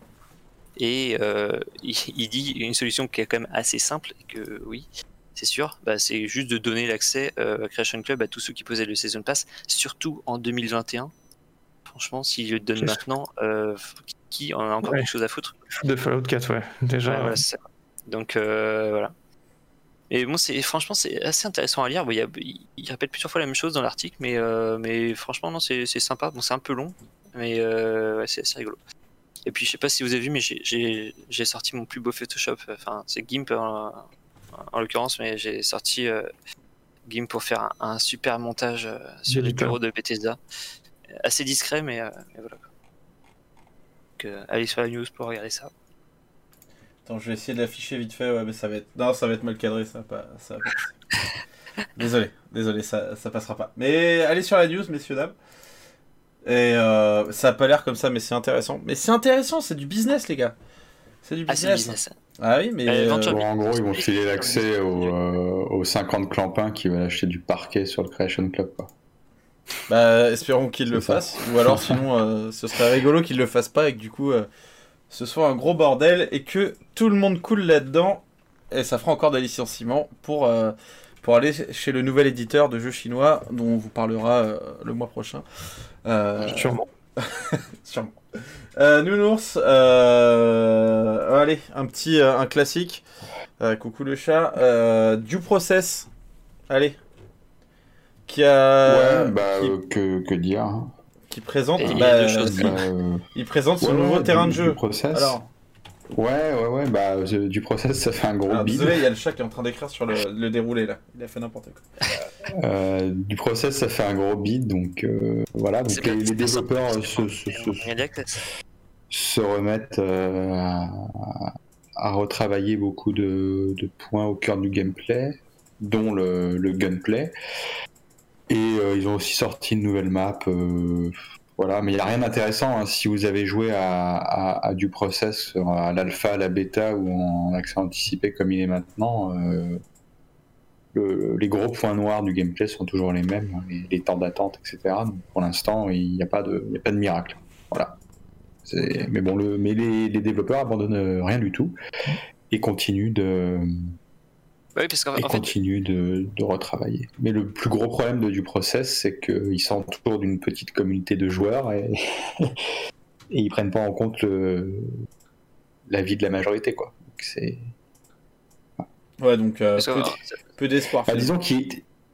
Et euh, il, il dit une solution qui est quand même assez simple et que oui. C'est sûr, bah, c'est juste de donner l'accès euh, à Creation Club à tous ceux qui posaient le Season Pass, surtout en 2021. Franchement, s'ils le donnent sûr. maintenant, euh, qui en a encore Ouais. quelque chose à foutre? De Fallout 4, ouais. Déjà. Ouais, ouais. voilà, c'est ça. Donc euh, voilà. Et bon, c'est franchement c'est assez intéressant à lire. Bon, il, y a- il- il répète plusieurs fois la même chose dans l'article, mais euh, mais franchement non, c'est sympa. Bon, c'est un peu long, mais c'est assez rigolo. Et puis je sais pas si vous avez vu, mais j'ai- sorti mon plus beau Photoshop. Enfin, c'est GIMP en, en l'occurrence, mais j'ai sorti euh, GIMP pour faire un, un super montage euh, sur les bureaux de Bethesda. Assez discret, mais, euh, mais voilà. Donc, allez sur la news pour regarder ça. Attends, je vais essayer de l'afficher vite fait, ouais, mais ça va être. Non, ça va être mal cadré, ça va pas. Ça va pas passer. désolé, désolé, ça, ça passera pas. Mais allez sur la news, messieurs, dames. Et euh, ça a pas l'air comme ça, mais c'est intéressant. Mais c'est intéressant, c'est du business, les gars. C'est du Ah, c'est le business. business. Ah oui, mais. Euh, euh. Bon, en gros, ils vont filer l'accès aux, euh, aux 50 clampins qui veulent acheter du parquet sur le Creation Club. Quoi. Bah, espérons qu'il le C'est ça. fasse. Ou alors, sinon, euh, ce serait rigolo qu'il le fasse pas et que du coup, euh, ce soit un gros bordel et que tout le monde coule là-dedans. Et ça fera encore des licenciements pour, euh, pour aller chez le nouvel éditeur de jeux chinois dont on vous parlera euh, le mois prochain. Euh, Sûrement. sûrement. Euh, Nounours, euh, allez, un petit euh, un classique. Euh, coucou le chat. Euh, du process. Allez. Qui a. ouais, bah, qui- euh, que, que dire hein. qui présente, Et il y bah, a deux choses. si, Bah, euh, il présente son ouais, nouveau ouais, terrain du- de jeu. Du process. Alors, Ouais, ouais, ouais, bah, euh, du process, ça fait un gros alors, bid. désolé, il y a le chat qui est en train d'écrire sur le, le déroulé là. Il a fait n'importe quoi. Euh, du process, ça fait un gros bid, donc euh, voilà. Donc les, développeurs simple, se, remettent euh, à, à retravailler beaucoup de, de points au cœur du gameplay, dont le, le gunplay. Et euh, ils ont aussi sorti une nouvelle map. Euh, voilà, mais il n'y a rien d'intéressant. hein. Si vous avez joué à, à- du process, à l'alpha, à la bêta ou en accès anticipé comme il est maintenant, euh, le- les gros points noirs du gameplay sont toujours les mêmes, hein, les, temps d'attente, etc. Donc, pour l'instant, il n'y a, pas de- miracle. Voilà. Mais bon, mais les, les développeurs abandonnent rien du tout et continuent de, Oui, parce qu'en et en fait, continuent de, de retravailler. Mais le plus gros problème de, du process, c'est qu'ils s'entourent d'une petite communauté de joueurs et, et ils prennent pas en compte l'avis de la majorité, quoi. Donc c'est, Ouais, donc euh, peu, alors, peu d'espoir. bah, disons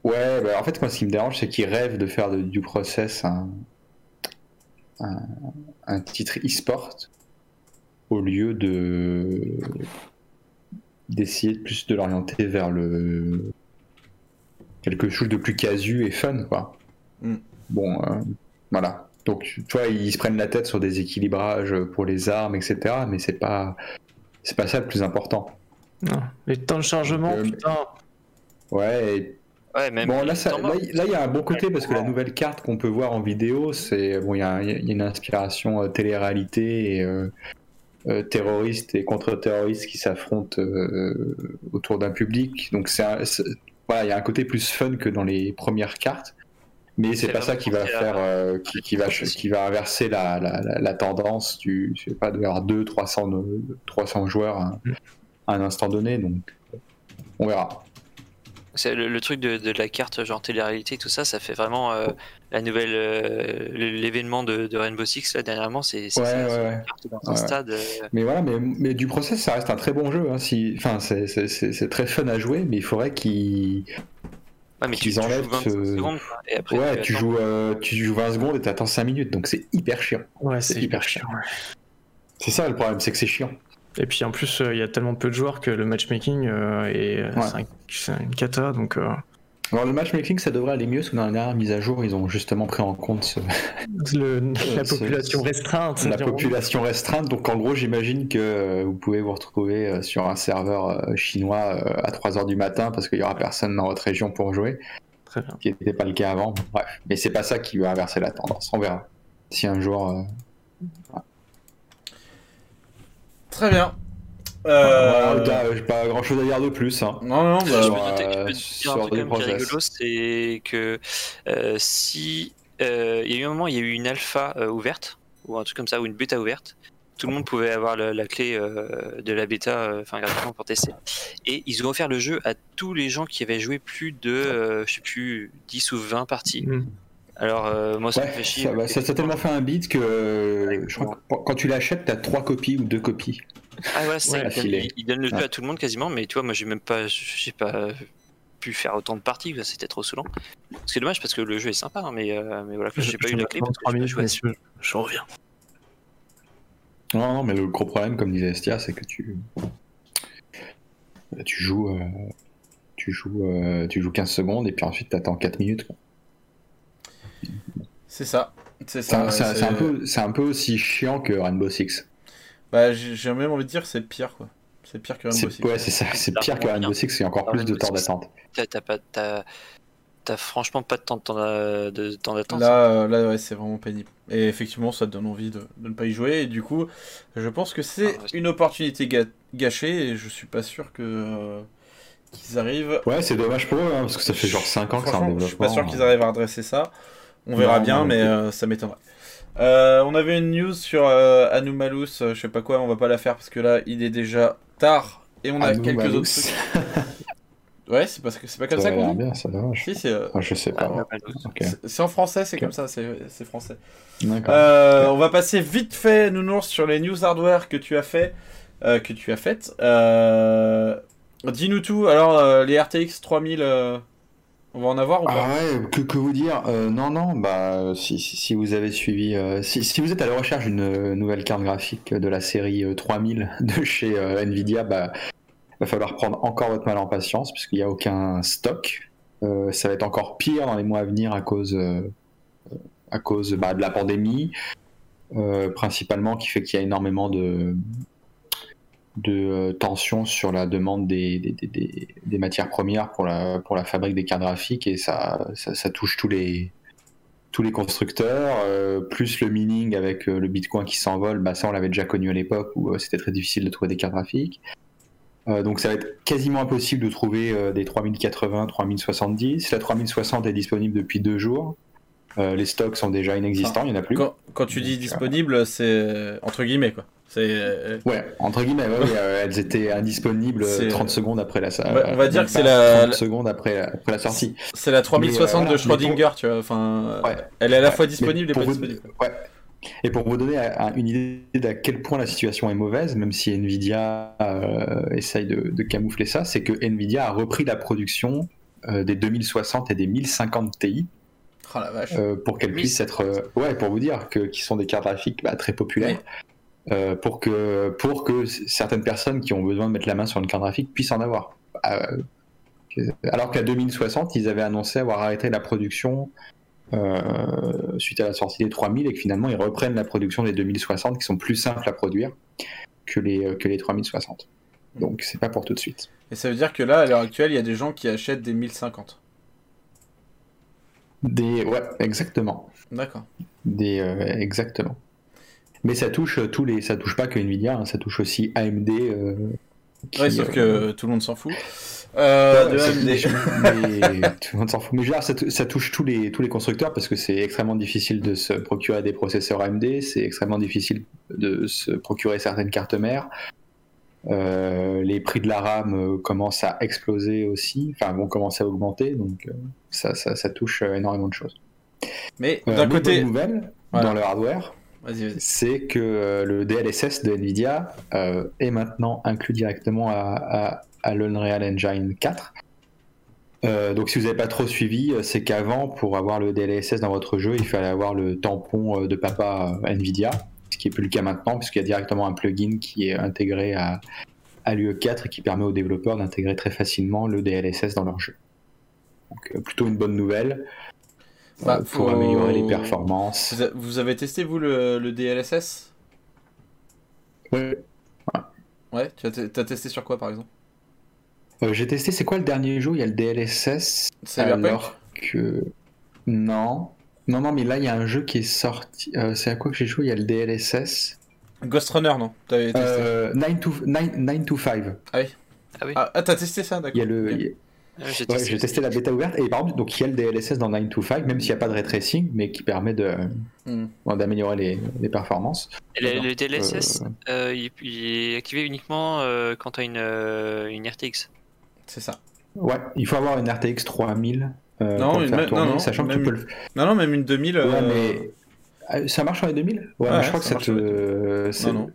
ouais, bah, en fait, moi, ce qui me dérange, c'est qu'ils rêvent de faire de- du process un, un, un titre e-sport au lieu de d'essayer de plus de l'orienter vers le quelque chose de plus casu et fun quoi. Mm. Bon euh, voilà. Donc tu vois ils se prennent la tête sur des équilibrages pour les armes etc. Mais c'est pas c'est pas ça le plus important. Non. Les temps de chargement, Euh, putain. Ouais. et ouais, même Bon là ça- il là, il y a un bon côté parce que la nouvelle carte qu'on peut voir en vidéo c'est bon il y, a il y a une inspiration euh, télé-réalité et euh, euh, terroristes et contre-terroristes qui s'affrontent euh, autour d'un public. Donc c'est voilà, il y a un côté plus fun que dans les premières cartes. Mais c'est pas ça qui va faire, euh, qui, qui va, qui va inverser la, la, la- la tendance du, je sais pas, de avoir 2 300, euh, 300 joueurs à, à un instant donné. Donc, on verra. C'est le, le truc de, de la carte genre télé-réalité tout ça, ça fait vraiment euh, la nouvelle euh, l'événement de, de Rainbow Six là dernièrement, c'est Ouais, ouais, ouais. une carte dans un Ouais. stade. euh, Mais voilà, mais, mais du process, ça reste un très bon jeu. Hein, si, enfin, c'est- très fun à jouer, mais il faudrait qu'il Ouais, mais tu, Qu'ils tu joues enlèvent 25 ce- secondes quoi, et après Ouais, tu attends. joues, euh, tu joues 20 secondes et t'attends 5 minutes, donc c'est hyper chiant. Ouais, c'est hyper chiant. C'est ça le problème, c'est que c'est chiant. Et puis en plus, euh, il y a tellement peu de joueurs que le matchmaking euh, est, Ouais. c'est un- une cata, donc. euh, Alors le matchmaking, ça devrait aller mieux, parce que dans la dernière mise à jour, ils ont justement pris en compte ce- Le- la population restreinte. la population restreinte. Donc en gros, j'imagine que euh, vous pouvez vous retrouver euh, sur un serveur euh, chinois euh, à 3h du matin parce qu'il y aura personne dans votre région pour jouer, Très bien. ce qui n'était pas le cas avant. Bref, mais c'est pas ça qui va inverser la tendance. On verra. Si un jour. euh, Très bien. Euh... j'ai pas grand chose à dire de plus. hein. Non, non, Je bah, peux noter- je euh, peux te dire sur un truc des quand même qui est rigolo, c'est que euh, si euh, il y a eu un moment, il y a eu une alpha euh, ouverte ou un truc comme ça ou une bêta ouverte, tout le monde pouvait avoir le- la clé euh, de la bêta, euh, enfin gratuitement pour tester. Et ils ont offert le jeu à tous les gens qui avaient joué plus de, euh, je sais plus, 10 ou 20 parties. Mm. Alors euh, moi ça me Ouais, fait chier. ça, ça s'est tellement fait un beat que euh, Ouais, je crois que quand tu l'achètes, t'as trois copies ou deux copies. Ah ouais, c'est Ouais, il, il- donne le jeu Ouais. à tout le monde quasiment, mais tu vois, moi j'ai même pas, j'ai pas pu faire autant de parties, c'était trop saoulant. C'est dommage parce que le jeu est sympa, hein, mais, euh, mais voilà, j'ai pas eu la clé. Parce que 3 j'ai pas minutes. Je reviens. Non, non, mais le gros problème, comme disait Estia, c'est que tu. Tu joues. euh, Tu joues, euh, tu joues 15 secondes et puis ensuite t'attends 4 minutes. quoi. C'est ça. C'est un, ça. c'est un- c'est- c'est un peu, c'est un peu aussi chiant que Rainbow Six. Bah, j'ai même envie de dire c'est pire quoi. C'est pire que Rainbow Six. ouais, c'est ça. C'est Ça pire que. Rainbow Six, c'est encore Ah, plus de temps d'attente. T'as pas, franchement pas de temps de temps d'a- de temps d'attente. Là, euh, là ouais, c'est vraiment pénible. Et effectivement, ça te donne envie de, de ne pas y jouer. Et du coup, je pense que c'est Ah, ouais. une opportunité ga- gâchée. Et je suis pas sûr que euh, qu'ils arrivent. Ouais, c'est dommage pour eux, hein, parce que ça fait genre 5 ans que développement. je suis pas sûr qu'ils arrivent à redresser ça. On verra Non, bien, non, mais euh, ça m'étonnerait. Euh, on avait une news sur euh, Anomalous, euh, je sais pas quoi, on va pas la faire parce que là il est déjà tard et on a Anomalous. quelques autres trucs. Ouais, c'est parce que c'est pas comme Ça qu'on dit. bien, ça dommage. Si, c'est euh, Ah, je sais pas. Ah, c'est- en français, c'est comme ça, c'est français. d'accord. Euh, on va passer vite fait, Nounours, sur les news hardware que tu as fait, euh, que tu as faites. Euh, Dis-nous tout. Alors, euh, les RTX 3000, euh, on va en avoir ou pas? Ah ouais, que, vous dire? Euh, Non, non, bah si, vous avez suivi, euh, si, vous êtes à la recherche d'une euh, nouvelle carte graphique de la série euh, 3000 de chez Nvidia, bah va falloir prendre encore votre mal en patience puisqu'il n'y a aucun stock. Ça va être encore pire dans les mois à venir à cause, bah, de la pandémie, principalement qui fait qu'il y a énormément de de euh, tension sur la demande des, des, des- des- des matières premières pour la, pour la fabrique des cartes graphiques et ça, ça, ça touche tous les, tous les constructeurs, euh, plus le mining avec euh, le bitcoin qui s'envole, bah ça on l'avait déjà connu à l'époque où euh, c'était très difficile de trouver des cartes graphiques. Donc ça va être quasiment impossible de trouver des 3080, 3070. La 3060 est disponible depuis deux jours. Les stocks sont déjà inexistants, il n'y en a plus. quand, quand tu dis disponible, c'est entre guillemets quoi. C'est euh, Ouais, entre guillemets, ouais, ouais, euh, elles étaient indisponibles euh, C'est- 30 secondes après la va- on va dire que c'est la- 30 secondes après la, après la sortie. c'est la 3060 Mais, euh, de voilà, Schrödinger, tu vois. Enfin, Ouais. elle est à la Ouais, fois disponible et pour pas vous- disponible. Ouais. Et pour vous donner une idée d'à quel point la situation est mauvaise, même si Nvidia euh, essaye de, de camoufler ça, c'est que Nvidia a repris la production euh, des 2060 et des 1050 Ti Oh la vache. euh, pour qu'elles puissent être, euh, ouais, pour vous dire que qui sont des cartes graphiques bah, très populaires, euh, pour que pour que certaines personnes qui ont besoin de mettre la main sur une carte graphique puissent en avoir. Euh, alors qu'à 2060, ils avaient annoncé avoir arrêté la production euh, suite à la sortie des 3000 et que finalement ils reprennent la production des 2060 qui sont plus simples à produire que les que les 3060. Donc c'est pas pour tout de suite. Et ça veut dire que là, à l'heure actuelle, il y a des gens qui achètent des 1050. Des ouais, exactement. D'accord. Des, euh, exactement. Mais ça touche euh, tous les, ça touche pas que Nvidia, hein, ça touche aussi AMD. euh, qui, Ouais, sauf euh, que tout le monde s'en fout. Euh, ouais, de AMD. mais tout le monde s'en fout. Mais je veux dire, ça, ça touche tous les, tous les constructeurs parce que c'est extrêmement difficile de se procurer des processeurs AMD, c'est extrêmement difficile de se procurer certaines cartes mères. Euh, les prix de la RAM euh, commencent à exploser aussi, enfin vont commencer à augmenter, donc euh, ça, ça, ça touche euh, énormément de choses. Mais Euh, d'un côté, nouvelle Voilà. dans le hardware. C'est que euh, le DLSS de Nvidia euh, est maintenant inclus directement à, à, l'Unreal Engine 4. Euh, donc si vous n'avez pas trop suivi, c'est qu'avant, pour avoir le DLSS dans votre jeu, il fallait avoir le tampon de papa Nvidia, ce qui n'est plus le cas maintenant, puisqu'il y a directement un plugin qui est intégré à, à l'UE4 et qui permet aux développeurs d'intégrer très facilement le DLSS dans leur jeu. Donc, plutôt une bonne nouvelle Bah, euh, pour faut- améliorer les performances. Vous, a- vous avez testé, vous, le, le DLSS Ouais. Ouais, tu as, testé sur quoi, par exemple? Euh, J'ai testé, c'est quoi le dernier jeu Il y a le DLSS. Cyberpunk Alors que. Non. Non, non, mais là, il y a un jeu qui est sorti. euh, c'est à quoi que j'ai joué? Il y a le DLSS. Ghost Runner, non? T'avais testé? Euh, 9 to, 9, 9 to 5. Ah oui, Ah, ah, t'as testé ça, d'accord. Il y a le. il y a- j'ai Ouais, testé. j'ai testé la bêta ouverte et par contre, donc il y a le DLSS dans 9 to 5, même s'il n'y a pas de ray tracing, mais qui permet de Hmm. d'améliorer les, les performances. Et le, le DLSS, Euh, euh, il, il est activé uniquement euh, quand tu as une, euh, une RTX. C'est ça. ouais, il faut avoir une RTX 3000 euh, Non, une- faire non, tourner, non, sachant que même- tu peux le. Non, non, même une 2000. Ouais, euh, mais euh, ça marche en les 2000 Ouais, Ouais, mais je crois ça que euh, c'est- Non, non.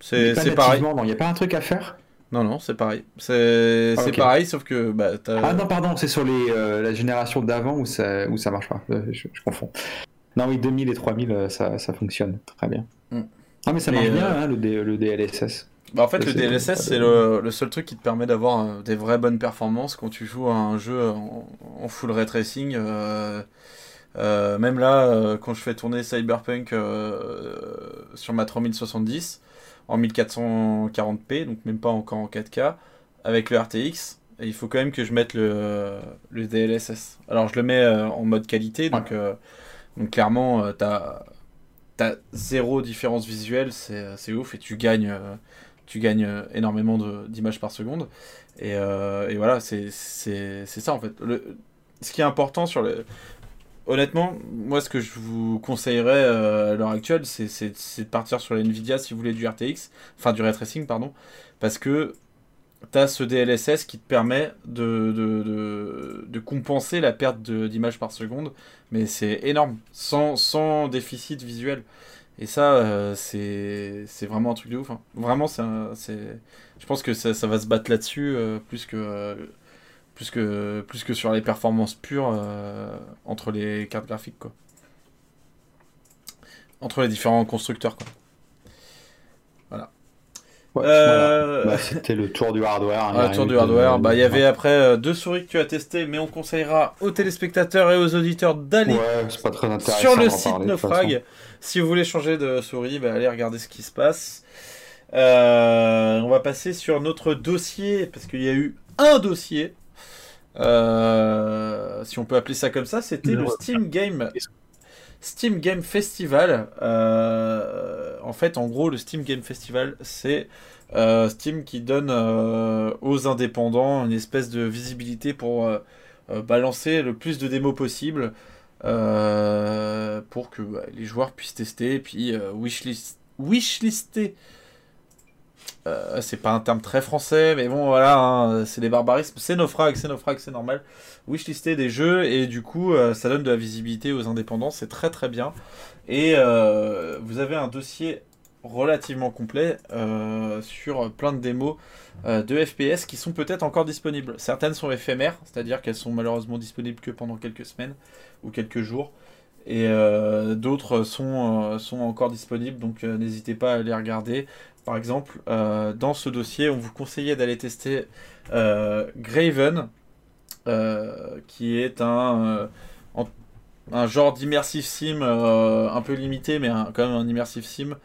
C'est pareil. il n'y a pas un truc à faire Non, non, c'est pareil. C'est Ah, pareil, sauf que bah, Ah non, pardon, c'est sur les, euh, la génération d'avant où ça, où ça marche pas. Euh, Je, je confonds. Non, oui, 2000 et 3000, euh, ça, ça fonctionne très bien. Hmm. Ah, mais ça Mais, marche bien, euh, hein, le, D- le DLSS. Bah, en fait, le DLSS, c'est le, le seul truc qui te permet d'avoir euh, des vraies bonnes performances quand tu joues à un jeu en, en full ray tracing. même là, quand je fais tourner Cyberpunk sur ma 3070 en 1440p, donc même pas encore en 4K, avec le RTX, et il faut quand même que je mette le, le DLSS. Alors, je le mets euh, en mode qualité, donc, euh, donc clairement, euh, t'as t'as zéro différence visuelle, c'est ouf, et tu gagnes, euh, tu gagnes énormément d'images par seconde. Et, et voilà, c'est ça en fait. Le, ce qui est important sur le. Honnêtement, moi ce que je vous conseillerais euh, à l'heure actuelle, c'est de partir sur la Nvidia si vous voulez du RTX, enfin du ray tracing, pardon, parce que tu as ce DLSS qui te permet de, compenser la perte d'images par seconde, mais c'est énorme, sans, déficit visuel. Et ça, euh, c'est vraiment un truc de ouf. hein. Vraiment, c'est je pense que ça, va se battre là-dessus euh, plus, que, plus, que, plus que sur les performances pures euh, entre les cartes graphiques. Quoi. Entre les différents constructeurs. Quoi. Ouais, Euh, voilà. Bah, C'était le tour du hardware. hein, Ah, tour du de- hardware. Bah, il y avait après euh, deux souris que tu as testées, mais on conseillera aux téléspectateurs et aux auditeurs d'aller Ouais, sur le site parler, Naufrag. Si vous voulez changer de souris, bah, allez regarder ce qui se passe. Euh, on va passer sur notre dossier, parce qu'il y a eu un dossier. Euh, si on peut appeler ça comme ça, c'était le. Steam Game. Steam Game Festival. Euh, en fait, en gros, le Steam Game Festival, c'est euh, Steam qui donne aux indépendants une espèce de visibilité pour balancer le plus de démos possible pour que bah, les joueurs puissent tester et puis wishlist, wishlister. Euh, c'est pas un terme très français, mais bon, voilà, hein, c'est des barbarismes. C'est naufrag, c'est naufrag, c'est normal. Wishlister des jeux et du coup, euh, ça donne de la visibilité aux indépendants, c'est très très bien. Et euh, vous avez un dossier relativement complet sur plein de démos de FPS qui sont peut-être encore disponibles. Certaines sont éphémères, c'est-à-dire qu'elles sont malheureusement disponibles que pendant quelques semaines ou quelques jours. Et d'autres sont, sont encore disponibles, donc n'hésitez pas à les regarder. Par exemple, euh, dans ce dossier, on vous conseillait d'aller tester euh, Graven, euh, qui est un, un genre d'immersive sim un peu limité, mais quand même un immersive sim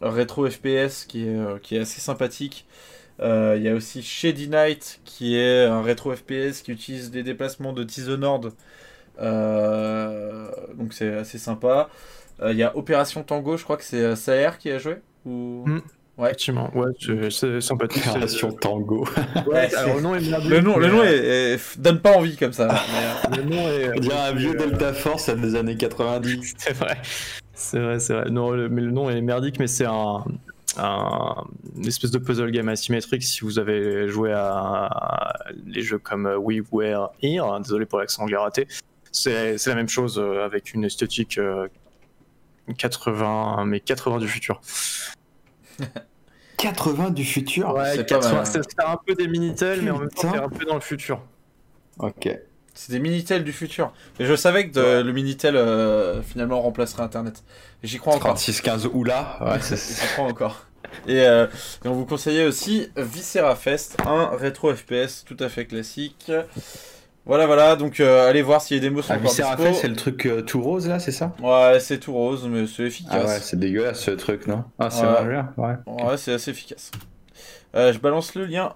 rétro FPS qui est, qui est assez sympathique. Il y a aussi Shady Knight qui est un rétro FPS qui utilise les déplacements de Dishonored. Euh, donc c'est assez sympa. Euh, Il y a Opération Tango, je crois que c'est euh, Saer qui a joué ou... Mm. Ouais. Effectivement, ouais, c'est- sympathique. Opération Tango. Ouais, alors, le nom est Le nom, le nom euh, est- est- donne pas envie comme ça. mais, euh, le nom est- On un vieux Delta Force des années 90. C'est vrai. C'est vrai, c'est vrai. Non, le- mais le nom est merdique, mais c'est un, un- une espèce de puzzle game asymétrique. Si vous avez joué à, à les jeux comme We Were Here, hein, désolé pour l'accent anglais raté, c'est la même chose avec une esthétique 80, mais 80 du futur. 80 du futur? Ouais, c'est pas 80, mal. c'est un peu des Minitel, mais en même temps, c'est un peu dans le futur. Ok. C'est des Minitel du futur. Mais je savais que de- le Minitel euh, finalement remplacerait Internet. Et J'y crois encore. 36-15 Oula. Ouais, c'est- J'y crois encore. et, euh, et on vous conseillait aussi Viscera Fest, un rétro FPS tout à fait classique. Voilà, voilà, donc euh, allez voir si les démos sont Ah, encore c'est le truc euh, tout rose là, c'est ça? Ouais, c'est tout rose, mais c'est Ah ouais, efficace. c'est dégueulasse ce truc, non? Ah, c'est Ouais. ouais. Ouais, c'est assez efficace. Euh, je balance le lien.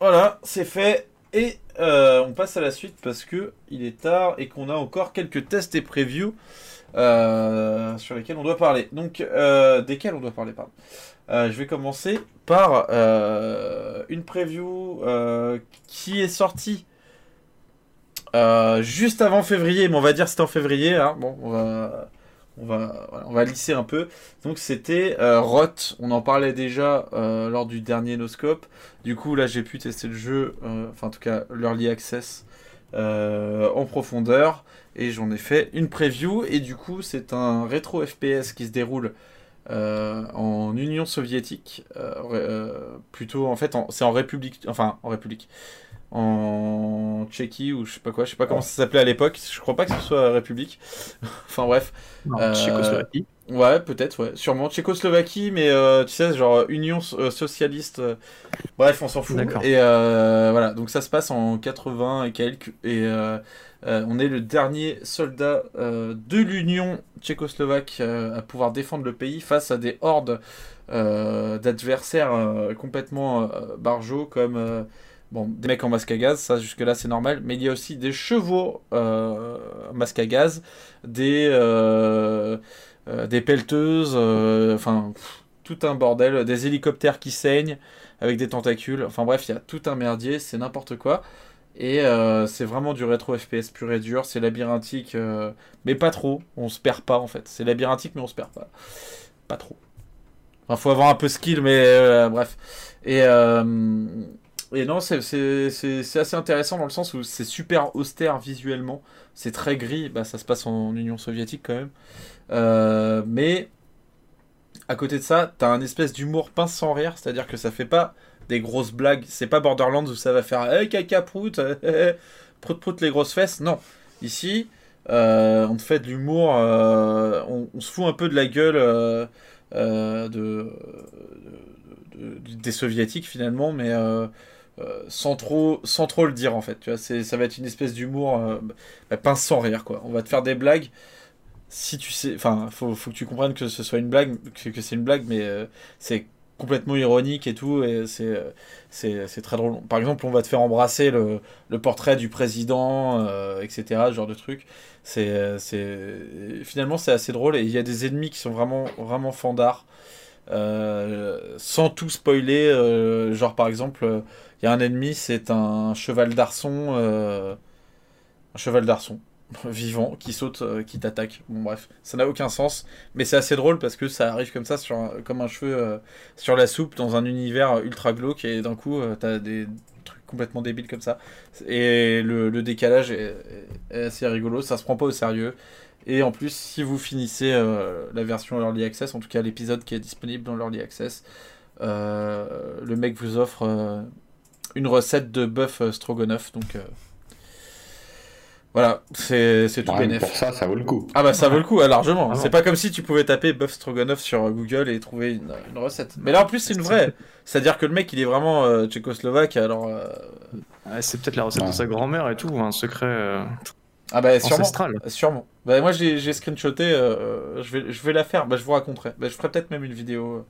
Voilà, c'est fait. Et on passe à la suite parce que il est tard et qu'on a encore quelques tests et previews sur lesquels on doit parler. Donc, desquels on doit parler, pardon. Je vais commencer par une preview qui est sortie euh, juste avant février, mais on va dire c'était en février. hein. Bon, on va, lisser un peu. Donc c'était euh, Rot, on en parlait déjà euh, lors du dernier Noscope. Du coup là j'ai pu tester le jeu, enfin en tout cas l'Early Access en profondeur et j'en ai fait une preview et du coup c'est un rétro FPS qui se déroule en Union soviétique, plutôt en fait c'est en République, enfin en République, en Tchéquie ou je sais pas quoi, je sais pas comment ça s'appelait à l'époque, je crois pas que ce soit République, enfin bref. Non, Euh, Tchécoslovaquie. Ouais, peut-être, ouais. Sûrement. Tchécoslovaquie, mais euh, tu sais, genre Union euh, socialiste. euh, Bref, on s'en fout. Et euh, voilà, donc ça se passe en 80 et quelques. Et euh, euh, on est le dernier soldat euh, de l'Union tchécoslovaque euh, à pouvoir défendre le pays face à des hordes euh, d'adversaires euh, complètement euh, barjots comme. Bon, des mecs en masque à gaz, ça jusque-là c'est normal, mais il y a aussi des chevaux euh, masque à gaz, des, euh, euh, des pelleteuses, euh, enfin tout un bordel, des hélicoptères qui saignent avec des tentacules, enfin bref, il y a tout un merdier, c'est n'importe quoi. Et c'est vraiment du rétro FPS pur et dur, c'est labyrinthique, mais pas trop, on se perd pas en fait. C'est labyrinthique, mais on se perd pas. Pas trop. Enfin, faut avoir un peu skill, mais bref. Et, et non, c'est- assez intéressant dans le sens où c'est super austère visuellement. C'est très gris, bah, ça se passe en Union soviétique quand même. Euh, mais à côté de ça, t'as un espèce d'humour pince sans rire, c'est-à-dire que ça fait pas des grosses blagues. C'est pas Borderlands où ça va faire hey, caca prout, prout prout les grosses fesses. Non, ici, euh, on fait de l'humour, euh, on, se fout un peu de la gueule de- des soviétiques finalement, mais euh, sans trop, sans trop le dire en fait. Tu vois, ça va être une espèce d'humour euh, bah, pince sans rire quoi. On va te faire des blagues. Si tu sais, enfin, faut, faut que tu comprennes que ce soit une blague, que, c'est une blague, mais euh, c'est complètement ironique et tout, et c'est, c'est, très drôle. Par exemple, on va te faire embrasser le, le portrait du président, etc., ce genre de truc. C'est, c'est, finalement, c'est assez drôle, et il y a des ennemis qui sont vraiment, vraiment fandards. Euh, sans tout spoiler, euh, genre par exemple, euh, il y a un ennemi, c'est un cheval d'arçon, euh, un cheval d'arçon vivant qui saute, euh, qui t'attaque. Bon bref, ça n'a aucun sens, mais c'est assez drôle parce que ça arrive comme ça, sur comme un cheveu euh, sur la soupe dans un univers ultra glauque et d'un coup euh, t'as des trucs complètement débiles comme ça. Et le, décalage est assez rigolo, ça se prend pas au sérieux. Et en plus, si vous finissez euh, la version Early Access, en tout cas l'épisode qui est disponible dans l'Early Access, euh, le mec vous offre euh, une recette de bœuf stroganoff. Donc euh, voilà, c'est c'est tout Ouais, bénef. pour ça, ça vaut le coup. Ah bah ça vaut le coup, ah, largement. C'est pas comme si tu pouvais taper bœuf stroganoff sur Google et trouver une, une recette. Mais là en plus c'est une vraie. C'est-à-dire que le mec il est vraiment euh, tchécoslovaque alors... euh, Ah, c'est peut-être la recette Ouais. de sa grand-mère et tout, un secret euh, Ah bah sûrement. ancestral. Sûrement. Bah moi j'ai j'ai screenshoté, euh, je, vais, je vais la faire, bah je vous raconterai. Bah, je ferai peut-être même une vidéo. euh,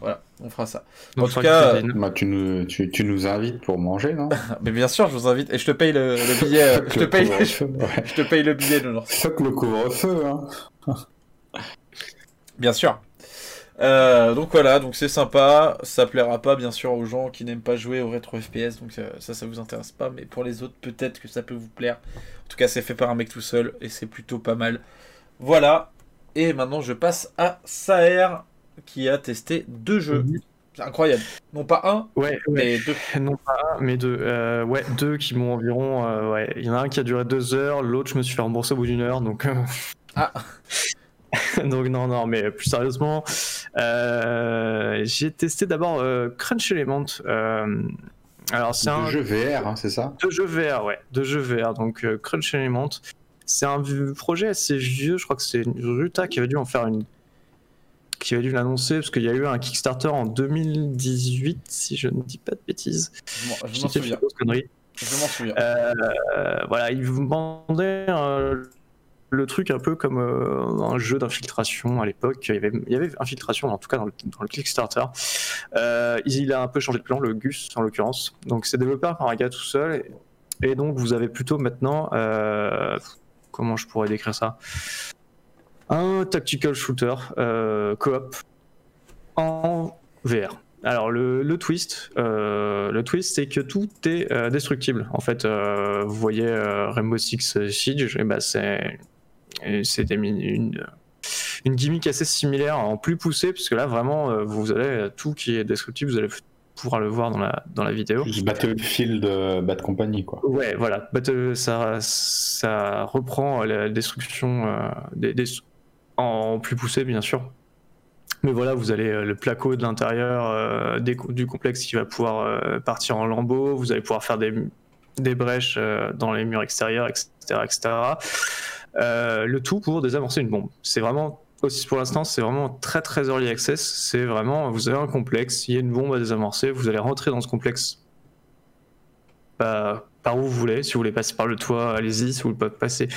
Voilà, on fera ça. Donc, En tout cas, que tu devines. Bah, tu, nous, tu, tu nous invites pour manger, non? Mais bien sûr je vous invite et je te paye le, le billet. euh, je, te Le paye, je, couvre-feu, ouais. je te paye le billet de Fuck le couvre-feu, hein. Bien sûr. Euh, donc voilà, donc c'est sympa. Ça plaira pas bien sûr aux gens qui n'aiment pas jouer au rétro FPS, donc euh, ça, ça vous intéresse pas. Mais pour les autres, peut-être que ça peut vous plaire. En tout cas, c'est fait par un mec tout seul et c'est plutôt pas mal. Voilà. Et maintenant, je passe à Saer qui a testé deux jeux. C'est incroyable. Non pas un, Ouais, ouais. mais deux. Non pas un, mais deux. Euh, ouais, deux qui m'ont environ. euh, ouais, il y en a un qui a duré deux heures, l'autre je me suis fait rembourser au bout d'une heure, donc. Ah. donc non, non, mais plus sérieusement, euh, j'ai testé d'abord euh, Crunch Element. euh, alors c'est un jeu VR, hein, c'est ça? Deux jeux VR, ouais, deux jeux VR. Donc euh, Crunch Element, c'est un projet assez vieux. Je crois que c'est Ruta qui avait dû en faire une qui avait dû l'annoncer parce qu'il y a eu un Kickstarter en 2018, si je ne dis pas de bêtises. Je m'en- je souviens. Je m'en souviens. Euh, voilà, ils vous vendaient euh, le truc un peu comme euh, un jeu d'infiltration à l'époque. Il y avait, infiltration, en tout cas dans le, Kickstarter. Euh, il a un peu changé de plan, le Gus en l'occurrence. Donc c'est développé par un gars tout seul. Et, donc vous avez plutôt maintenant, euh, comment je pourrais décrire ça? Un tactical shooter coop en VR. Alors le, twist, le twist, c'est que tout est destructible. En fait, vous voyez Rainbow Six Siege, et bah c'est mi- une, une gimmick assez similaire en plus poussée, puisque là vraiment euh, vous allez tout qui est destructible, vous allez pouvoir le voir dans la dans la vidéo. Plus Battlefield euh, Bad Company, quoi. Ouais, voilà. Battle- ça, ça reprend la destruction euh, des, des- en plus poussé, bien sûr. Mais voilà, vous allez euh, le placo de l'intérieur euh, du complexe qui va pouvoir euh, partir en lambeaux. Vous allez pouvoir faire des, des brèches euh, dans les murs extérieurs, etc. etc. Euh, le tout pour désamorcer une bombe. C'est vraiment, aussi pour l'instant, c'est vraiment très très early access. C'est vraiment, vous avez un complexe, il y a une bombe à désamorcer, vous allez rentrer dans ce complexe bah, par où vous voulez. Si vous voulez passer par le toit, allez-y. Si vous voulez pas passer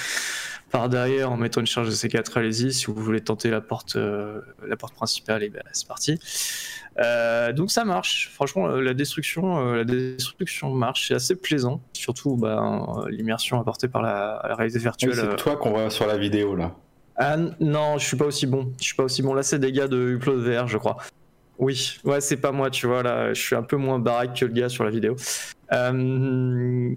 par derrière en mettant une charge de C4, allez-y. Si vous voulez tenter la porte, euh, la porte principale, et ben c'est parti. Euh, donc ça marche. Franchement, euh, la destruction, euh, la destruction marche. C'est assez plaisant. Surtout bah, l'immersion apportée par la, la réalité Oui, virtuelle. c'est toi qu'on voit sur la vidéo, là. ah non, je suis pas aussi bon. Je suis pas aussi bon. Là, c'est des gars de Upload VR, je crois. Oui, ouais, c'est pas moi, tu vois. Là, je suis un peu moins baraque que le gars sur la vidéo. Euh,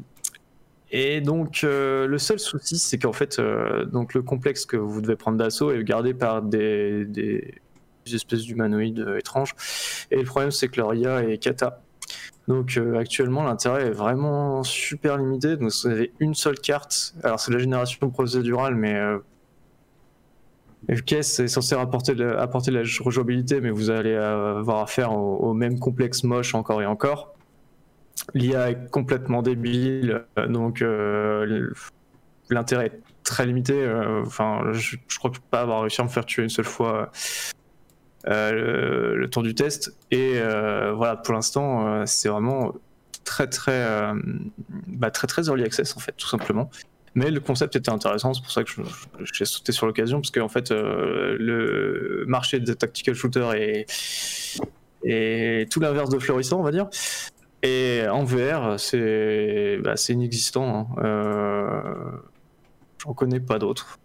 Et donc, euh, le seul souci, c'est qu'en fait, euh, donc le complexe que vous devez prendre d'assaut est gardé par des, espèces d'humanoïdes euh, étranges. Et le problème, c'est que leur IA est kata. Donc actuellement, l'intérêt est vraiment super limité. Donc vous avez une seule carte. Alors c'est la génération procédurale, mais FKS est censé apporter la rejouabilité, mais vous allez avoir affaire au même complexe moche encore et encore. L'IA est complètement débile, euh, donc euh, l'intérêt est très limité. euh, Enfin, je, je crois pas avoir réussi à me faire tuer une seule fois le, le temps du test. Et voilà, pour l'instant, c'est vraiment très très bah, très très early access en fait, tout simplement. Mais le concept était intéressant, c'est pour ça que j'ai sauté sur l'occasion, parce qu'en fait, le marché des tactical shooters est, est tout l'inverse de florissant, on va dire. Et en VR, c'est bah, c'est inexistant. hein. Euh, J'en connais pas d'autres.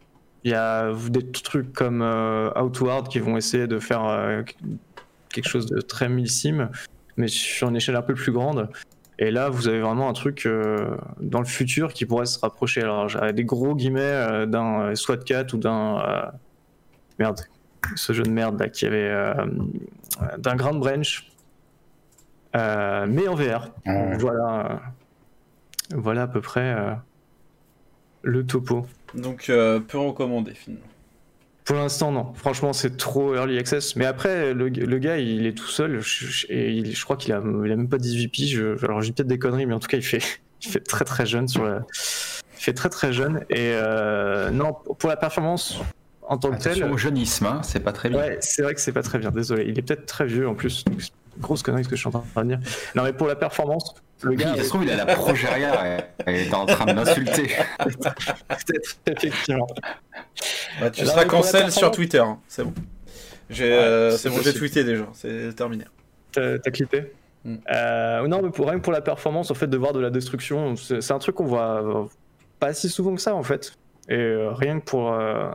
Il y a des trucs comme euh, Outward qui vont essayer de faire euh, quelque chose de très millissime, mais sur une échelle un peu plus grande. Et là, vous avez vraiment un truc dans le futur qui pourrait se rapprocher. Alors, des gros guillemets d'un SWAT 4 ou d'un. Merde, ce jeu de merde là qui avait. d'un Grand Branch. Euh, mais en VR. Ouais. Voilà. euh, Voilà à peu près euh, le topo. Donc, euh, peu recommandé finalement. Pour l'instant, non. Franchement, c'est trop early access. Mais après, le, le gars, il est tout seul. Je, je- et il- je crois qu'il a, il a même pas 18 piges. Alors, j'ai peut-être des conneries, mais en tout cas, il fait, il fait très très jeune sur la. Il fait très très jeune. Et euh, non, pour la performance en tant que telle. Attention au jeunisme, hein, c'est pas très bien. Ouais, c'est vrai que c'est pas très bien, désolé. Il est peut-être très vieux en plus. donc Grosse connerie ce que je suis en train de dire. Non, mais pour la performance, le Oui, gars. ça se trouve, il a la progéria et et est en train de m'insulter. Peut-être, effectivement. Bah, tu Alors, seras cancel sur Twitter, hein, c'est bon. J'ai Ouais, euh, bon, j'ai tweeté déjà, c'est terminé. T'as clippé Mm. Euh, Non, mais pour, rien que pour la performance, en fait, de voir de la destruction, c'est un truc qu'on voit euh, pas si souvent que ça, en fait. Et euh, rien que pour, euh,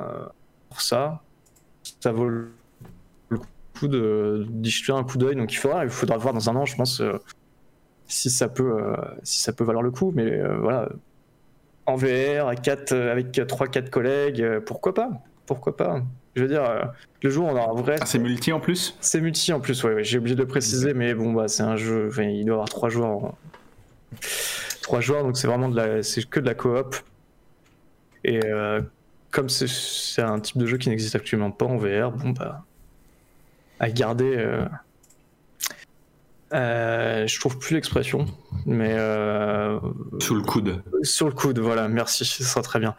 pour ça, ça vaut le coup de jeter un coup d'œil. Donc il faudra, il faudra voir dans un an, je pense, euh, si ça peut, euh, si ça peut valoir le coup. Mais euh, voilà, en VR, à 4, avec 3-4 collègues, euh, pourquoi pas? Pourquoi pas? Je veux dire, le jour où on aura un vrai Ah, c'est multi en plus? C'est multi en plus, ouais, ouais, j'ai oublié de le préciser, mais bon, bah, c'est un jeu, il doit y avoir trois joueurs. en- Trois joueurs, donc c'est vraiment de la, c'est que de la coop. Et comme c'est un type de jeu qui n'existe actuellement pas en VR, bon, bah, à garder. euh, euh, je trouve plus l'expression, mais euh, Sous le coude. sur le coude, voilà, merci, ce sera très bien.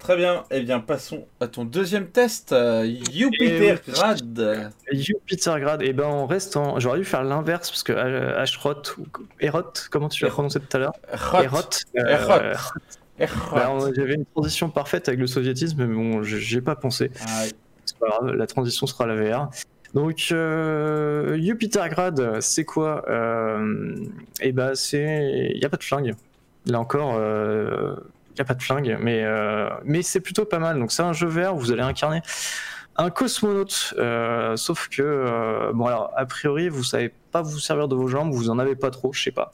Très bien, eh bien passons à ton deuxième test, euh, Jupitergrad. Jupitergrad, et eh ben on reste en. J'aurais dû faire l'inverse parce que euh, Ashrot ou Erot, comment tu l'as prononcé tout à l'heure? Erot. Erot. Bah, J'avais une transition parfaite avec le soviétisme, mais bon, j'ai pas pensé. Ah, grave, la transition sera la VR. Donc, euh, Jupitergrad, c'est quoi euh, Eh ben, c'est. Il n'y a pas de flingue. Là encore, euh, il n'y a pas de flingue, mais, euh, mais c'est plutôt pas mal. Donc, c'est un jeu vert où vous allez incarner un cosmonaute. euh, sauf que, euh, bon, alors, a priori, vous savez pas vous servir de vos jambes, vous en avez pas trop, je sais pas.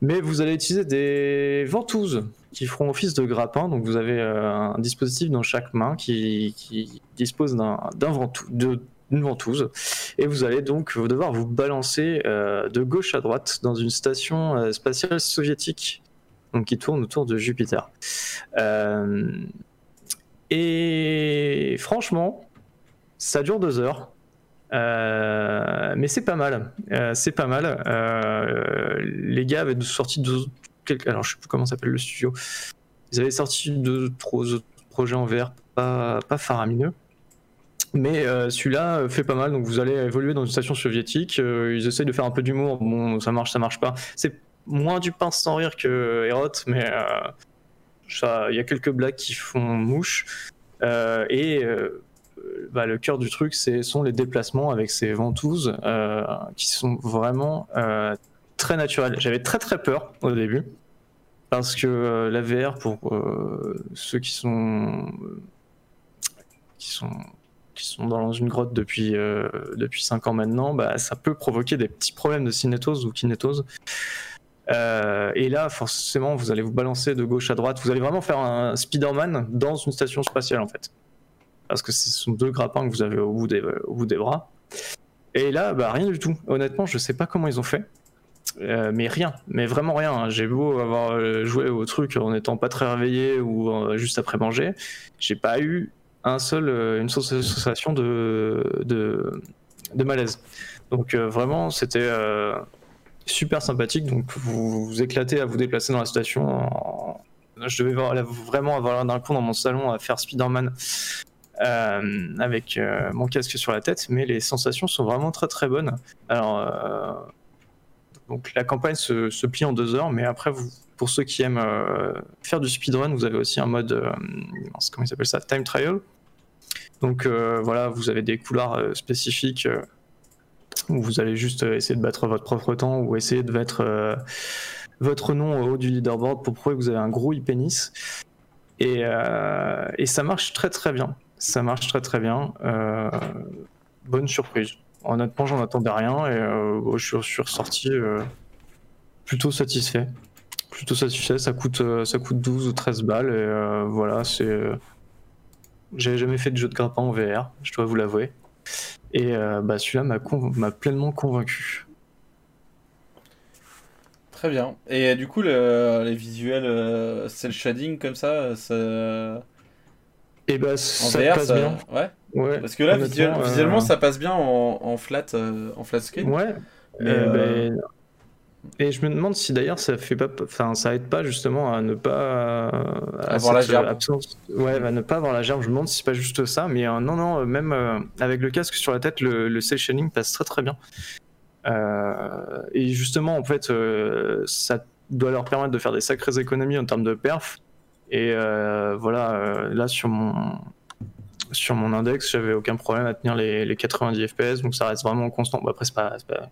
Mais vous allez utiliser des ventouses qui feront office de grappin. Donc vous avez euh, un dispositif dans chaque main qui, dispose d'un d'une ventouse. Et vous allez donc devoir vous balancer euh, de gauche à droite dans une station euh, spatiale soviétique donc qui tourne autour de Jupiter. Et franchement, ça dure deux heures. Mais c'est pas mal. C'est pas mal. Les gars avaient sorti deux, alors je sais plus comment s'appelle le studio. Ils avaient sorti deux, trois autres projets en VR, pas, faramineux. Mais euh, celui-là euh, fait pas mal, donc vous allez évoluer dans une station soviétique. euh, ils essayent de faire un peu d'humour. Bon, ça marche, ça marche pas. C'est moins du pince sans rire que Herot, mais il y a quelques blagues qui font mouche. Et bah, le cœur du truc, c'est sont les déplacements avec ces ventouses qui sont vraiment très naturels. J'avais très très peur au début parce que euh, la VR pour euh, ceux qui sont qui sont qui sont dans une grotte depuis euh, depuis 5 ans maintenant, bah, ça peut provoquer des petits problèmes de cinétose ou kinétose. Euh, et là, forcément, vous allez vous balancer de gauche à droite. Vous allez vraiment faire un Spider-Man dans une station spatiale, en fait. Parce que ce sont deux grappins que vous avez au bout des, au bout des bras. Et là, bah, rien du tout. Honnêtement, je sais pas comment ils ont fait. Euh, mais rien, mais vraiment rien. hein. J'ai beau avoir euh, joué au truc en n'étant pas très réveillé ou euh, juste après manger, j'ai pas eu un seul, une seule sensation de, de, malaise. Donc vraiment, c'était super sympathique. Donc vous vous éclatez à vous déplacer dans la station. Je devais vraiment avoir l'air d'un con dans mon salon à faire Spider-Man avec mon casque sur la tête, mais les sensations sont vraiment très très bonnes. Alors, donc la campagne se, plie en deux heures, mais après, vous, pour ceux qui aiment euh, faire du speedrun, vous avez aussi un mode, euh, comment il s'appelle ça, time trial. Donc euh, voilà, vous avez des couloirs spécifiques où vous allez juste essayer de battre votre propre temps ou essayer de mettre votre nom au haut du leaderboard pour prouver que vous avez un gros e-pénis. Et, et ça marche très très bien. Ça marche très très bien. Bonne surprise. Honnêtement, j'en attendais rien et euh, bon, je, suis, ressorti euh, plutôt satisfait. Plutôt satisfait. Ça coûte, euh, ça coûte 12 ou 13 balles et euh, voilà, c'est. J'avais jamais fait de jeu de grappin en VR, je dois vous l'avouer. Et bah, celui-là m'a conv- pleinement convaincu. Très bien. Et du coup, le- les visuels, euh, cel shading comme ça, ça... Et bah, en ça VR, passe ça... bien. Ouais. Ouais. Parce que là, visuel- euh, visuellement, ça passe bien en, en flat, euh, en flat screen. Ouais. Mais, euh, ben, et je me demande si d'ailleurs ça fait pas, enfin ça aide pas justement à ne pas à Avoir la gerbe. absence, ouais, à ne pas avoir la gerbe. Je me demande si c'est pas juste ça, mais euh, non non, même euh, avec le casque sur la tête, le, le cel shading passe très très bien. Euh, et justement, en fait, ça doit leur permettre de faire des sacrées économies en termes de perf. Et voilà, là sur mon sur mon index, j'avais aucun problème à tenir les, les 90 FPS, donc ça reste vraiment constant. Bon, après, c'est pas, c'est pas,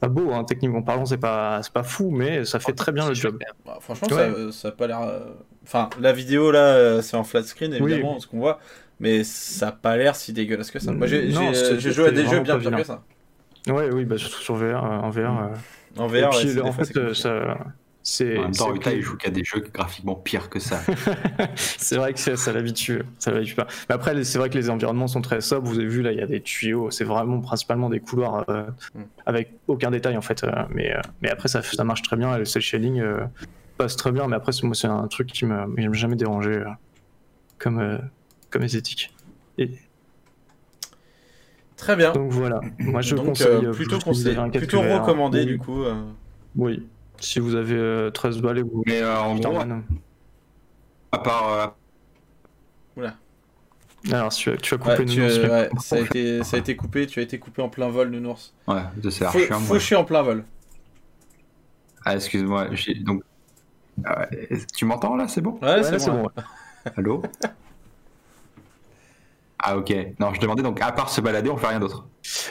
pas beau, hein, techniquement parlant, c'est pas, c'est pas fou, mais ça fait très bien le job. Bah, franchement, Ouais. ça, ça a pas l'air. euh, Enfin, la vidéo là, euh, c'est en flat screen évidemment, ce qu'on voit, mais ça a pas l'air si dégueulasse que ça. Moi, j'ai Non, j'ai- c'est- j'ai joué à des jeux bien pire que ça. Ouais, oui, bah, surtout sur VR. euh, en VR euh. En VR, puis, en fait, euh, ça, c'est, En même temps, Ruta, il joue qu'à des jeux graphiquement pires que ça. c'est vrai que ça, ça l'habitue, ça l'habitue pas. Mais après, c'est vrai que les environnements sont très sobres. Vous avez vu là, il y a des tuyaux. C'est vraiment principalement des couloirs euh, Mm. avec aucun détail en fait. euh, mais, euh, mais après, ça, ça marche très bien. Et le cel shading euh, passe très bien. Mais après, c'est- moi, c'est un truc qui m'a qui m'a jamais dérangé euh, comme euh, comme esthétique. Et Très bien. donc voilà. Moi, je Donc, conseille. plutôt recommandé oui. du coup. euh. Oui. Si vous avez euh, 13 balles et vous Mais euh, en gros, Spider-Man. À part. euh, Alors, tu, tu as coupé Ouais, tu- Nounours, mais- ouais, ça, a été, ça a été coupé, tu as été coupé en plein vol, Nounours. ouais, de moi. Fauché en plein vol. Ah, excuse-moi. j'ai- Donc. Tu m'entends là? C'est bon? Ouais, Ouais, c'est bon. bon. Allô? Ah, ok. Non, je demandais donc, à part se balader, on fait rien d'autre.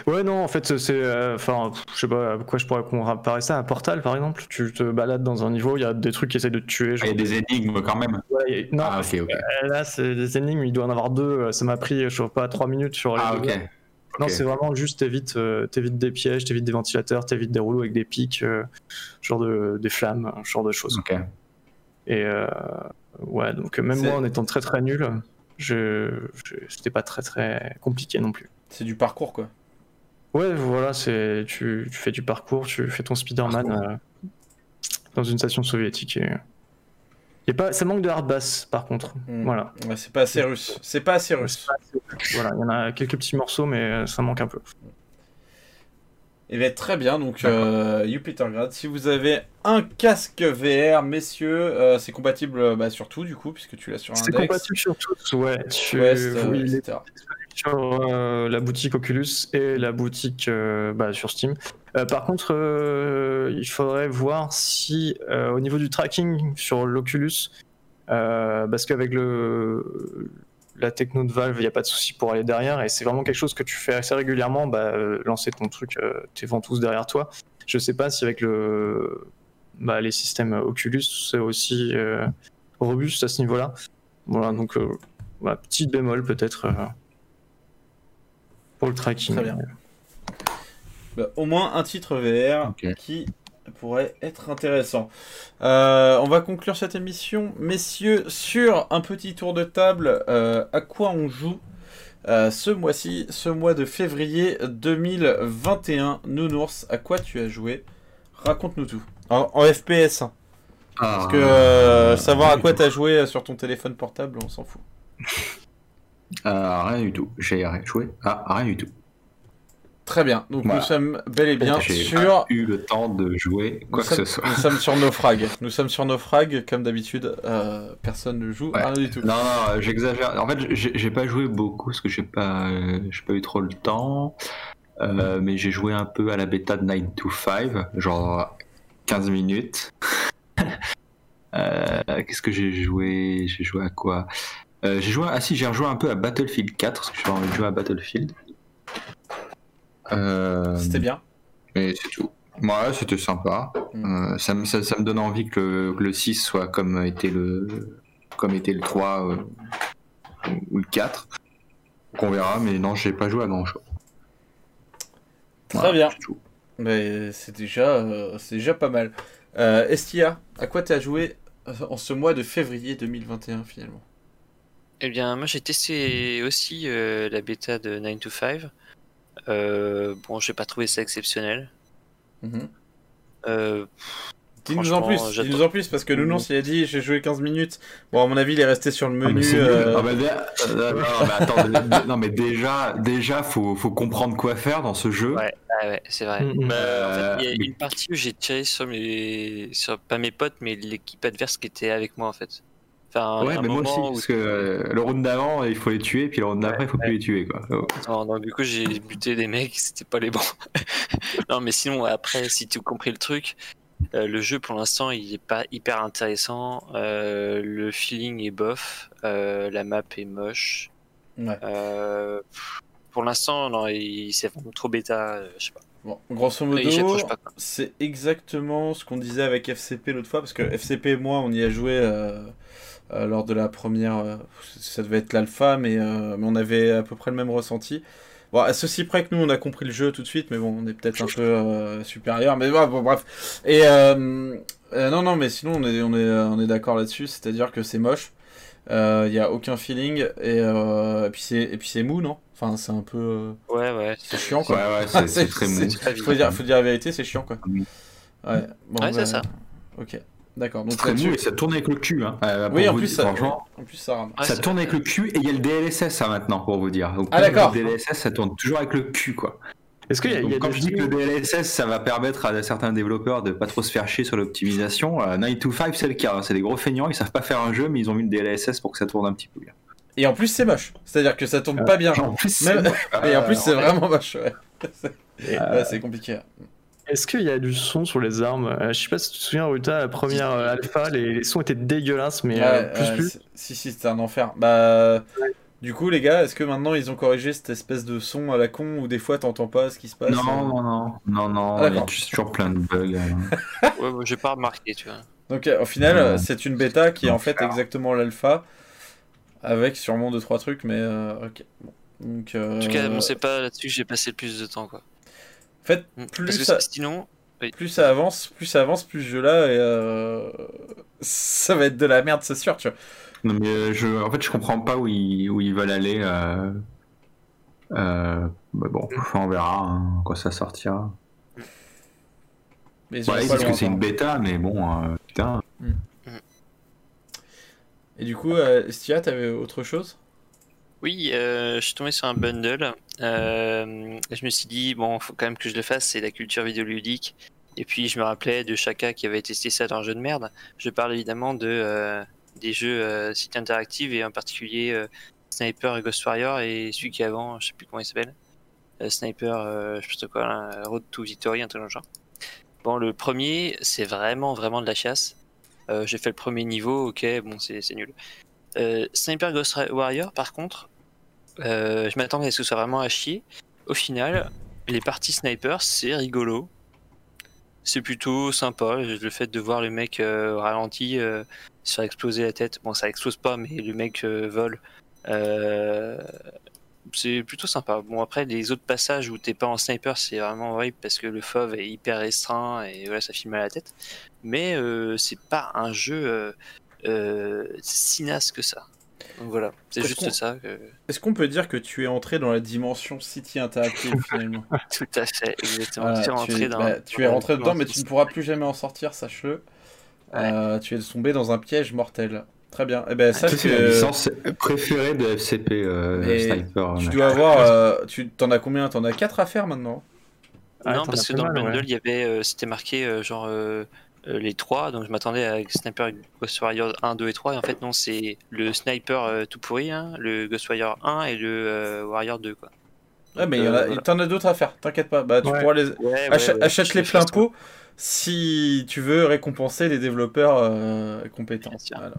Ouais, non, en fait, c'est. euh, Enfin, je sais pas à quoi je pourrais comparer ça. Un portal, par exemple. Tu te balades dans un niveau, il y a des trucs qui essayent de te tuer. Ah, genre- Il y a des énigmes quand même. Ouais, a- non, Ah, ok, ok. euh, là, c'est des énigmes, il doit en avoir deux. Ça m'a pris, je sais pas, trois minutes sur les Ah, ok. Non, c'est vraiment juste t'évites euh, t'évites des pièges, t'évites des ventilateurs, t'évites des rouleaux avec des pics, euh, genre de, des flammes, genre de choses. Ok. Et euh, ouais, donc même moi en étant très très nul, je, je- c'était pas très très compliqué non plus. C'est du parcours, quoi. Ouais, voilà, c'est tu, tu fais du parcours, tu fais ton Spider-Man euh, dans une station soviétique. Et... et pas, ça manque de hard bass par contre. Hmm. Voilà. Ouais, c'est pas assez russe. C'est pas assez russe. voilà, il y en a quelques petits morceaux, mais euh, ça manque un peu. Et bien, très bien, donc euh, Jupitergrad, si vous avez un casque VR, messieurs, euh, c'est compatible euh, bah, sur tout, du coup, puisque tu l'as sur C'est Index, compatible sur tous, ouais. Tu, oui, etc. sur euh, la boutique Oculus et la boutique bah, sur Steam. Par contre, il faudrait voir si au niveau du tracking sur l'Oculus, parce qu'avec le la techno de Valve, il n'y a pas de souci pour aller derrière et c'est vraiment quelque chose que tu fais assez régulièrement, bah, euh, lancer ton truc, euh, tes ventouses derrière toi. Je sais pas si avec le bah, les systèmes Oculus c'est aussi euh, robuste à ce niveau-là. Voilà, donc euh, voilà, petite bémol peut-être euh, pour le tracking. Très bien. Bah, au moins un titre VR qui pourrait être intéressant. Euh, on va conclure cette émission, messieurs, sur un petit tour de table. euh, à quoi on joue euh, ce mois-ci, ce mois de février 2021 Nounours, à quoi tu as joué? Raconte-nous tout. En, en FPS, hein. parce que euh, savoir à quoi tu as joué sur ton téléphone portable, on s'en fout. Euh, rien du tout. J'ai rien joué. Ah, rien du tout. Très bien, donc Voilà. nous sommes bel et bien J'ai sur eu le temps de jouer quoi nous que sommes, ce soit. nous sommes sur Naufrag. Nous sommes sur Naufrag, comme d'habitude, euh, personne ne joue, Ouais. rien du tout. Non, non, j'exagère. En fait, j'ai pas joué beaucoup parce que j'ai pas, euh, j'ai pas eu trop le temps. Euh, mais j'ai joué un peu à la bêta de 9 to 5, genre 15 minutes. Euh, Qu'est-ce que j'ai joué? J'ai joué à quoi? Euh, J'ai joué. Ah si, j'ai rejoué un peu à Battlefield 4 parce que j'ai envie de jouer à Battlefield. Euh, C'était bien. Mais c'est tout. Ouais, c'était sympa. Mm. Euh, ça, me, ça, ça me donne envie que le, que le 6 soit comme était le, comme était le 3 euh, ou le 4. Donc on verra, mais non, j'ai pas joué à grand chose. Très bien. Mais c'est déjà, euh, c'est déjà pas mal. Euh, Estia, à quoi tu as joué euh, en ce mois de février 2021 finalement? Eh bien, moi j'ai testé aussi euh, la bêta de 9 to 5. Euh, bon, j'ai pas trouvé ça exceptionnel. Mhm. Euh, Dis-nous en plus, Franchement, j'attends- dis-nous en plus, parce que Nounours il a dit j'ai joué 15 minutes. Bon, à mon avis, il est resté sur le Ah, mais menu. euh, euh, non, mais attends, dé- dé- non, mais déjà, déjà, faut, faut comprendre quoi faire dans ce jeu. Ouais. ah ouais, c'est vrai. Mm, mm. Bah, en fait, il y a Euh, une partie où j'ai tiré sur mes, sur pas mes potes, mais l'équipe adverse qui était avec moi en fait. Enfin, Ouais, un mais moi aussi, parce que euh, le round d'avant, il faut les tuer, puis le round d'après, il faut Ouais, plus les tuer, quoi. Oh. Non, donc du coup j'ai buté des mecs, c'était pas les bons. non, mais sinon après, si tu as compris le truc, euh, le jeu pour l'instant il est pas hyper intéressant. euh, le feeling est bof, euh, la map est moche. Ouais. Euh, pour l'instant, non, il- c'est vraiment trop bêta, euh, je sais pas. Bon, grosso modo, c'est exactement ce qu'on disait avec FCP l'autre fois, parce que FCP et moi, on y a joué euh, lors de la première. euh, ça devait être l'alpha, mais, euh, mais on avait à peu près le même ressenti. Bon, à ceci près que nous, on a compris le jeu tout de suite, mais bon, on est peut-être un peu euh, supérieur, mais bon, bon, bref. Et euh, euh, non, non, mais sinon, on est, on est, on est d'accord là-dessus, c'est-à-dire que c'est moche. Il n'y a aucun feeling, et, euh, et puis c'est mou, non? Enfin, c'est un peu. euh, Ouais, ouais. c'est chiant, Ouais, quoi. ouais, c'est c'est très mou. Faut dire, faut dire la vérité, c'est chiant, quoi. Ouais, bon, Ouais, c'est bah, ça. Ok, d'accord. Donc Très mou et ça tourne avec le cul. Hein. Euh, Oui, en plus, dire, ça, franchement, en plus, ça tourne avec le cul et il y a le DLSS ça maintenant pour vous dire. Donc, Ah, d'accord. Le DLSS ça tourne toujours avec le cul quoi. Est-ce qu'il y a, il y a Donc, quand je dis que le DLSS, ça va permettre à certains développeurs de pas trop se faire chier sur l'optimisation, euh, 9 to 5 c'est le cas. hein. C'est des gros feignants, ils savent pas faire un jeu, mais ils ont mis le DLSS pour que ça tourne un petit peu bien. Et en plus, c'est moche. C'est-à-dire que ça tourne pas bien. En plus, c'est Même- moche. Et en plus, Euh, c'est vraiment moche. Ouais, Et- Ouais, c'est compliqué. Est-ce qu'il y a du son sur les armes? Euh, Je sais pas si tu te souviens, Ruta, la première euh, alpha, les, les sons étaient dégueulasses, mais euh, Ouais, plus plus. Si, si, c'était un enfer. Bah. Du coup, les gars, est-ce que maintenant ils ont corrigé cette espèce de son à la con où des fois t'entends pas ce qui se passe? Non, non, non, non, non, Ah, il y a toujours plein de bugs. hein. Ouais, moi, j'ai pas remarqué, tu vois. Donc, au final, Ouais. c'est une bêta qui est en fait exactement l'alpha avec sûrement deux trois trucs, mais euh, ok. Bon. Donc, euh, En tout cas, bon, c'est pas là-dessus que j'ai passé le plus de temps, quoi. En fait, Mm. plus Parce ça- sinon, plus ça avance, plus ça avance, plus ce jeu-là, et euh, ça va être de la merde, c'est sûr, tu vois. Non, mais euh, je, en fait, je comprends pas où ils, où ils veulent aller. Euh, euh, bah bon, on verra hein, quand ça sortira. Mais Ouais, pas disent que c'est une bêta, mais bon, euh, putain. Et du coup, euh, Stia, t'avais autre chose? Oui, euh, je suis tombé sur un bundle. Euh, je me suis dit, bon, faut quand même que je le fasse, c'est la culture vidéoludique. Et puis, je me rappelais de Chaka qui avait testé ça dans un jeu de merde. Je parle évidemment de, euh, des jeux sites interactifs et en particulier Sniper et Ghost Warrior et celui qui avant, je sais plus comment il s'appelle. Sniper, je sais quoi, Road to Victory, un truc dans le genre. Bon, le premier, c'est vraiment, vraiment de la chasse. J'ai fait le premier niveau, ok, bon, c'est nul. Sniper Ghost Warrior, par contre, euh, je m'attendais à ce que ce soit vraiment à chier. Au final, les parties sniper, c'est rigolo. C'est plutôt sympa. Le fait de voir le mec euh, ralenti euh, se faire exploser la tête. Bon, ça explose pas, mais le mec euh, vole. Euh, c'est plutôt sympa. Bon, après, les autres passages où t'es pas en sniper, c'est vraiment horrible parce que le FOV est hyper restreint et voilà, ça filme à la tête. Mais c'est pas un jeu si naze que ça. Donc voilà, c'est Est-ce juste qu'on- ça. Que... Est-ce qu'on peut dire que tu es entré dans la dimension City interactive finalement? Tout à fait, exactement. Voilà, tu es tu, rentré es, dans. bah, tu es rentré la dedans, mais tu ne dimension- pourras plus jamais en sortir, sache-le. Euh, tu es tombé dans un piège mortel. Très bien. Eh ben, Ça, c'est la licence préférée de FCP euh, Sniper. tu dois avoir. euh, tu t'en as combien? T'en as 4 à faire maintenant? Ah, non, parce que dans le bundle, ouais. il y avait, euh, c'était marqué euh, genre les trois, donc je m'attendais à Sniper Ghost Warrior 1, 2 et 3, et en fait, non, c'est le Sniper euh, tout pourri, hein, le Ghost Warrior 1 et le euh, Warrior 2, quoi. Ouais, mais il y en euh, t'en as d'autres à faire, t'inquiète pas. Bah, tu Ouais. pourras les. Ouais, ouais, Achète, ouais, achète je les pleins pots si tu veux récompenser les développeurs euh, compétents. Voilà.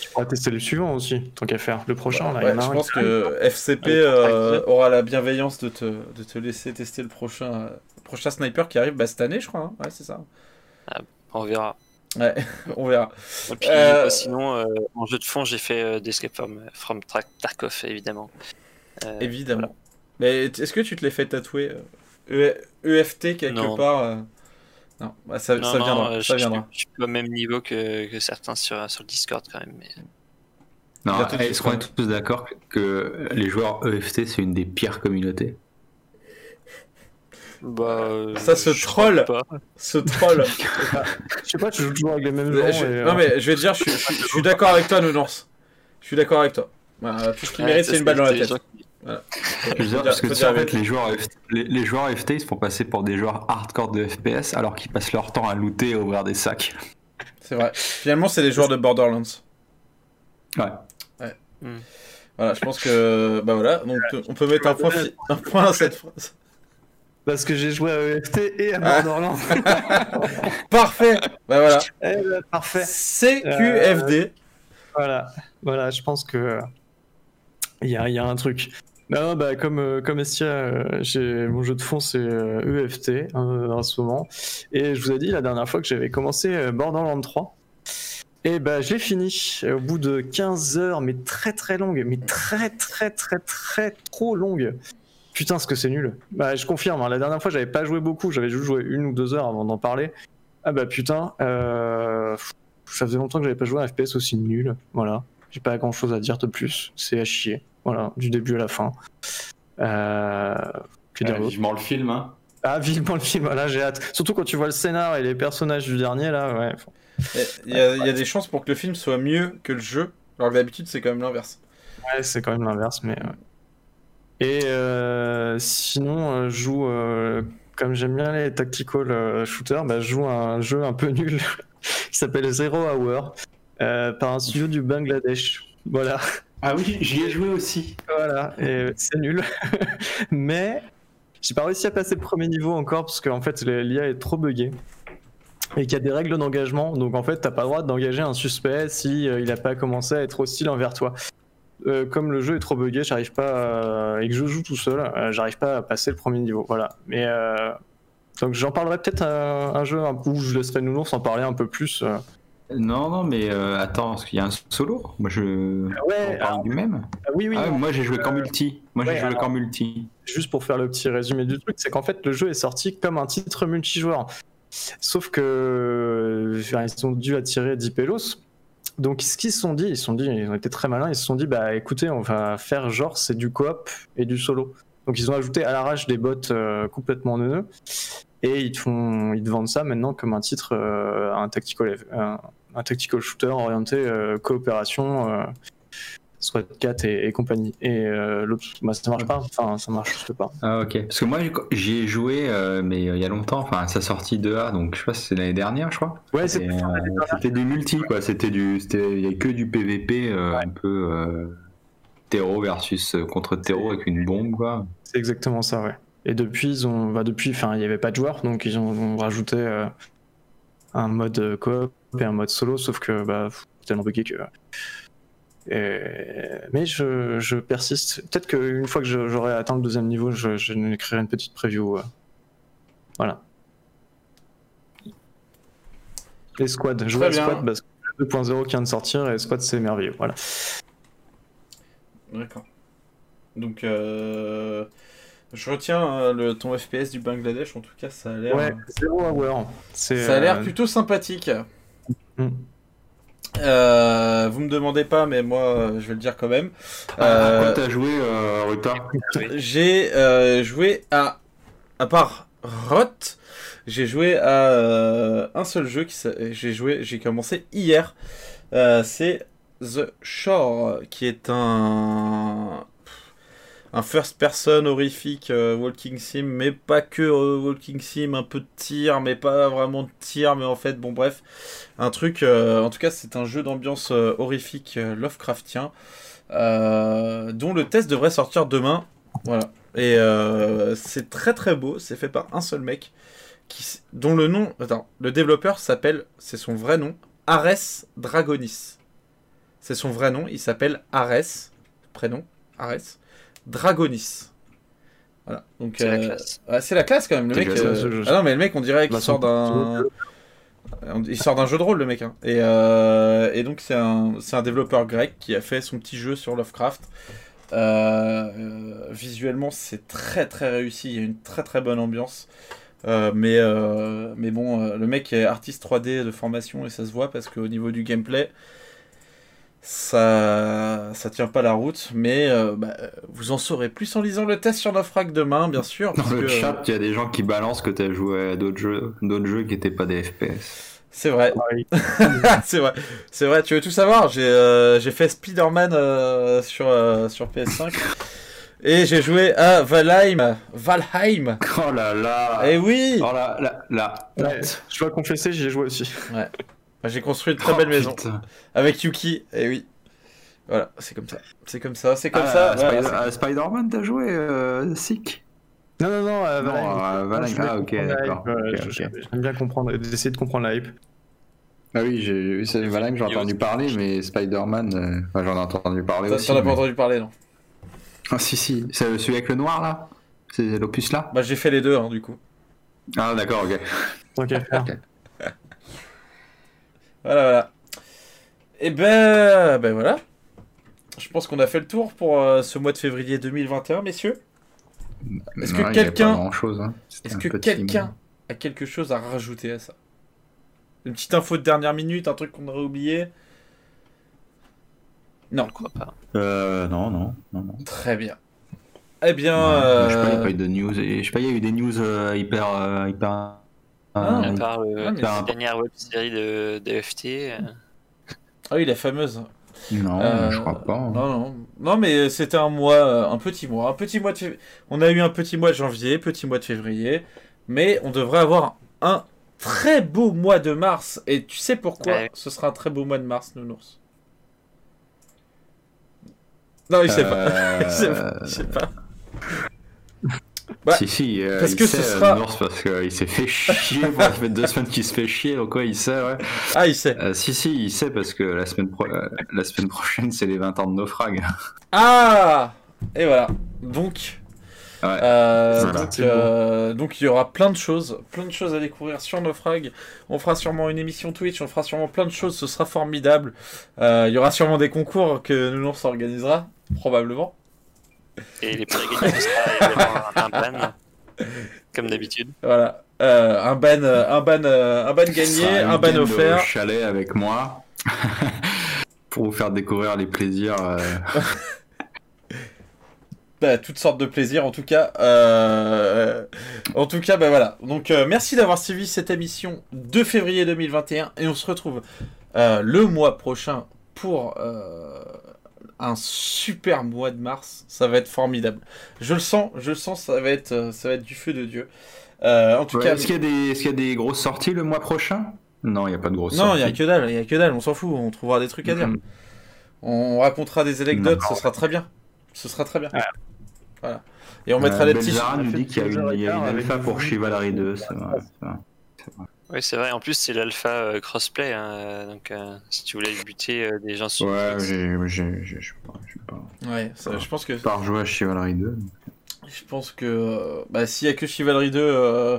Tu pourras tester le suivant aussi, tant qu'à faire. Le prochain, là, il y en a je un pense que FCP euh, aura la bienveillance de te, de te laisser tester le prochain, euh, prochain sniper qui arrive bah, cette année, je crois. hein. Ouais, c'est ça. On verra. Ouais, on verra. Et puis, Euh, sinon, euh, en jeu de fond, j'ai fait euh, Escape from, from Tra- Tarkov, évidemment. Euh, Évidemment. Mais est-ce que tu te l'as fait tatouer euh, E- EFT quelque Non. part euh? Non, bah, ça, non, ça viendra. euh, ça je, je- viendra. je suis pas au même niveau que, que certains sur, sur le Discord, quand même. Mais... Non, est-ce qu'on est tous d'accord que les joueurs EFT c'est une des pires communautés? Bah, euh, Ça se troll. Ce troll. Je sais pas, tu joues toujours avec les mêmes gens. Je- et, Non euh, mais je vais te dire, je, suis- je suis- je suis d'accord avec toi, Nounance. Je suis d'accord avec toi. Voilà, tout ce qu'il Ouais, mérite, c'est une balle dans la tête. gens qui- Je veux dire, Faut parce que tu sais, en fait, les joueurs, EFT, les, les joueurs EFT ils se font passer pour des joueurs hardcore de FPS alors qu'ils passent leur temps à looter et à ouvrir des sacs. C'est vrai. Finalement, c'est les joueurs de Borderlands. Ouais. Voilà, je pense que bah voilà, donc on peut mettre un point, fi- un point à cette phrase. Parce que j'ai joué à EFT et à Ah. Borderlands. Parfait. Bah voilà. Eh ben, parfait. CQFD. Voilà, voilà, je pense que il y a, il y a un truc. Non, bah, comme, euh, comme Estia, euh, mon jeu de fond c'est euh, EFT hein, en ce moment. Et je vous ai dit la dernière fois que j'avais commencé euh, Borderlands 3. Et bah j'ai fini euh, au bout de 15 heures, mais très très longues, mais très très très très trop longues. Putain, ce que c'est nul. Bah je confirme, hein, la dernière fois j'avais pas joué beaucoup, j'avais juste joué une ou deux heures avant d'en parler. Ah bah putain, euh, ça faisait longtemps que j'avais pas joué à un FPS aussi nul. Voilà. J'ai pas grand chose à dire de plus. C'est à chier. Voilà. Du début à la fin. Euh... Que dire d'autre? vivement le film, hein. Ah, vivement le film. Voilà, j'ai hâte. Surtout quand tu vois le scénar et les personnages du dernier, là, ouais. Il y, a, il y a des chances pour que le film soit mieux que le jeu, alors d'habitude c'est quand même l'inverse. Ouais, c'est quand même l'inverse, mais. ouais. Et euh, sinon, euh, je joue, euh, comme j'aime bien les tactical shooters, bah, je joue un jeu un peu nul qui s'appelle Zero Hour par un studio du Bangladesh. Voilà. Ah oui, j'y ai joué aussi. Voilà, et c'est nul. Mais j'ai pas réussi à passer le premier niveau encore parce qu'en fait le- l'IA est trop buggée et qu'il y a des règles d'engagement. Donc en fait, t'as pas le droit d'engager un suspect si euh, il a pas commencé à être hostile envers toi. Euh, comme le jeu est trop buggé, j'arrive pas à- et que je joue tout seul, euh, j'arrive pas à passer le premier niveau. Voilà. Mais euh, donc j'en parlerai peut-être un, un jeu où je laisserai Nounours en parler un peu plus. Non, non, mais attends, parce qu'il y a un solo. Moi, je. Ouais, On parle du même. Ah oui, oui. Ah, non. moi, j'ai joué qu'en multi. Moi, j'ai joué alors- qu'en multi. juste pour faire le petit résumé du truc, c'est qu'en fait le jeu est sorti comme un titre multijoueur. Sauf que ils ont dû attirer 10 pelos. Donc ce qu'ils se sont dit, ils se sont dit, ils ont été très malins, ils se sont dit bah écoutez, on va faire genre c'est du coop et du solo. Donc ils ont ajouté à l'arrache des bots euh, complètement neuneux et ils te font ils vendent ça maintenant comme un titre euh, un tactical un, shooter orienté euh, coopération SWAT 4 et, et compagnie. Et euh, l'autre, bah, ça marche pas. Enfin, ça marche juste pas. Ah, ok. Parce que moi, j'y ai joué, euh, mais euh, il y a longtemps. Enfin, sa sortie 2A, donc je sais pas si c'est l'année dernière, je crois. Ouais, Et, euh, C'était du multi, quoi. C'était du, c'était, il y a que du PVP, un peu terreau versus contre terreau avec une bombe, quoi. c'est exactement ça, ouais. Et depuis, ils ont, bah, depuis, enfin, il n'y avait pas de joueurs, donc ils ont, ont rajouté euh, un mode coop et un mode solo, sauf que bah, tellement bugué que. Mais je, je persiste. Peut-être qu'une fois que j'aurai atteint le deuxième niveau, je, je écrirai une petite preview. euh. Voilà. Et Squad, jouer à. Squad parce que le 2.0 qui vient de sortir et Squad c'est merveilleux. Voilà. D'accord. Donc, euh, je retiens euh, le, ton FPS du Bangladesh, en tout cas, ça a l'air, Ouais, zéro hour. Ça a l'air euh, plutôt sympathique. Mm. Euh, vous me demandez pas, mais moi, euh, je vais le dire quand même. Ah, Euh, t'as joué, euh, Ruta? J'ai euh, joué à, à part Rot, j'ai joué à euh, un seul jeu qui j'ai joué, j'ai commencé hier. Euh, c'est The Shore, qui est un un first person horrifique euh, walking sim, mais pas que euh, walking sim, un peu de tir, mais pas vraiment de tir, mais en fait, bon bref, un truc. euh, en tout cas, c'est un jeu d'ambiance horrifique Lovecraftien, dont le test devrait sortir demain. Voilà. Et c'est très très beau. C'est fait par un seul mec, qui, dont le nom, attends, le développeur s'appelle, c'est son vrai nom, Ares Dragonis. C'est son vrai nom. Il s'appelle Ares, prénom Ares Dragonis. Voilà. Donc C'est la euh, classe. c'est la classe quand même. Le C'est mec. classe, euh, ce jeu. Ah non mais le mec on dirait qu'il Bah, sort d'un. Il sort d'un jeu de rôle le mec. hein. Et, euh, et donc c'est un, c'est un développeur grec qui a fait son petit jeu sur Lovecraft. Visuellement c'est très très réussi, il y a une très très bonne ambiance. Euh, mais, euh, mais bon, le mec est artiste 3D de formation et ça se voit parce qu'au niveau du gameplay, ça, ça tient pas la route. Mais euh, bah, vous en saurez plus en lisant le test sur Naufrag demain, bien sûr. Dans parce le que, chat, il y a des gens qui balancent que t'as joué à d'autres jeux, d'autres jeux qui étaient pas des FPS. C'est vrai. Oui. c'est vrai, c'est vrai. Tu veux tout savoir? J'ai euh, j'ai fait Spider-Man euh, sur euh, sur PS5 et j'ai joué à Valheim, Valheim. Oh là là Et oui, Oh là là là Ouais, je dois confesser, j'y ai joué aussi. Bah, j'ai construit une très Oh, belle maison putain. avec Yuki. Et oui, voilà, c'est comme ça, c'est comme ça, c'est comme Ah, ça. voilà, c'est- à Spider-Man, t'as joué euh, Sick? Non, non, non, euh, Non, Valheim. à Valheim, Je voulais ah, ok, d'accord, euh, ok, je- ok. J'aime bien comprendre, d'essayer de comprendre la hype. Ah oui, j'ai eu c'est Valheim, a entendu parler, mais Spider-Man, euh, j'en ai entendu parler T'en aussi. t'en as pas mais- entendu parler, non? Ah si si, c'est celui avec le noir là? C'est l'opus là? Bah j'ai fait les deux, hein, du coup. Ah d'accord, ok. Qu'à faire. Voilà, voilà. Et ben, ben voilà. Je pense qu'on a fait le tour pour euh, ce mois de février 2021, messieurs. Est-ce que quelqu'un- hein. Est-ce que quelqu'un a quelque chose à rajouter à ça? Une petite info de dernière minute, un truc qu'on aurait oublié? Non. Je crois pas. Euh, non, non, non, non. Très bien. Eh bien, Ouais, Je sais pas, il n'y a euh, pas eu de news. Et, je sais pas, il y a eu des news euh, hyper. euh, hyper Ah, euh, À part le- Ah, la dernière web série de, de FT, euh, ah oui, la fameuse. Non, Euh, je crois pas. hein. Non, non, non, mais c'était un mois, euh, un petit mois, un petit mois de. On a eu un petit mois de janvier, petit mois de février, mais on devrait avoir un très beau mois de mars. Et tu sais pourquoi Ouais. ce sera un très beau mois de mars, Nounours? Non, il sait pas. Euh, Il sait pas. Il sait pas. Bah, si, si, euh, parce il que sait, ce euh, sera- Nours, parce qu'il s'est fait chier, bon, ça fait deux semaines qu'il se fait chier, donc ouais, il sait, ouais. Ah, il sait. Euh, si, si, il sait, parce que la semaine, pro- euh, la semaine prochaine, c'est les 20 ans de naufrag. Ah Et voilà. Donc, Ouais. euh, Voilà, donc, euh, il y aura plein de choses, plein de choses à découvrir sur Naufrag. On fera sûrement une émission Twitch, on fera sûrement plein de choses, ce sera formidable. Euh, il y aura sûrement des concours que Nounours organisera, probablement. Et les prix gagnants, sera un ban, comme d'habitude. Voilà. Euh, un ban, euh, un ban, euh, un ban gagné, un ban offert. au chalet avec moi. Pour vous faire découvrir les plaisirs. euh, Bah, toutes sortes de plaisirs en tout cas. Euh, En tout cas, bah voilà. Donc euh, merci d'avoir suivi cette émission de février 2021 et on se retrouve euh, le mois prochain pour euh, un super mois de mars. Ça va être formidable. Je le sens, je le sens. Ça va être, euh, ça va être du feu de dieu. Euh, en tout ouais, cas, Est-ce qu'il y, a des- est-ce qu'il y a des grosses sorties le mois prochain? Non, il n'y a pas de grosses non, il sorties. y a que dalle, il a que dalle. On s'en fout. On trouvera des trucs à dire. Mhm. On racontera des anecdotes. Non. Ce sera très bien. Ce sera très bien. Ouais. Voilà. Et on mettra Euh, des petits. Belzara nous dit qu'il y a une, il y a une alpha pour. Chivalry 2. c'est vrai, c'est vrai. Oui, c'est vrai. En plus, c'est l'alpha euh, crossplay. hein, Donc, euh, si tu voulais buter euh, des gens sur Ouais, j'ai. Ouais, ça, je pense que Pas rejouer à Chivalry 2. Je pense que euh, bah, s'il y a que Chivalry 2 euh,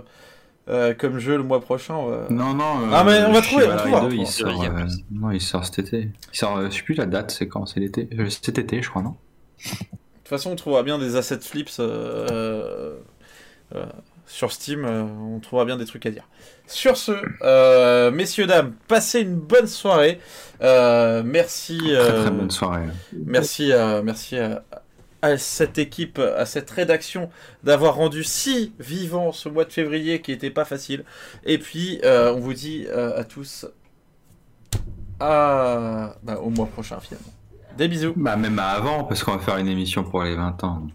euh, comme jeu le mois prochain, on va- Non, non. Ah, mais on va trouver, on Chivalry trouvera. 2, il sort, il euh, non, sort cet été. Il sort, euh, je sais plus la date, c'est quand C'est l'été Euh, Cet été, je crois, non? De toute façon, on trouvera bien des assets flips euh, euh, sur Steam. euh, on trouvera bien des trucs à dire. Sur ce, euh, messieurs, dames, passez une bonne soirée. Euh, merci. Très euh, très bonne soirée. Merci, merci à, à cette équipe, à cette rédaction d'avoir rendu si vivant ce mois de février qui était pas facile. Et puis, euh, on vous dit euh, à tous à, bah, au mois prochain finalement. Des bisous. Bah, même avant, parce qu'on va faire une émission pour les 20 ans.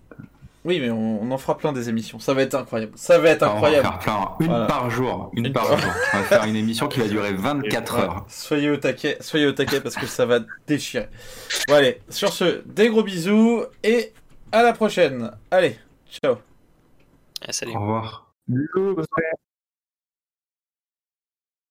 Oui, mais on, on en fera plein des émissions. Ça va être incroyable. Ça va être On va incroyable. faire plein, une Voilà. par jour. Une, Une par jour. On va faire une émission qui va durer 24 Ouais. heures. Soyez au taquet, soyez au taquet parce que ça va déchirer. Bon allez, sur ce, des gros bisous et à la prochaine. Allez, ciao. Ah, salut. Au revoir. Bisous.